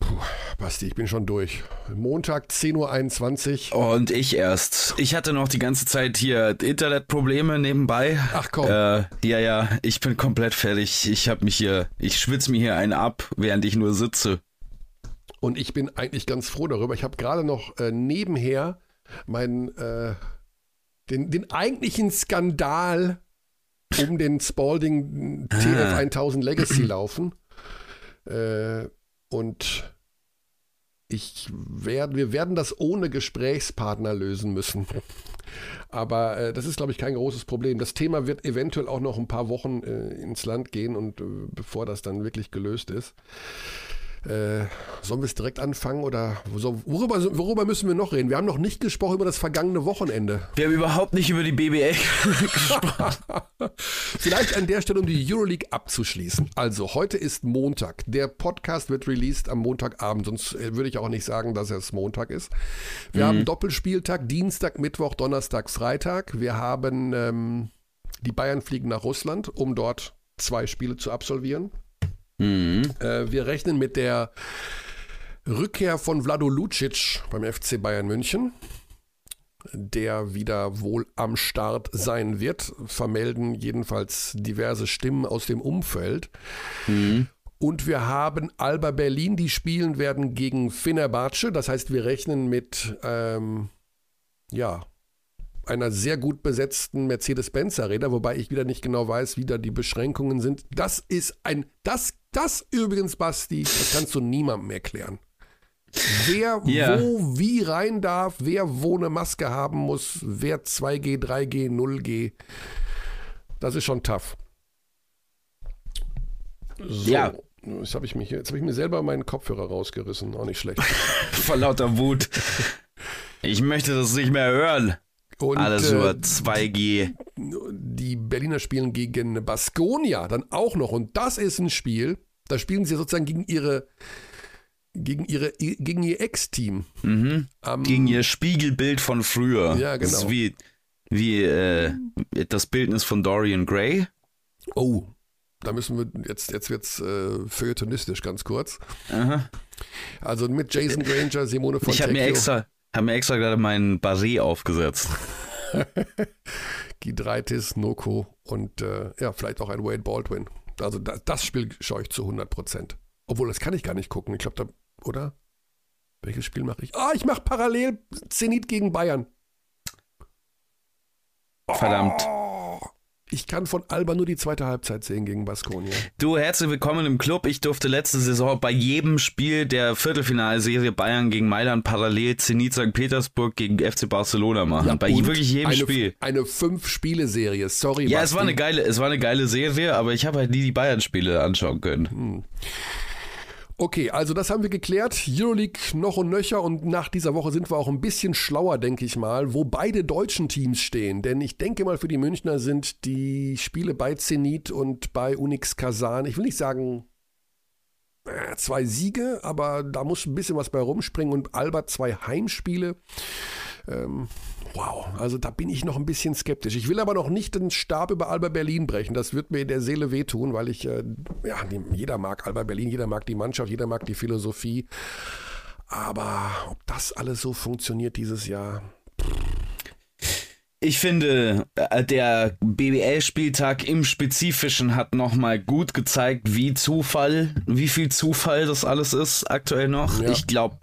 S1: Puh, Basti, ich bin schon durch. Montag 10.21
S2: Uhr. Und ich erst. Ich hatte noch die ganze Zeit hier Internetprobleme nebenbei.
S1: Ach komm.
S2: Äh, ja, ja, ich bin komplett fertig. Ich habe mich hier, ich schwitze mir hier einen ab, während ich nur sitze.
S1: Und ich bin eigentlich ganz froh darüber. Ich habe gerade noch äh, nebenher meinen, äh, den, den eigentlichen Skandal um den Spalding TF 1000 Legacy laufen. Äh, und ich werd, wir werden das ohne Gesprächspartner lösen müssen. Aber äh, das ist, glaube ich, kein großes Problem. Das Thema wird eventuell auch noch ein paar Wochen äh, ins Land gehen und äh, bevor das dann wirklich gelöst ist. Äh, sollen wir es direkt anfangen oder so, worüber, worüber, müssen wir noch reden? Wir haben noch nicht gesprochen über das vergangene Wochenende.
S2: Wir haben überhaupt nicht über die BBL gesprochen.
S1: Vielleicht an der Stelle, um die Euroleague abzuschließen. Also, heute ist Montag. Der Podcast wird released am Montagabend, sonst äh, würde ich auch nicht sagen, dass es Montag ist. Wir mhm. haben Doppelspieltag, Dienstag, Mittwoch, Donnerstag, Freitag. Wir haben ähm, die Bayern fliegen nach Russland, um dort zwei Spiele zu absolvieren. Mhm. Äh, wir rechnen mit der Rückkehr von Vlado Lucic beim FC Bayern München, der wieder wohl am Start sein wird, vermelden jedenfalls diverse Stimmen aus dem Umfeld. Mhm. Und wir haben Alba Berlin, die spielen werden gegen Fenerbahce. Das heißt, wir rechnen mit ähm, ja, einer sehr gut besetzten Mercedes-Benz Arena, wobei ich wieder nicht genau weiß, wie da die Beschränkungen sind. Das ist ein, das, das übrigens, Basti, das kannst du niemandem erklären. Wer yeah. wo wie rein darf, wer wo eine Maske haben muss, wer 2G, 3G, 0G. Das ist schon tough. So. Ja. Jetzt habe ich, mich, jetzt hab ich mir selber meinen Kopfhörer rausgerissen. Auch nicht schlecht.
S2: Vor lauter Wut. Ich möchte das nicht mehr hören. Und, Alles über äh, 2G.
S1: Die Berliner spielen gegen Baskonia dann auch noch. Und das ist ein Spiel, da spielen sie sozusagen gegen ihre gegen, ihre, gegen ihr Ex-Team.
S2: Mhm.
S1: Am-
S2: Gegen ihr Spiegelbild von früher.
S1: Ja,
S2: Das ist
S1: genau.
S2: wie, wie äh, das Bildnis von Dorian Gray.
S1: Oh, da müssen wir, jetzt, jetzt wird's äh, feuilletonistisch ganz kurz.
S2: Aha.
S1: Also mit Jason Granger, Simone von
S2: Ich habe mir extra, hab mir extra gerade meinen Barret aufgesetzt.
S1: Gidreitis, Noko und äh, ja, vielleicht auch ein Wade Baldwin. Also das, das Spiel schaue ich zu 100 Prozent. Obwohl, das kann ich gar nicht gucken. Ich glaube, da, oder? Welches Spiel mache ich? Ah, ich mache parallel Zenit gegen Bayern.
S2: Verdammt.
S1: Oh, ich kann von Alba nur die zweite Halbzeit sehen gegen Baskonia.
S2: Du, herzlich willkommen im Club. Ich durfte letzte Saison bei jedem Spiel der Viertelfinalserie Bayern gegen Mailand parallel Zenit St. Petersburg gegen FC Barcelona machen. bei
S1: Und
S2: wirklich jedem
S1: eine,
S2: Spiel.
S1: Eine Fünf-Spiele-Serie. Sorry,
S2: Ja,
S1: Basti.
S2: es war eine geile, es war eine geile Serie, aber ich habe halt nie die Bayern-Spiele anschauen können.
S1: Okay, also das haben wir geklärt. Euroleague noch und nöcher und nach dieser Woche sind wir auch ein bisschen schlauer, denke ich mal, wo beide deutschen Teams stehen. Denn ich denke mal, für die Münchner sind die Spiele bei Zenit und bei Unix Kazan, ich will nicht sagen äh, zwei Siege, aber da muss ein bisschen was bei rumspringen und Alba zwei Heimspiele. Ähm, wow, also da bin ich noch ein bisschen skeptisch. Ich will aber noch nicht den Stab über Alba Berlin brechen. Das wird mir in der Seele wehtun, weil ich, äh, ja, jeder mag Alba Berlin, jeder mag die Mannschaft, jeder mag die Philosophie. Aber ob das alles so funktioniert dieses Jahr,
S2: Ich finde, äh, der BBL-Spieltag im Spezifischen hat nochmal gut gezeigt, wie Zufall, wie viel Zufall das alles ist aktuell noch.
S1: Ja.
S2: Ich glaube,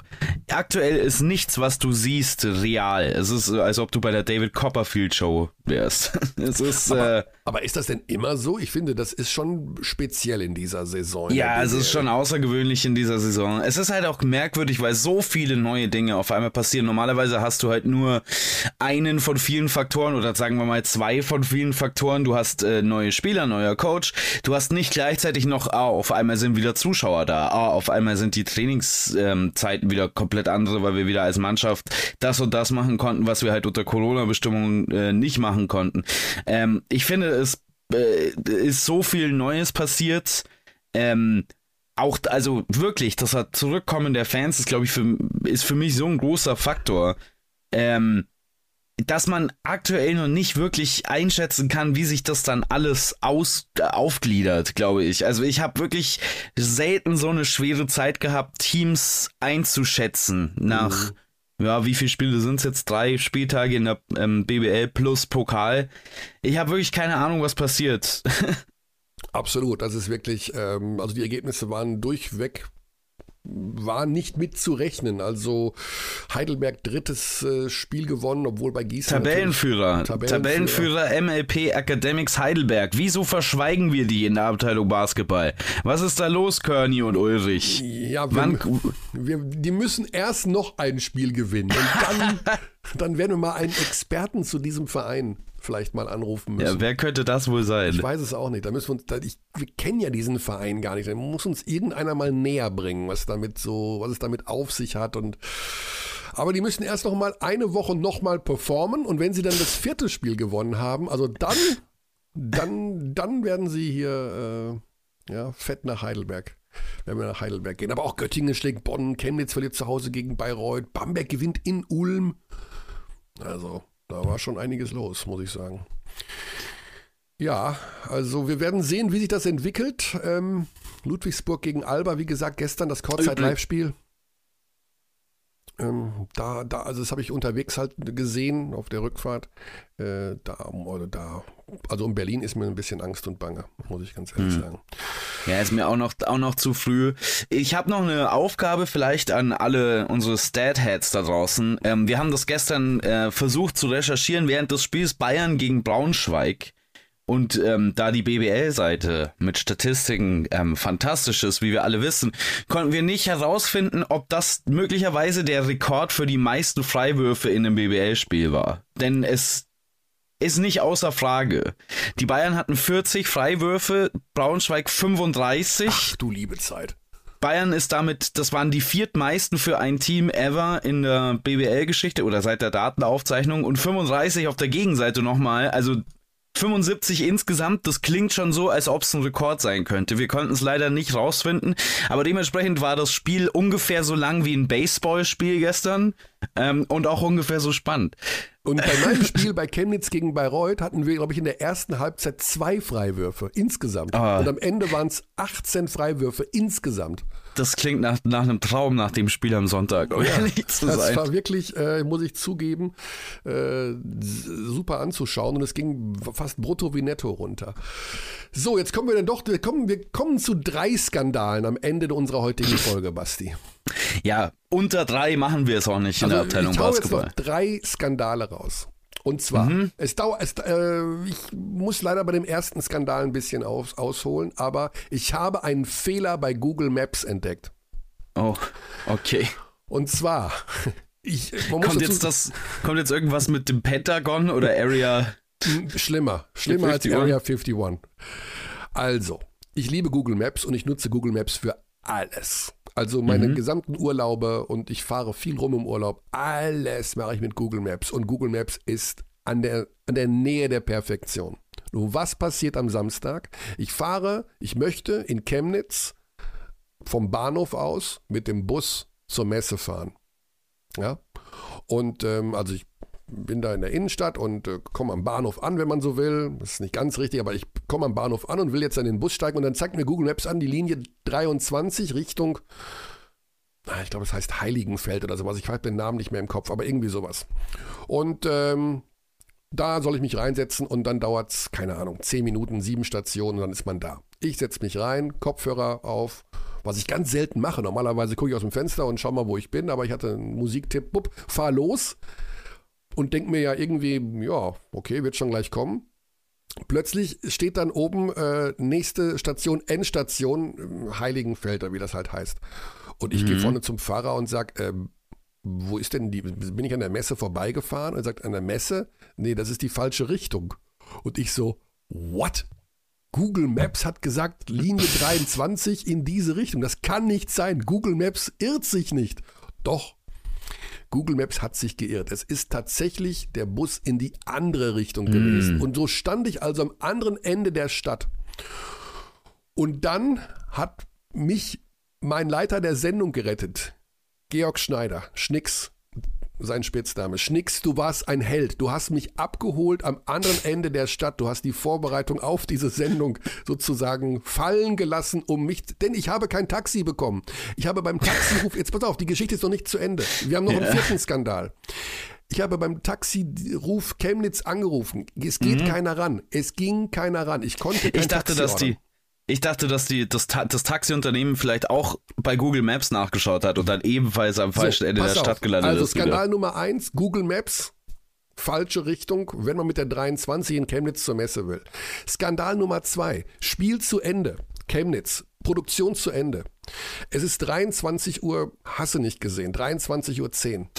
S2: aktuell ist nichts, was du siehst, real. Es ist, äh, als ob du bei der David Copperfield Show wärst. es ist, äh,
S1: aber ist das denn immer so? Ich finde, das ist schon speziell in dieser Saison.
S2: ja, es ist schon außergewöhnlich in dieser Saison. Es ist halt auch merkwürdig, weil so viele neue Dinge auf einmal passieren. Normalerweise hast du halt nur einen von vielen Faktoren oder sagen wir mal zwei von vielen Faktoren. Du hast äh, neue Spieler, neuer Coach. Du hast nicht gleichzeitig noch, ah, auf einmal sind wieder Zuschauer da. Ah, auf einmal sind die Trainingszeiten wieder komplett andere, weil wir wieder als Mannschaft das und das machen konnten, was wir halt unter Corona-Bestimmungen äh, nicht machen konnten. Ähm, ich finde, es äh, ist so viel Neues passiert. Ähm, auch, also wirklich, das Zurückkommen der Fans ist, glaube ich, für, ist für mich so ein großer Faktor, ähm, dass man aktuell noch nicht wirklich einschätzen kann, wie sich das dann alles aus, äh, aufgliedert, glaube ich. Also ich habe wirklich selten so eine schwere Zeit gehabt, Teams einzuschätzen nach, ja, wie viele Spiele sind es jetzt? Drei Spieltage in der ähm, BBL plus Pokal. Ich habe wirklich keine Ahnung, was passiert.
S1: Absolut, das ist wirklich, ähm, also die Ergebnisse waren durchweg, war nicht mitzurechnen. Also Heidelberg drittes äh, Spiel gewonnen, obwohl bei Gießen
S2: Tabellenführer.
S1: Tabellenführer.
S2: Tabellenführer MLP Academics Heidelberg. Wieso verschweigen wir die in der Abteilung Basketball? Was ist da los, Körny und Ulrich?
S1: Ja, wir,
S2: Wann,
S1: wir, die müssen erst noch ein Spiel gewinnen und dann, dann werden wir mal einen Experten zu diesem Verein vielleicht mal anrufen müssen.
S2: ja, wer könnte das wohl
S1: Ich
S2: sein?
S1: weiß es auch nicht. Da müssen wir uns, da, ich, wir kennen ja diesen Verein gar nicht. Da muss uns irgendeiner mal näher bringen, was damit so, was es damit auf sich hat und aber die müssen erst noch mal eine Woche noch mal performen und wenn sie dann das vierte Spiel gewonnen haben, also dann, dann, dann werden sie hier äh, ja, fett nach Heidelberg. Werden wir nach Heidelberg gehen. Aber auch Göttingen schlägt Bonn, Chemnitz verliert zu Hause gegen Bayreuth, Bamberg gewinnt in Ulm. Also, da war schon einiges los, muss ich sagen. Ja, also wir werden sehen, wie sich das entwickelt. Ähm, Ludwigsburg gegen Alba, wie gesagt, gestern das Kurzzeit-Live-Spiel. Ähm, da, da, also das habe ich unterwegs halt gesehen auf der Rückfahrt. Äh, da, oder da, also in Berlin ist mir ein bisschen Angst und Bange, muss ich ganz ehrlich sagen.
S2: Ja, ist mir auch noch, auch noch zu früh. Ich habe noch eine Aufgabe vielleicht an alle unsere Stat-Heads da draußen. Ähm, wir haben das gestern äh, versucht zu recherchieren während des Spiels Bayern gegen Braunschweig. Und ähm, da die BBL-Seite mit Statistiken ähm, fantastisch ist, wie wir alle wissen, konnten wir nicht herausfinden, ob das möglicherweise der Rekord für die meisten Freiwürfe in einem BBL-Spiel war. Denn es ist nicht außer Frage. Die Bayern hatten 40 Freiwürfe, Braunschweig 35.
S1: Ach du liebe Zeit.
S2: Bayern ist damit, das waren die viertmeisten für ein Team ever in der BBL-Geschichte oder seit der Datenaufzeichnung und 35 auf der Gegenseite nochmal. Also 75 insgesamt, das klingt schon so, als ob es ein Rekord sein könnte. Wir konnten es leider nicht rausfinden, aber dementsprechend war das Spiel ungefähr so lang wie ein Baseballspiel gestern ähm, und auch ungefähr so spannend.
S1: Und bei meinem Spiel bei Chemnitz gegen Bayreuth hatten wir, glaube ich, in der ersten Halbzeit zwei Freiwürfe insgesamt.
S2: Ah.
S1: Und am Ende waren es 18 Freiwürfe insgesamt.
S2: Das klingt nach, nach einem Traum nach dem Spiel am Sonntag, um ehrlich zu
S1: Das
S2: sein.
S1: war wirklich, äh, muss ich zugeben, äh, super anzuschauen und es ging fast brutto wie netto runter. So, jetzt kommen wir dann doch, wir kommen, wir kommen zu drei Skandalen am Ende unserer heutigen Folge, Basti.
S2: Ja, unter drei machen wir es auch nicht in der Abteilung
S1: Also, ich hau jetzt
S2: Basketball.
S1: noch drei Skandale raus. Und zwar, es dauert, es, äh, ich muss leider bei dem ersten Skandal ein bisschen aus, ausholen, aber ich habe einen Fehler bei Google Maps entdeckt.
S2: Oh, okay.
S1: Und zwar, ich,
S2: Kommt jetzt das, kommt jetzt irgendwas mit dem Pentagon oder Area?
S1: Schlimmer, schlimmer als
S2: 51.
S1: Area 51. Also, ich liebe Google Maps und ich nutze Google Maps für alles. Also meine gesamten Urlaube und ich fahre viel rum im Urlaub. Alles mache ich mit Google Maps und Google Maps ist an der, an der Nähe der Perfektion. Nun, was passiert am Samstag? Ich fahre, ich möchte in Chemnitz vom Bahnhof aus mit dem Bus zur Messe fahren. Ja. Und ähm, also ich bin da in der Innenstadt und äh, komme am Bahnhof an, wenn man so will. Das ist nicht ganz richtig, aber ich komme am Bahnhof an und will jetzt an den Bus steigen und dann zeigt mir Google Maps an die Linie 23 Richtung, ich glaube, es heißt Heiligenfeld oder sowas. Ich habe den Namen nicht mehr im Kopf, aber irgendwie sowas. Und ähm, da soll ich mich reinsetzen und dann dauert es, keine Ahnung, 10 Minuten, sieben Stationen und dann ist man da. Ich setze mich rein, Kopfhörer auf, was ich ganz selten mache. Normalerweise gucke ich aus dem Fenster und schau mal, wo ich bin, aber ich hatte einen Musiktipp, bupp, fahr los und denke mir ja irgendwie, ja, okay, wird schon gleich kommen. Plötzlich steht dann oben äh, nächste Station, Endstation, äh, Heiligenfeld, oder wie das halt heißt. Und ich gehe vorne zum Fahrer und sag, ähm, wo ist denn die, bin ich an der Messe vorbeigefahren? Und er sagt, an der Messe? Nee, das ist die falsche Richtung. Und ich so, what? Google Maps hat gesagt, Linie 23 in diese Richtung. Das kann nicht sein. Google Maps irrt sich nicht. Doch. Google Maps hat sich geirrt. Es ist tatsächlich der Bus in die andere Richtung gewesen. Und so stand ich also am anderen Ende der Stadt. Und dann hat mich mein Leiter der Sendung gerettet. Georg Schneider, Schnicks, sein Spitzname. Schnicks, du warst ein Held. Du hast mich abgeholt am anderen Ende der Stadt. Du hast die Vorbereitung auf diese Sendung sozusagen fallen gelassen, um mich, denn ich habe kein Taxi bekommen. Ich habe beim Taxiruf, jetzt pass auf, die Geschichte ist noch nicht zu Ende. Wir haben noch einen vierten Skandal. Ich habe beim Taxiruf Chemnitz angerufen. Es geht keiner ran. Es ging keiner ran. Ich konnte kein
S2: Ich dachte,
S1: Taxi
S2: dass
S1: ordern.
S2: die, ich dachte, dass die, das, das Taxiunternehmen vielleicht auch bei Google Maps nachgeschaut hat und dann ebenfalls am falschen Ende der
S1: auf.
S2: Stadt gelandet
S1: Also
S2: ist. wieder.
S1: Skandal Nummer eins, Google Maps, falsche Richtung, wenn man mit der 23 in Chemnitz zur Messe will. Skandal Nummer zwei, Spiel zu Ende, Chemnitz, Produktion zu Ende. Es ist 23 Uhr, hasse nicht gesehen, 23 Uhr 10.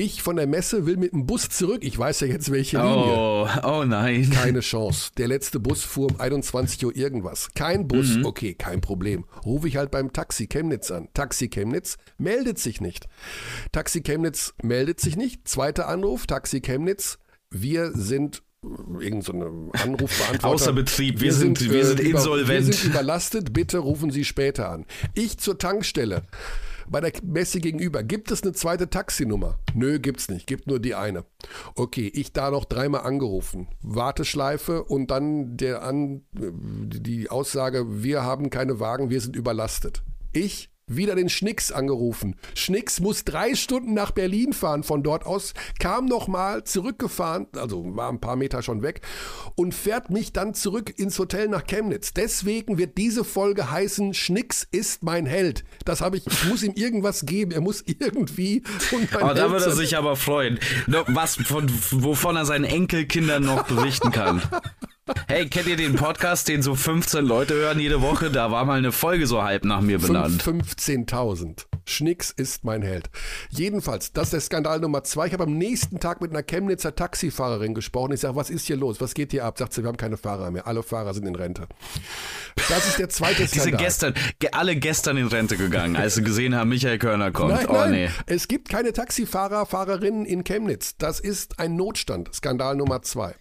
S1: Ich von der Messe will mit dem Bus zurück. Ich weiß ja jetzt, welche Linie.
S2: Oh, oh nein.
S1: Keine Chance. Der letzte Bus fuhr um 21 Uhr irgendwas. Kein Bus, okay, kein Problem. Rufe ich halt beim Taxi Chemnitz an. Taxi Chemnitz meldet sich nicht. Taxi Chemnitz meldet sich nicht. Zweiter Anruf, Taxi Chemnitz. Wir sind äh, irgend so eine Anrufbeantworter.
S2: Außer Betrieb. Wir sind- wir sind
S1: über-
S2: insolvent.
S1: Wir sind überlastet. Bitte rufen Sie später an. Ich zur Tankstelle. Bei der Messe gegenüber, gibt es eine zweite Taxinummer? Nö, gibt's nicht, gibt nur die eine. Okay, ich da noch dreimal angerufen. Warteschleife und dann der an, die Aussage, wir haben keine Wagen, wir sind überlastet. Ich wieder den Schnicks angerufen. Schnicks muss drei Stunden nach Berlin fahren von dort aus, kam nochmal zurückgefahren, also war ein paar Meter schon weg und fährt mich dann zurück ins Hotel nach Chemnitz. Deswegen wird diese Folge heißen, Schnicks ist mein Held. Das habe ich, ich muss ihm irgendwas geben, er muss irgendwie
S2: Oh, da würde er sich aber freuen. Was von, wovon er seinen Enkelkindern noch berichten kann. Hey, kennt ihr den Podcast, den so 15 Leute hören jede Woche? Da war mal eine Folge so halb nach mir benannt.
S1: Fünf- 15.000. Schnicks ist mein Held. Jedenfalls, das ist der Skandal Nummer zwei. Ich habe am nächsten Tag mit einer Chemnitzer Taxifahrerin gesprochen. Ich sage, was ist hier los? Was geht hier ab? Sagt sie, wir haben keine Fahrer mehr. Alle Fahrer sind in Rente. Das ist der zweite Skandal.
S2: Die sind gestern, alle gestern in Rente gegangen, als sie gesehen haben, Michael Körner kommt.
S1: Nein,
S2: oh
S1: nein,
S2: nee.
S1: es gibt keine Taxifahrer, Fahrerinnen in Chemnitz. Das ist ein Notstand. Skandal Nummer zwei.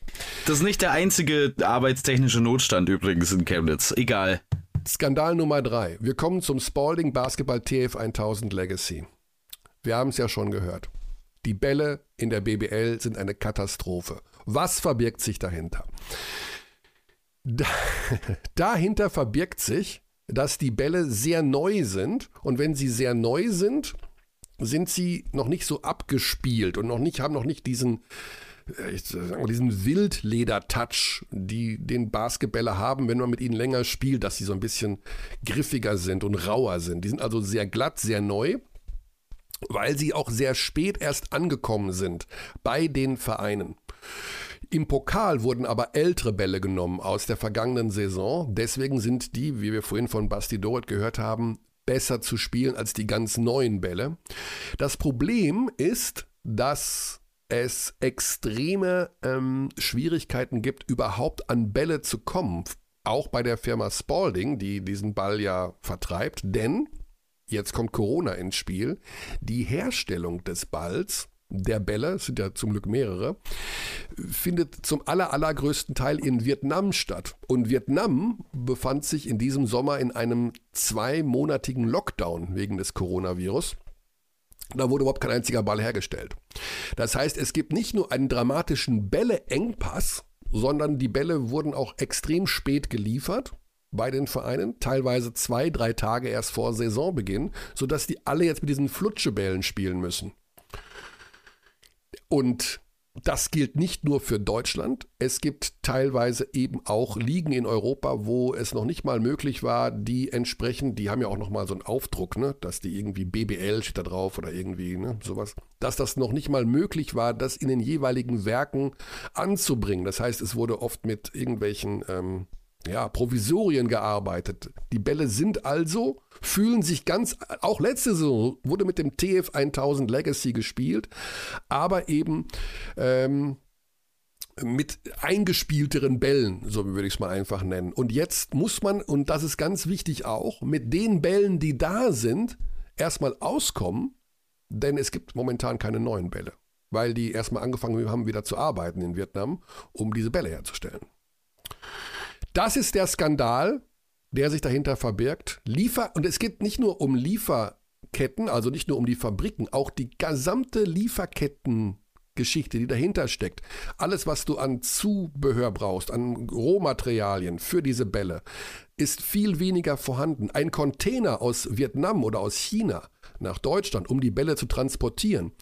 S2: Das ist nicht der einzige arbeitstechnische Notstand übrigens in Chemnitz. Egal.
S1: Skandal Nummer drei. Wir kommen zum Spalding Basketball TF 1000 Legacy. Wir haben es ja schon gehört. Die Bälle in der BBL sind eine Katastrophe. Was verbirgt sich dahinter? Da, dahinter verbirgt sich, dass die Bälle sehr neu sind und wenn sie sehr neu sind, sind sie noch nicht so abgespielt und noch nicht haben noch nicht diesen ich sag mal, diesen Wildleder-Touch, die den Basketballer haben, wenn man mit ihnen länger spielt, dass sie so ein bisschen griffiger sind und rauer sind. Die sind also sehr glatt, sehr neu, weil sie auch sehr spät erst angekommen sind bei den Vereinen. Im Pokal wurden aber ältere Bälle genommen aus der vergangenen Saison. Deswegen sind die, wie wir vorhin von Basti Doret gehört haben, besser zu spielen als die ganz neuen Bälle. Das Problem ist, dass es extreme ähm, Schwierigkeiten gibt, überhaupt an Bälle zu kommen. Auch bei der Firma Spalding, die diesen Ball ja vertreibt. Denn, jetzt kommt Corona ins Spiel, die Herstellung des Balls, der Bälle, es sind ja zum Glück mehrere, findet zum aller, allergrößten Teil in Vietnam statt. Und Vietnam befand sich in diesem Sommer in einem zweimonatigen Lockdown wegen des Coronavirus. Da wurde überhaupt kein einziger Ball hergestellt. Das heißt, es gibt nicht nur einen dramatischen Bälleengpass, sondern die Bälle wurden auch extrem spät geliefert bei den Vereinen, teilweise zwei, drei Tage erst vor Saisonbeginn, sodass die alle jetzt mit diesen Flutschebällen spielen müssen. Und das gilt nicht nur für Deutschland. Es gibt teilweise eben auch Ligen in Europa, wo es noch nicht mal möglich war, die entsprechend, die haben ja auch noch mal so einen Aufdruck, ne, dass die irgendwie BBL steht da drauf oder irgendwie ne, sowas, dass das noch nicht mal möglich war, das in den jeweiligen Werken anzubringen. Das heißt, es wurde oft mit irgendwelchen ähm, ja, Provisorien gearbeitet. Die Bälle sind also, fühlen sich ganz, auch letzte Saison wurde mit dem TF 1000 Legacy gespielt, aber eben ähm, mit eingespielteren Bällen, so würde ich es mal einfach nennen. Und jetzt muss man, und das ist ganz wichtig auch, mit den Bällen, die da sind, erstmal auskommen, denn es gibt momentan keine neuen Bälle, weil die erstmal angefangen haben, wieder zu arbeiten in Vietnam, um diese Bälle herzustellen. Das ist der Skandal, der sich dahinter verbirgt. Liefer und es geht nicht nur um Lieferketten, also nicht nur um die Fabriken, auch die gesamte Lieferkettengeschichte, die dahinter steckt. Alles, was du an Zubehör brauchst, an Rohmaterialien für diese Bälle, ist viel weniger vorhanden. Ein Container aus Vietnam oder aus China nach Deutschland, um die Bälle zu transportieren.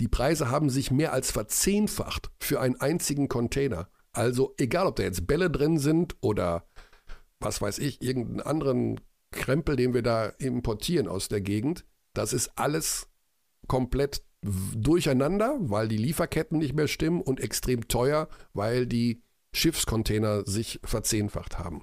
S1: Die Preise haben sich mehr als verzehnfacht für einen einzigen Container. Also egal, ob da jetzt Bälle drin sind oder was weiß ich, irgendeinen anderen Krempel, den wir da importieren aus der Gegend, das ist alles komplett durcheinander, weil die Lieferketten nicht mehr stimmen und extrem teuer, weil die Schiffscontainer sich verzehnfacht haben.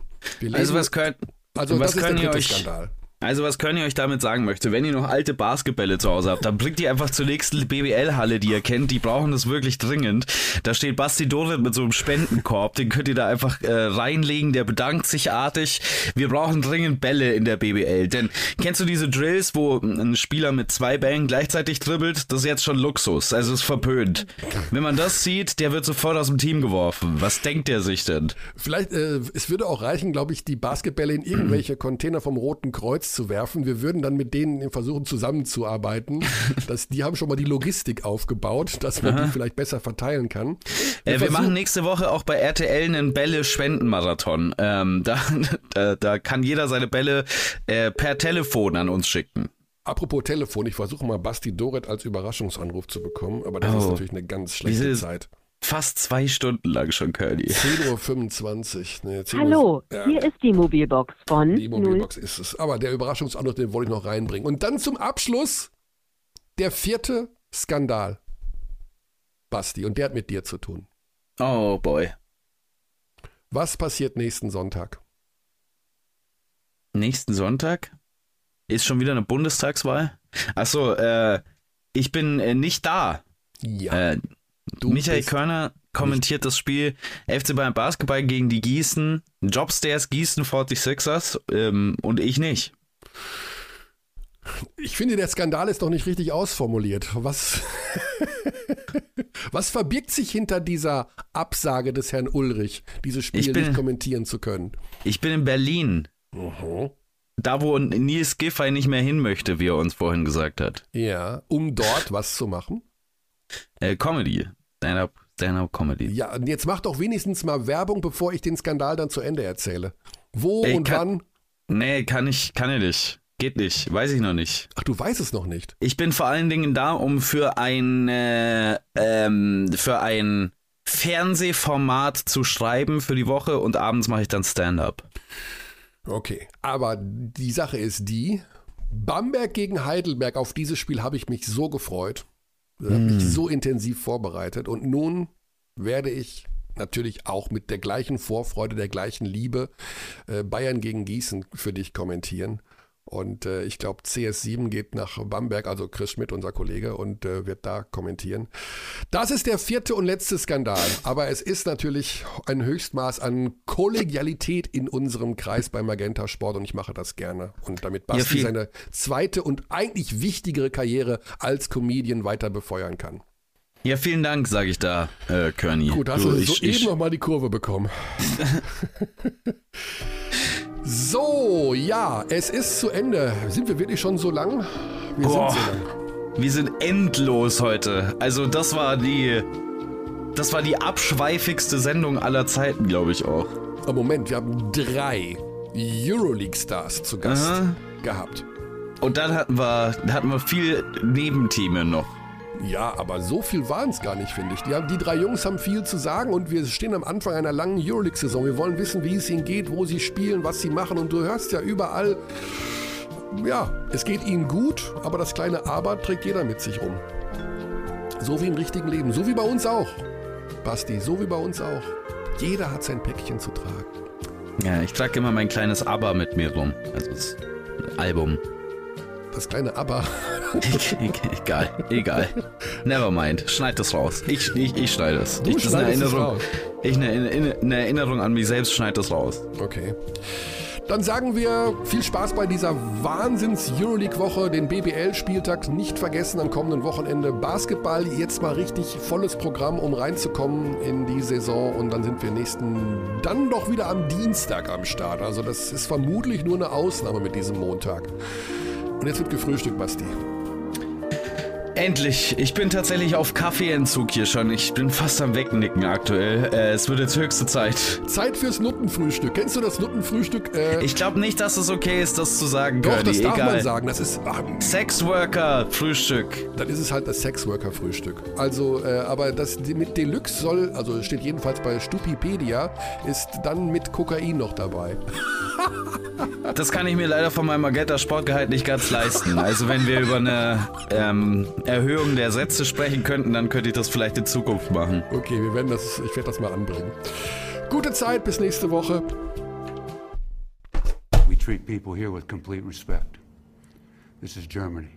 S2: also was könnt,
S1: also
S2: was
S1: das ist der
S2: können ihr euch,
S1: Skandal.
S2: Also was Könny euch damit sagen möchte, wenn ihr noch alte Basketbälle zu Hause habt, dann bringt die einfach zur nächsten BBL-Halle, die ihr kennt. Die brauchen das wirklich dringend. Da steht Basti Dorit mit so einem Spendenkorb, den könnt ihr da einfach äh, reinlegen. Der bedankt sich artig. Wir brauchen dringend Bälle in der BBL. Denn kennst du diese Drills, wo ein Spieler mit zwei Bällen gleichzeitig dribbelt? Das ist jetzt schon Luxus. Also ist verpönt. Wenn man das sieht, der wird sofort aus dem Team geworfen. Was denkt der sich denn?
S1: Vielleicht, äh, es würde auch reichen, glaube ich, die Basketbälle in irgendwelche Container vom Roten Kreuz zu werfen. Wir würden dann mit denen versuchen zusammenzuarbeiten. Das, die haben schon mal die Logistik aufgebaut, dass man die vielleicht besser verteilen kann.
S2: Wir, äh, wir machen nächste Woche auch bei RTL einen Bälle-Spendenmarathon. Ähm, da, da, da kann jeder seine Bälle äh, per Telefon an uns schicken.
S1: Apropos Telefon, ich versuche mal Basti Doret als Überraschungsanruf zu bekommen, aber das ist
S2: Oh.
S1: natürlich eine ganz schlechte
S2: Diese-
S1: Zeit.
S2: Fast zwei Stunden lang schon, Curly.
S1: 10.25 Uhr. Nee, 10
S6: Hallo,
S1: Uhr, ja,
S6: hier ist die Mobilbox von
S1: die Mobilbox ist es. Aber der Überraschungsanruf, den wollte ich noch reinbringen. Und dann zum Abschluss der vierte Skandal. Basti, und der hat mit dir zu tun.
S2: Oh boy.
S1: Was passiert nächsten Sonntag?
S2: Nächsten Sonntag ist schon wieder eine Bundestagswahl. Achso, äh, ich bin äh, nicht da.
S1: Ja.
S2: Äh,
S1: du
S2: Michael
S1: bist-
S2: Körner kommentiert das Spiel FC Bayern Basketball gegen die Gießen, Jobstairs Gießen 46ers ähm, und ich nicht.
S1: Ich finde, der Skandal ist noch nicht richtig ausformuliert. Was, was verbirgt sich hinter dieser Absage des Herrn Ulrich, dieses Spiel
S2: bin-
S1: nicht kommentieren zu können?
S2: Ich bin in Berlin. Da, wo Nils Giffey nicht mehr hin möchte, wie er uns vorhin gesagt hat.
S1: Ja, um dort was zu machen.
S2: Äh, Comedy. Stand-up Stand Comedy.
S1: Ja, und jetzt mach doch wenigstens mal Werbung, bevor ich den Skandal dann zu Ende erzähle. Wo
S2: Ey,
S1: und
S2: kann-
S1: wann?
S2: Nee, kann ich, kann ich nicht. Geht nicht. Weiß ich noch nicht.
S1: Ach, du weißt es noch nicht.
S2: Ich bin vor allen Dingen da, um für ein, äh, ähm, für ein Fernsehformat zu schreiben für die Woche und abends mache ich dann Stand-up.
S1: Okay, aber die Sache ist die, Bamberg gegen Heidelberg, auf dieses Spiel habe ich mich so gefreut, habe mich so intensiv vorbereitet und nun werde ich natürlich auch mit der gleichen Vorfreude, der gleichen Liebe äh, Bayern gegen Gießen für dich kommentieren. Und äh, ich glaube, CS7 geht nach Bamberg, also Chris Schmidt, unser Kollege, und äh, wird da kommentieren. Das ist der vierte und letzte Skandal. Aber es ist natürlich ein Höchstmaß an Kollegialität in unserem Kreis bei Magenta Sport und ich mache das gerne. Und damit Basti
S2: viel-
S1: seine zweite und eigentlich wichtigere Karriere als Comedian weiter befeuern kann.
S2: Ja, vielen Dank, sage ich da, äh, Körny.
S1: Gut, hast
S2: Du,
S1: du
S2: ich-
S1: soeben
S2: ich-
S1: noch mal die Kurve bekommen. so, ja, es ist zu Ende. Sind wir wirklich schon so lang? Wir
S2: Boah.
S1: sind so lang.
S2: Wir sind endlos heute. Also das war die, das war die abschweifigste Sendung aller Zeiten, glaube ich auch.
S1: Aber Moment, wir haben drei Euroleague-Stars zu Gast
S2: Aha.
S1: gehabt.
S2: Und dann hatten wir, hatten wir viel Nebenthemen noch.
S1: Ja, aber so viel waren es gar nicht, finde ich. Die, haben, die drei Jungs haben viel zu sagen und wir stehen am Anfang einer langen Euroleague-Saison. Wir wollen wissen, wie es ihnen geht, wo sie spielen, was sie machen. Und du hörst ja überall, ja, es geht ihnen gut, aber das kleine Aber trägt jeder mit sich rum. So wie im richtigen Leben, so wie bei uns auch. Basti, so wie bei uns auch. Jeder hat sein Päckchen zu tragen.
S2: Ja, ich trage immer mein kleines Aber mit mir rum. Also das Album.
S1: Das kleine Aber.
S2: egal, egal. Never mind. Schneid das raus. Ich, ich, ich schneide es.
S1: Du
S2: ich, das ist eine Erinnerung.
S1: raus.
S2: Ich eine, eine, eine Erinnerung an mich selbst schneid das raus.
S1: Okay. Dann sagen wir viel Spaß bei dieser Wahnsinns-Euroleague-Woche, den BBL-Spieltag nicht vergessen am kommenden Wochenende. Basketball, jetzt mal richtig volles Programm, um reinzukommen in die Saison und dann sind wir nächsten, dann doch wieder am Dienstag am Start. Also das ist vermutlich nur eine Ausnahme mit diesem Montag. Und jetzt wird gefrühstückt, Basti.
S2: Endlich. Ich bin tatsächlich auf Kaffeeentzug hier schon. Ich bin fast am Wegnicken aktuell. Äh, es wird jetzt höchste Zeit.
S1: Zeit fürs Nuttenfrühstück. Kennst du das Nuttenfrühstück? Äh,
S2: Ich glaube nicht, dass es okay ist, das zu sagen,
S1: doch,
S2: Curly.
S1: das darf
S2: Egal.
S1: man sagen. Das ist, ach,
S2: Sexworker, Frühstück.
S1: Dann ist es halt das Sexworker-Frühstück. Also, äh, aber das mit Deluxe soll, also steht jedenfalls bei Stupipedia, ist dann mit Kokain noch dabei.
S2: Das kann ich mir leider von meinem Magenta Sportgehalt nicht ganz leisten. Also wenn wir über eine ähm, Erhöhung der Sätze sprechen könnten, dann könnte ich das vielleicht in Zukunft machen.
S1: Okay, wir werden das, ich werde das mal anbringen. Gute Zeit, bis nächste Woche.
S7: We treat people here with complete respect. This is Germany.